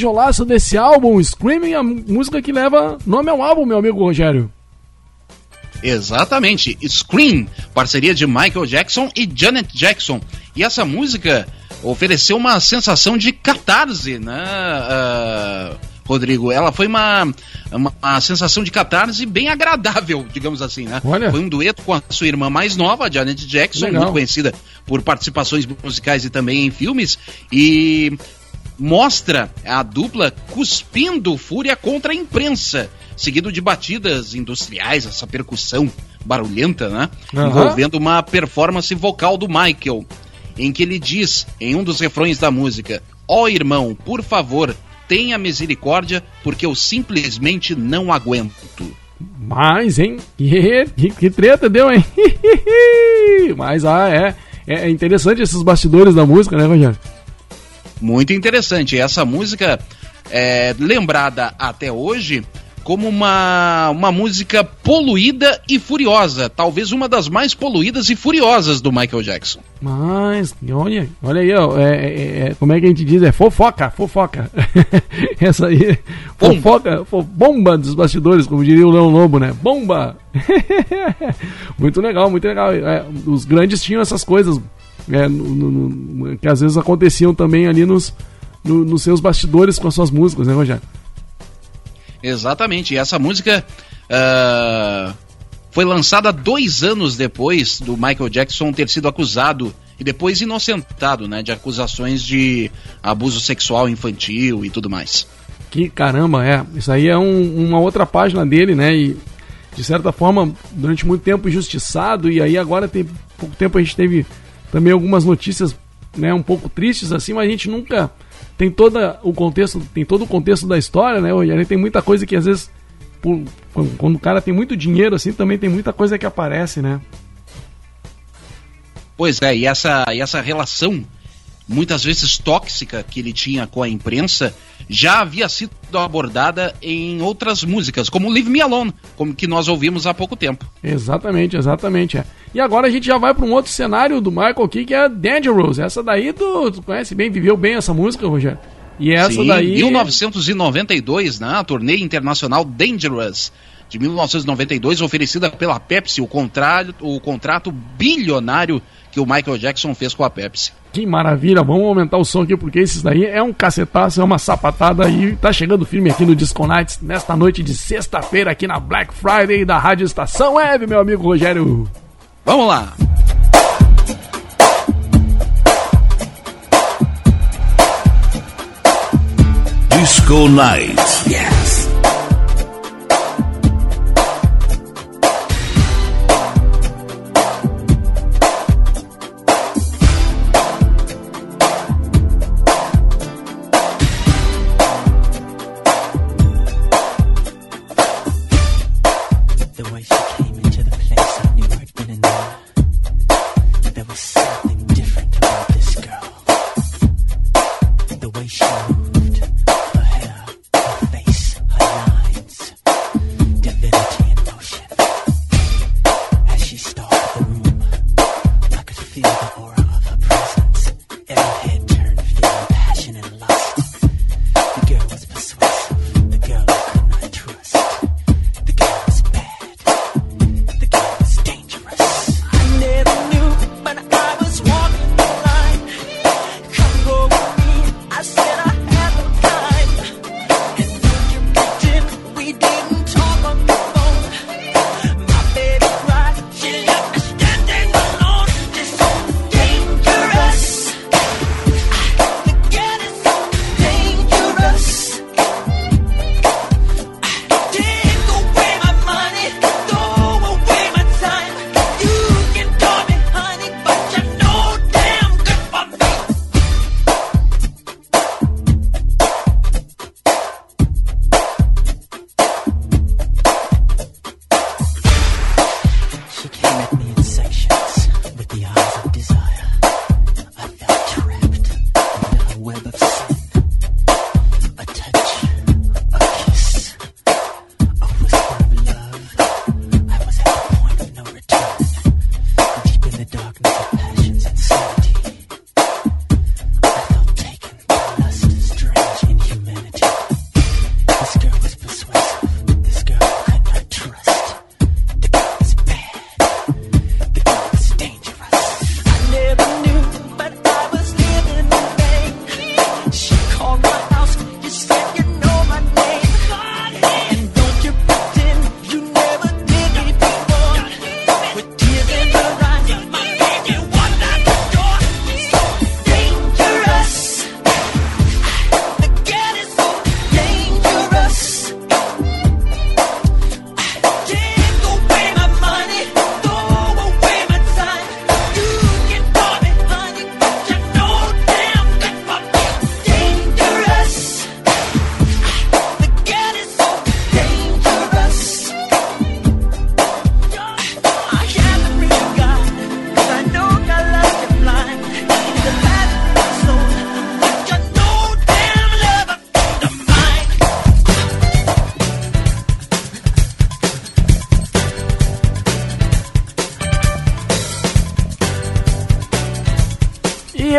Tijolaço desse álbum, Screaming, a música que leva nome ao álbum, meu amigo Rogério. Exatamente, Scream, parceria de Michael Jackson e Janet Jackson. E essa música ofereceu uma sensação de catarse, né, ah, Rodrigo? Ela foi uma, uma, uma sensação de catarse bem agradável, digamos assim, né? Olha. Foi um dueto com a sua irmã mais nova, Janet Jackson, Legal. muito conhecida por participações musicais e também em filmes. E mostra a dupla cuspindo fúria contra a imprensa, seguido de batidas industriais, essa percussão barulhenta, né? Aham. Envolvendo uma performance vocal do Michael, em que ele diz, em um dos refrões da música: Ó irmão, por favor, tenha misericórdia, porque eu simplesmente não aguento. Mas, hein? Que, que, que treta deu, hein? Mas, ah, é. É interessante esses bastidores da música, né, Rogério? Muito interessante. Essa música é lembrada até hoje como uma, uma música poluída e furiosa, talvez uma das mais poluídas e furiosas do Michael Jackson. Mas, olha, olha aí, ó, é, é- é- como é que a gente diz? É fofoca, fofoca. Essa aí, fofoca, fo- bomba dos bastidores, como diria o Leão Lobo, né? Bomba! muito legal, muito legal. É, os grandes tinham essas coisas é, no- no- no- que às vezes aconteciam também ali nos, no- nos seus bastidores com as suas músicas, né, Rogério? Exatamente, e essa música ah, foi lançada dois anos depois do Michael Jackson ter sido acusado e depois inocentado né, de acusações de abuso sexual infantil e tudo mais. Que caramba, é. Isso aí é um- uma outra página dele, né? E de certa forma, durante muito tempo injustiçado, e aí agora tem pouco tempo a gente teve também algumas notícias, né, um pouco tristes assim, mas a gente nunca tem toda o contexto, tem todo o contexto da história, né? Hoje a gente tem muita coisa que às vezes por- quando, quando o cara tem muito dinheiro assim, também tem muita coisa que aparece, né? Pois é, e essa, e essa relação, muitas vezes tóxica, que ele tinha com a imprensa, já havia sido abordada em outras músicas, como Leave Me Alone, como que nós ouvimos há pouco tempo. Exatamente, exatamente. É. E agora a gente já vai para um outro cenário do Michael aqui, que é Dangerous. Essa daí tu, tu conhece bem, viveu bem essa música, Rogério. E essa Sim, daí. 1992, né? A turnê internacional Dangerous de 1992, oferecida pela Pepsi, o contrato, o contrato bilionário que o Michael Jackson fez com a Pepsi. Que maravilha, vamos aumentar o som aqui, porque esses daí é um cacetaço, é uma sapatada e tá chegando firme aqui no Disco Nights nesta noite de sexta-feira aqui na Black Friday da Rádio Estação Web, meu amigo Rogério. Vamos lá! Disco Night. Yes.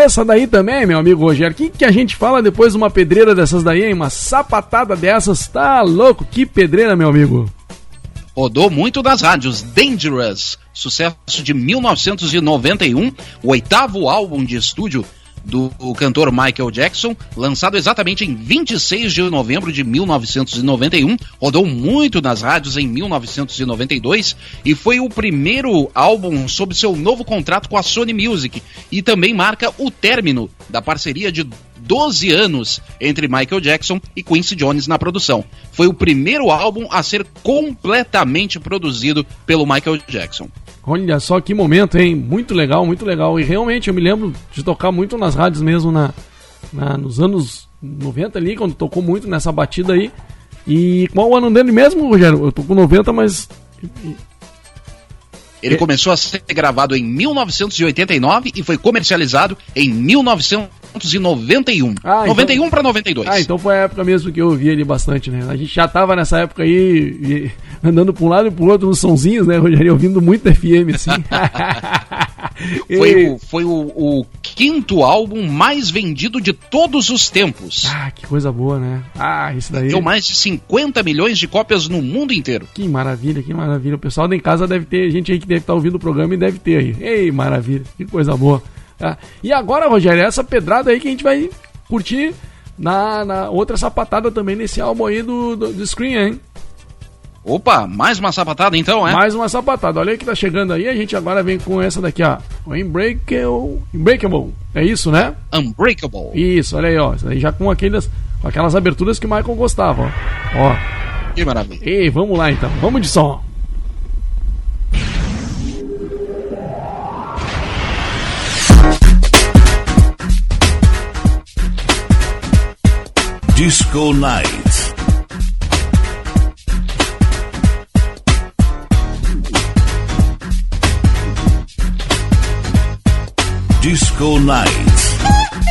Essa daí também, meu amigo Rogério, o que, que a gente fala depois de uma pedreira dessas daí, hein? Uma sapatada dessas, tá louco? Que pedreira, meu amigo. Rodou muito nas rádios. Dangerous, sucesso de 1991, o oitavo álbum de estúdio do cantor Michael Jackson, lançado exatamente em 26 de novembro de 1991, rodou muito nas rádios em 1992 e foi o primeiro álbum sob seu novo contrato com a Sony Music e também marca o término da parceria de 12 anos entre Michael Jackson e Quincy Jones na produção. Foi o primeiro álbum a ser completamente produzido pelo Michael Jackson. Olha só que momento, hein? Muito legal, muito legal. E realmente eu me lembro de tocar muito nas rádios mesmo na, na- nos anos 90 ali, quando tocou muito nessa batida aí. E qual o ano dele mesmo, Rogério? Eu tô com 90, mas. Ele começou a ser gravado em 1989 e foi comercializado em 1991. Ah, então- 91 para 92. Ah, então foi a época mesmo que eu ouvi ele bastante, né? A gente já tava nessa época aí, e- andando pra um lado e pro outro, uns sonzinhos, né, Rogério? Ouvindo muito FM, assim. Foi, o, foi o, o quinto álbum mais vendido de todos os tempos. Ah, que coisa boa, né? Ah, isso daí. Deu mais de 50 milhões de cópias no mundo inteiro. Que maravilha, que maravilha. O pessoal da em casa deve ter, gente aí que deve estar ouvindo o programa e deve ter aí. Ei, maravilha, que coisa boa. Ah, e agora, Rogério, essa pedrada aí que a gente vai curtir na, na outra sapatada também nesse álbum aí do, do, do Screen, hein? Opa, mais uma sapatada então, é? Mais uma sapatada. Olha aí que tá chegando aí. A gente agora vem com essa daqui, ó. O Unbreakable. Unbreakable. É isso, né? Unbreakable. Isso, olha aí, ó. Isso aí já com aquelas, com aquelas aberturas que o Michael gostava, ó. Ó. Que maravilha. Ei, vamos lá então. Vamos de som. Disco Night. Disco Night.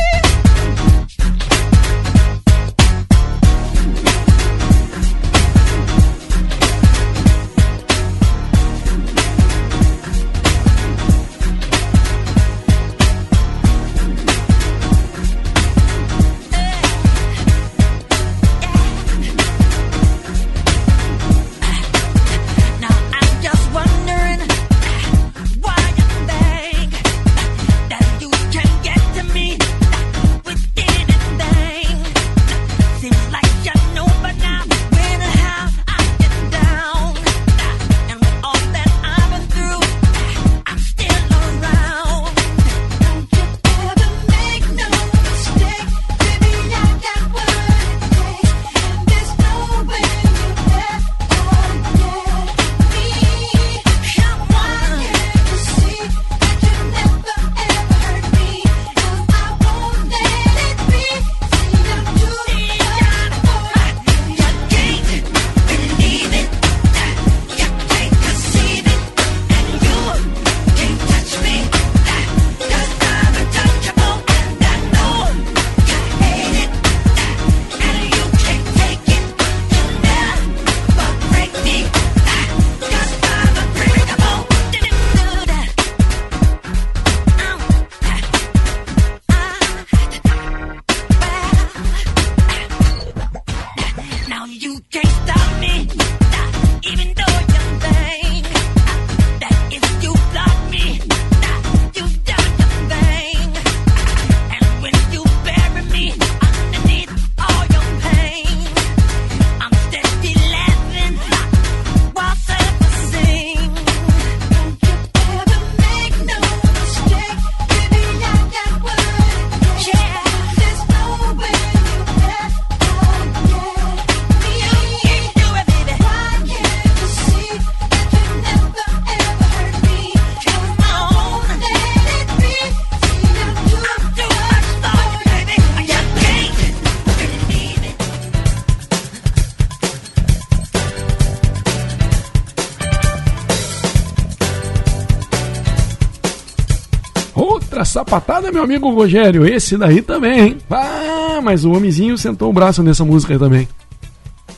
Sapatada, meu amigo Rogério. Esse daí também, hein? Ah, mas o homenzinho sentou o braço nessa música aí também.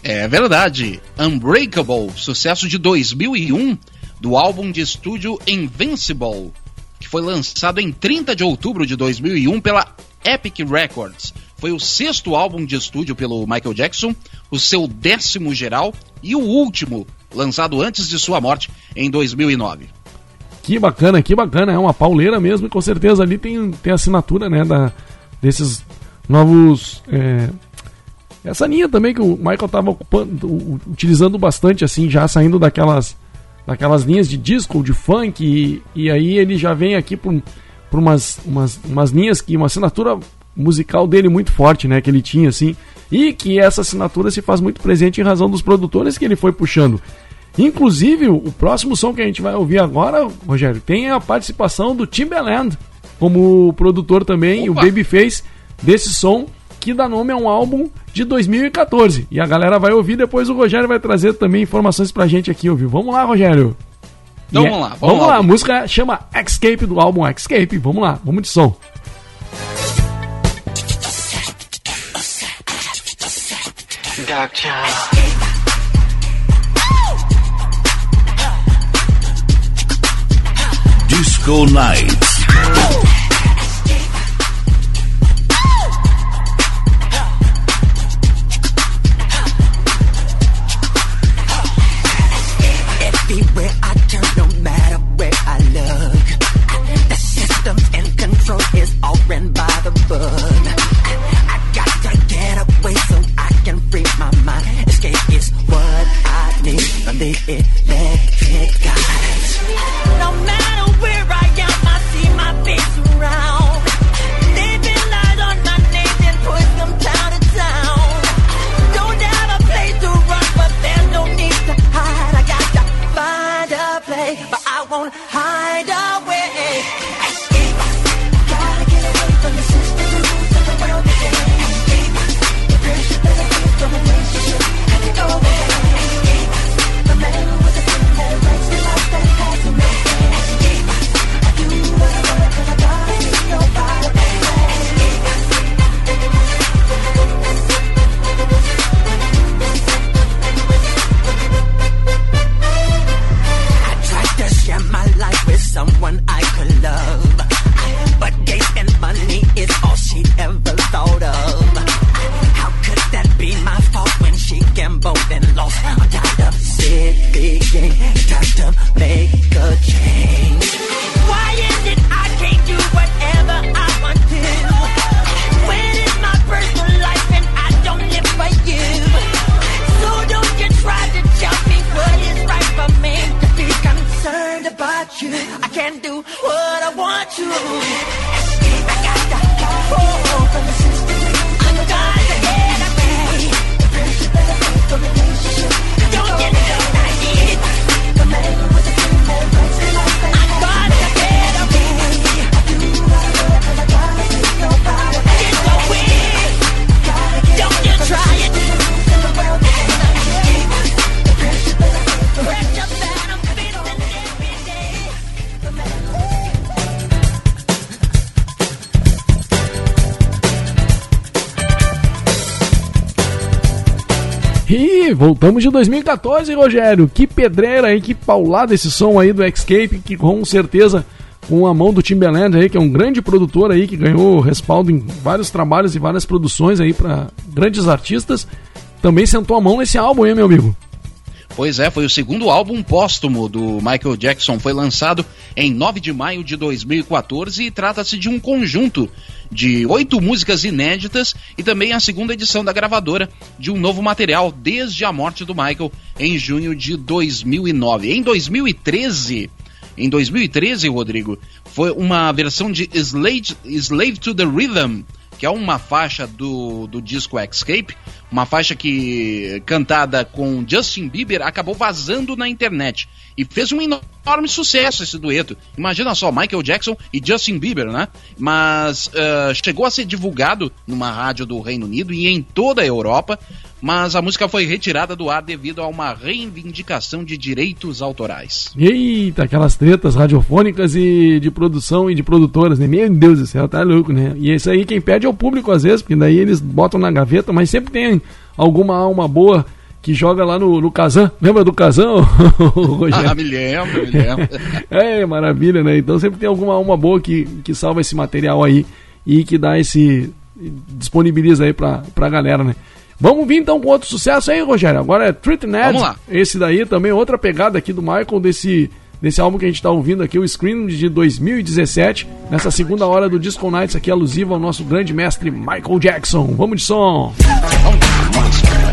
É verdade. Unbreakable, sucesso de 2001 do álbum de estúdio Invincible, que foi lançado em 30 de outubro de 2001 pela Epic Records. Foi o sexto álbum de estúdio pelo Michael Jackson, o seu décimo geral e o último, lançado antes de sua morte em 2009. Que bacana, que bacana. É uma pauleira mesmo e com certeza ali tem, tem assinatura, né, da, desses novos... é, essa linha também que o Michael estava ocupando, utilizando bastante, assim, já saindo daquelas, daquelas linhas de disco, de funk, e, e aí ele já vem aqui por, por umas, umas, umas linhas que uma assinatura musical dele muito forte, né, que ele tinha, assim, e que essa assinatura se faz muito presente em razão dos produtores que ele foi puxando. Inclusive, o próximo som que a gente vai ouvir agora, Rogério, tem a participação do Timbaland como produtor também, e o Opa! Babyface desse som que dá nome a um álbum de 2014. E a galera vai ouvir, depois o Rogério vai trazer também informações pra gente aqui, ouviu? Vamos lá, Rogério. Então E é- vamos lá, vamos Vamos lá, lá, a música chama Escape do álbum Escape. Vamos lá, vamos de som. Dark Disco Nights. Everywhere I turn, no matter where I look, the systems control is all by the book. I got to get away so I can free my mind. Escape is what I need electric guys. No matter on. What I Voltamos de 2014, Rogério. Que pedreira aí, que paulada esse som aí do Escape, que com certeza com a mão do Timbaland aí, que é um grande produtor aí, que ganhou respaldo em vários trabalhos e várias produções aí para grandes artistas. Também sentou a mão nesse álbum, hein, meu amigo? Pois é, foi o segundo álbum póstumo do Michael Jackson. Foi lançado em 9 de maio de 2014 e trata-se de um conjunto de oito músicas inéditas e também a segunda edição da gravadora de um novo material desde a morte do Michael em junho de 2009. Em 2013, em 2013, Rodrigo, foi uma versão de Slave, Slave to the Rhythm, que é uma faixa do, do disco Escape, uma faixa que cantada com Justin Bieber acabou vazando na internet e fez um enorme sucesso esse dueto. Imagina só, Michael Jackson e Justin Bieber, né? Mas ah, chegou a ser divulgado numa rádio do Reino Unido e em toda a Europa, mas a música foi retirada do ar devido a uma reivindicação de direitos autorais. Eita, aquelas tretas radiofônicas e de produção e de produtoras, né? Meu Deus do céu, tá louco, né? E isso aí quem pede é o público às vezes, porque daí eles botam na gaveta, mas sempre tem alguma alma boa que joga lá no, no Kazan. Lembra do Kazan, Rogério? Ah, me lembro, me lembro. É, maravilha, né? Então sempre tem alguma uma boa que, que salva esse material aí e que dá esse. disponibiliza aí pra, pra galera, né? Vamos vir então com outro sucesso aí, Rogério. Agora é Treat Ned. Vamos lá. Esse daí também, outra pegada aqui do Michael, desse, desse álbum que a gente tá ouvindo aqui, o Scream de 2017. Nessa segunda hora do Disco Nights aqui, alusiva ao nosso grande mestre Michael Jackson. Vamos de som. Disco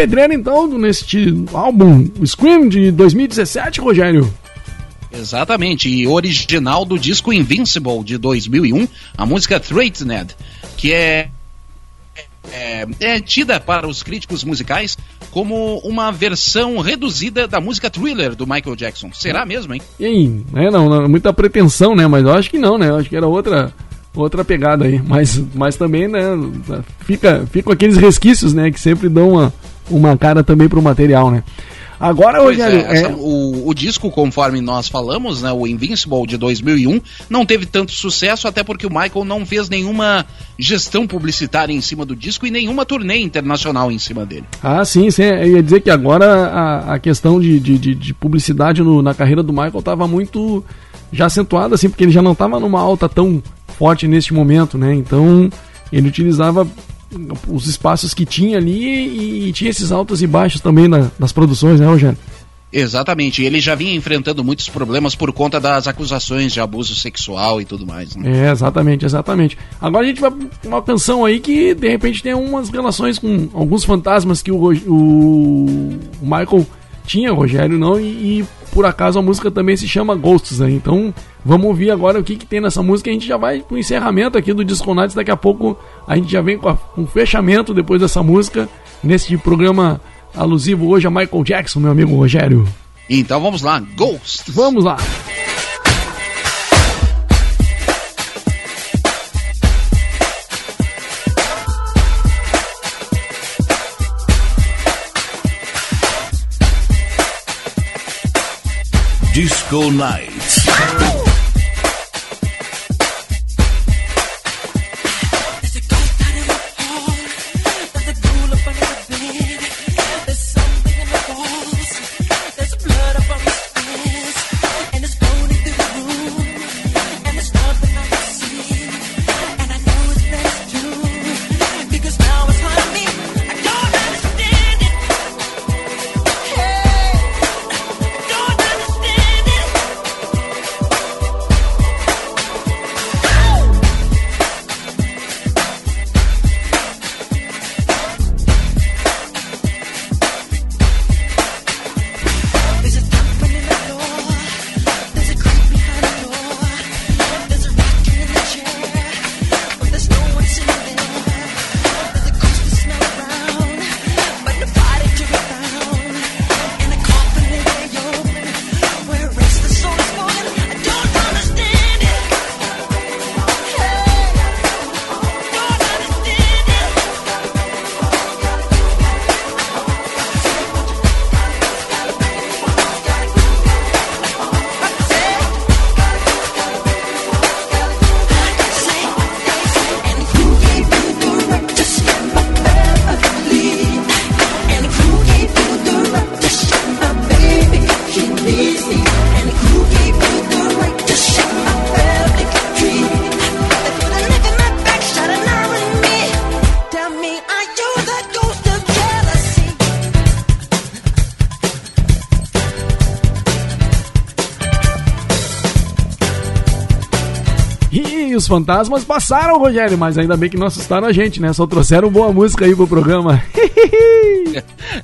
pedreira então neste álbum Scream de 2017, Rogério. Exatamente, e original do disco Invincible de 2001, a música Threatened, que é, é, é tida para os críticos musicais como uma versão reduzida da música Thriller do Michael Jackson. Será mesmo, hein? E aí, né, não, não, muita pretensão, né? Mas eu acho que não, né? Eu acho que era outra outra pegada aí. Mas, mas também, né? Fica, ficam aqueles resquícios, né? Que sempre dão uma, uma cara também pro material, né? Agora, Pois Rogério, é, essa- é, o, o disco, conforme nós falamos, né, o Invincible de 2001, não teve tanto sucesso, até porque o Michael não fez nenhuma gestão publicitária em cima do disco e nenhuma turnê internacional em cima dele. Ah, sim, sim. Eu ia dizer que agora a, a questão de, de, de- de publicidade no- na carreira do Michael estava muito já acentuada, assim, porque ele já não estava numa alta tão forte neste momento, né? Então ele utilizava os espaços que tinha ali e, tinha esses altos e baixos também na- nas produções, né, Rogério? Exatamente, ele já vinha enfrentando muitos problemas por conta das acusações de abuso sexual e tudo mais. Né? É, exatamente, exatamente. Agora a gente vai pra uma canção aí que de repente tem umas relações com alguns fantasmas que o, o Michael tinha, Rogério não, e, e por acaso a música também se chama Ghosts, né? Então vamos ouvir agora o que, que tem nessa música. A gente já vai pro encerramento aqui do Disco Nights. Daqui a pouco a gente já vem com, a- com o fechamento depois dessa música, nesse programa alusivo hoje a Michael Jackson, meu amigo Rogério. Então vamos lá, Ghost. Vamos lá. Disco Nights. Fantasmas passaram, Rogério, mas ainda bem que não assustaram a gente, né? Só trouxeram boa música aí pro programa.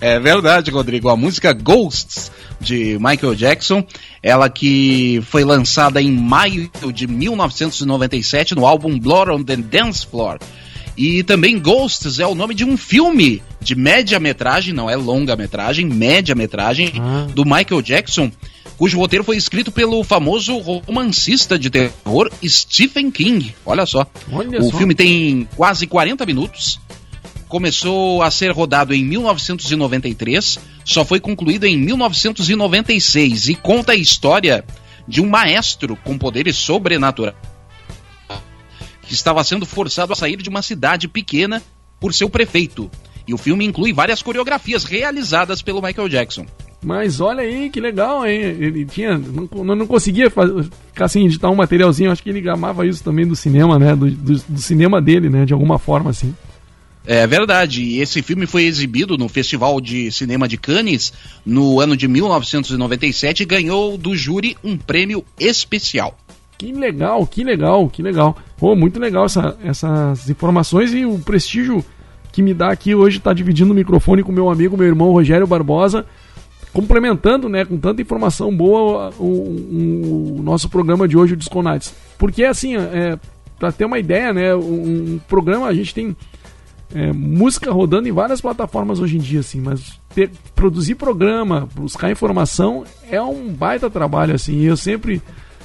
É verdade, Rodrigo. A música Ghosts de Michael Jackson, ela que foi lançada em maio de 1997 no álbum Blood on the Dance Floor. E também Ghosts é o nome de um filme de média-metragem, não é longa-metragem, média-metragem, do Michael Jackson, cujo roteiro foi escrito pelo famoso romancista de terror Stephen King. Olha só. Olha o só. filme tem quase 40 minutos. Começou a ser rodado em 1993, só foi concluído em 1996 e conta a história de um maestro com poderes sobrenaturais que estava sendo forçado a sair de uma cidade pequena por seu prefeito. E o filme inclui várias coreografias realizadas pelo Michael Jackson. Mas olha aí, que legal, hein? Ele tinha. Não, não conseguia faz- ficar sem editar um materialzinho. Acho que ele amava isso também do cinema, né? Do, do, do cinema dele, né? De alguma forma, assim. É verdade, e esse filme foi exibido no Festival de Cinema de Cannes no ano de 1997 e ganhou do júri um prêmio especial. Que legal, que legal, que legal. Pô, muito legal essa- essas informações e o prestígio que me dá aqui hoje tá dividindo o microfone com meu amigo, meu irmão Rogério Barbosa, complementando, né, com tanta informação boa o, o- o nosso programa de hoje, o Disco Nights. Porque assim, é, para ter uma ideia, né, um, um programa a gente tem é, música rodando em várias plataformas hoje em dia, assim, mas ter- produzir programa, buscar informação é um baita trabalho, assim. E eu sempre,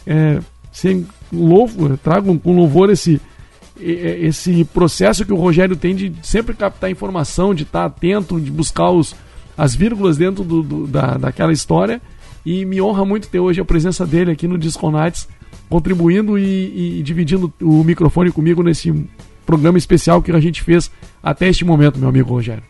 é, sempre louvo, trago com louvor esse, e- esse processo que o Rogério tem de sempre captar informação, de estar atento, de buscar os, as vírgulas dentro do, do- da, daquela história. E me honra muito ter hoje a presença dele aqui no Disco Nights, contribuindo e, e dividindo o microfone comigo nesse programa especial que a gente fez até este momento, meu amigo Rogério.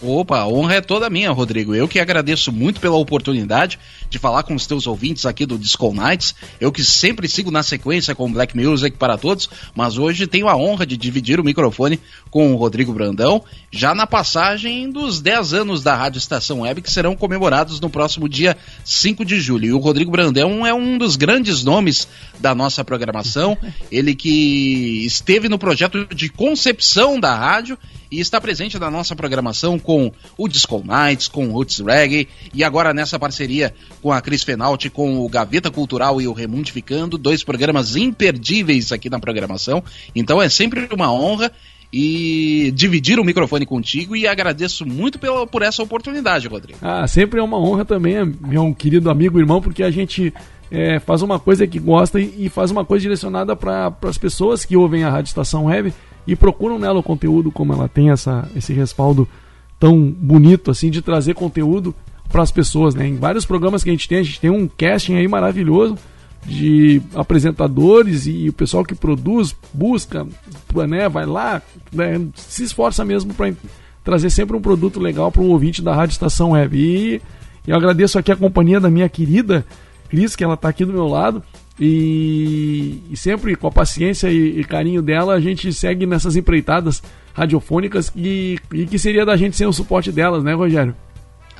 Opa, a honra é toda minha, Rodrigo. Eu que agradeço muito pela oportunidade de falar com os teus ouvintes aqui do Disco Nights. Eu que sempre sigo na sequência com Black Music para todos, mas hoje tenho a honra de dividir o microfone com o Rodrigo Brandão, já na passagem dos 10 anos da Rádio Estação Web, que serão comemorados no próximo dia 5 de julho. E o Rodrigo Brandão é um dos grandes nomes da nossa programação, ele que esteve no projeto de concepção da rádio e está presente na nossa programação com o Disco Nights, com o Roots Reggae e agora nessa parceria com a Cris Fenalti, com o Gaveta Cultural e o Remundificando, dois programas imperdíveis aqui na programação. Então é sempre uma honra e dividir o microfone contigo e agradeço muito pela, por essa oportunidade, Rodrigo. Ah, sempre é uma honra também, meu querido amigo irmão, porque a gente é, faz uma coisa que gosta e, faz uma coisa direcionada para as pessoas que ouvem a Rádio Estação Web e procuram nela o conteúdo, como ela tem essa, esse respaldo tão bonito, assim, de trazer conteúdo para as pessoas, né? Em vários programas que a gente tem, a gente tem um casting aí maravilhoso de apresentadores e o pessoal que produz, busca, né, vai lá, né, se esforça mesmo para trazer sempre um produto legal para o ouvinte da Rádio Estação Web. E eu agradeço aqui a companhia da minha querida Cris, que ela está aqui do meu lado. E, e sempre com a paciência e, e carinho dela, a gente segue nessas empreitadas radiofônicas e, e que seria da gente sem o suporte delas, né, Rogério?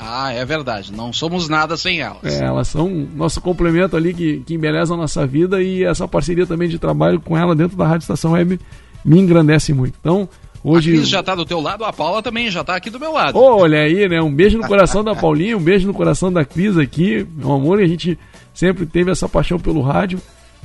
Ah, é verdade, não somos nada sem elas. É, elas são nosso complemento ali que, que embeleza a nossa vida e essa parceria também de trabalho com ela dentro da Rádio Estação Web me engrandece muito. Então, hoje. A Cris já tá do teu lado, a Paula também já tá aqui do meu lado. Olha aí, né? Um beijo no coração da Paulinha, um beijo no coração da Cris aqui, meu amor. E a gente sempre teve essa paixão pelo rádio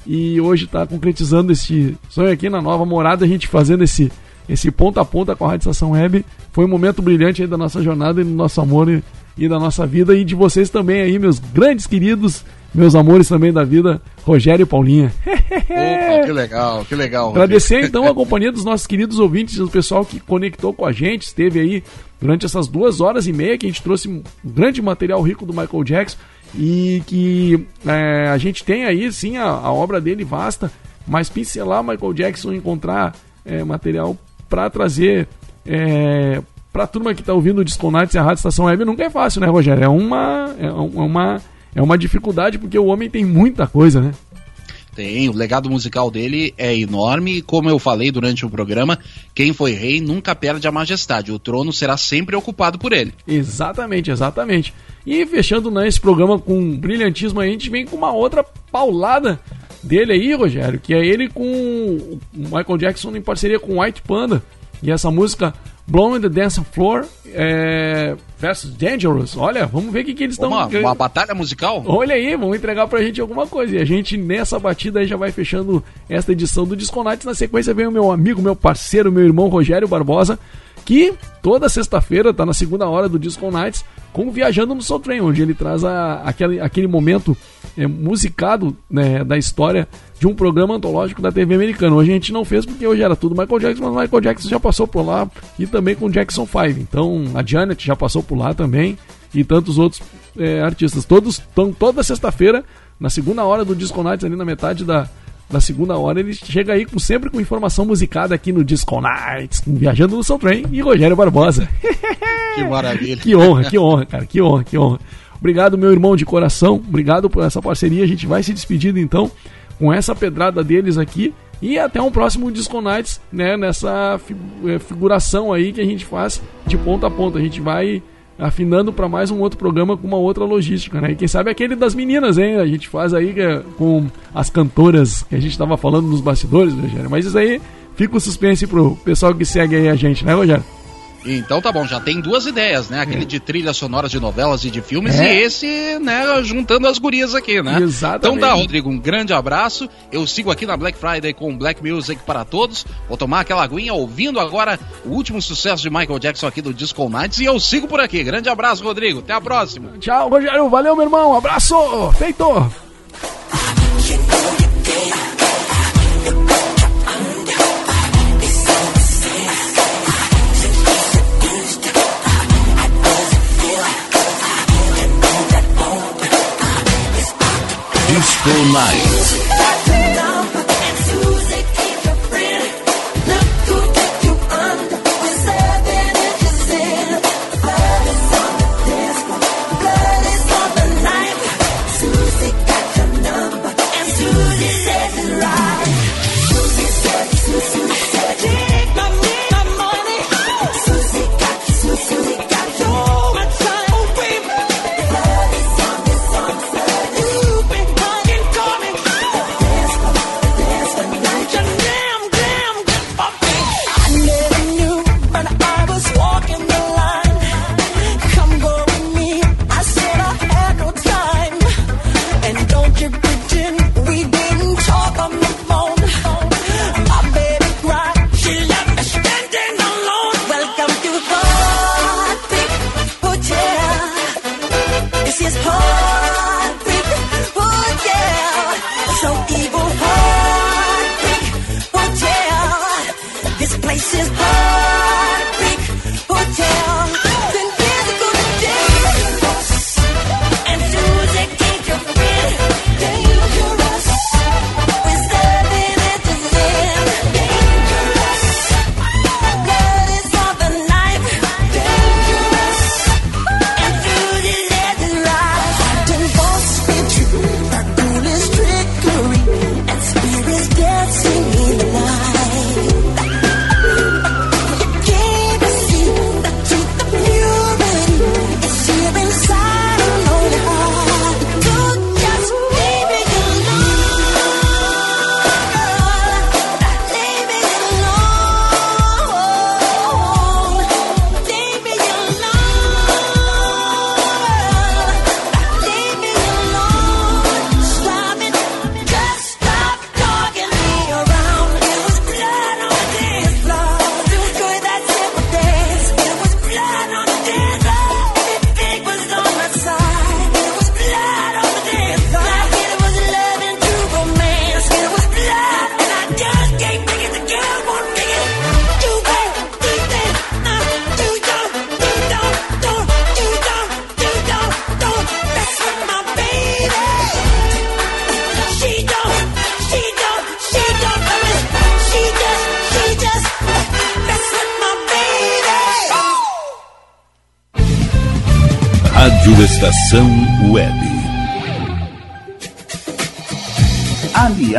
e hoje está concretizando esse sonho aqui na nova morada, a gente fazendo esse, esse ponta a ponta com a Rádio Estação Web. Foi um momento brilhante aí da nossa jornada e do nosso amor e, e da nossa vida e de vocês também aí, meus grandes queridos, meus amores também da vida, Rogério e Paulinha. Opa, que legal, que legal. Agradecer então a companhia dos nossos queridos ouvintes, do pessoal que conectou com a gente, esteve aí durante essas duas horas e meia que a gente trouxe um grande material rico do Michael Jackson e que é, a gente tem aí sim a, a, obra dele vasta, mas pincelar Michael Jackson, encontrar é, material para trazer é, para a turma que está ouvindo o Disco Nights e a Rádio Estação Web nunca é fácil, né, Rogério? É uma, é uma, é uma dificuldade porque o homem tem muita coisa, né? Tem, o legado musical dele é enorme e, como eu falei durante o programa, quem foi rei nunca perde a majestade. O trono será sempre ocupado por ele. Exatamente, exatamente. E fechando né, esse programa com brilhantismo, a gente vem com uma outra paulada dele aí, Rogério, que é ele com o Michael Jackson em parceria com White Panda. E essa música Blown in the Dance Floor é, versus Dangerous. Olha, vamos ver o que, que eles estão... Uma, uma batalha musical? Olha aí, vão entregar pra gente alguma coisa. E a gente, nessa batida aí, já vai fechando esta edição do Disco Nights. Na sequência vem o meu amigo, meu parceiro, meu irmão Rogério Barbosa, que toda sexta-feira tá na segunda hora do Disco Nights com Viajando no Soul Train, onde ele traz a, aquele, aquele momento é, musicado né, da história de um programa antológico da TV americana. Hoje a gente não fez porque hoje era tudo Michael Jackson, mas Michael Jackson já passou por lá e também com Jackson 5. Então a Janet já passou por lá também e tantos outros é, artistas. Todos estão toda sexta-feira, na segunda hora do Disco Nights, ali na metade da, da segunda hora, ele chega aí com, sempre com informação musicada aqui no Disco Nights, com Viajando no Soul Train e Rogério Barbosa. Que maravilha. que honra, que honra, cara, que honra, que honra. Obrigado, meu irmão de coração, obrigado por essa parceria. A gente vai se despedindo então com essa pedrada deles aqui. E até um próximo Disco Nights, né? Nessa eh, figuração aí que a gente faz de ponta a ponta. A gente vai afinando para mais um outro programa com uma outra logística, né? E quem sabe aquele das meninas, hein? A gente faz aí eh, com as cantoras que a gente tava falando nos bastidores, Rogério. Mas isso aí fica o suspense pro pessoal que segue aí a gente, né, Rogério? Então tá bom, já tem duas ideias, né? Aquele de trilhas sonoras de novelas e de filmes É. e esse, né, juntando as gurias aqui, né? Exatamente. Então tá, Rodrigo, um grande abraço. Eu sigo aqui na Black Friday com Black Music para todos. Vou tomar aquela aguinha ouvindo agora o último sucesso de Michael Jackson aqui do Disco Nights e eu sigo por aqui. Grande abraço, Rodrigo. Até a próxima. Tchau, Rogério. Valeu, meu irmão. Abraço. Feito. Disco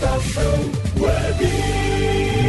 Estação Web.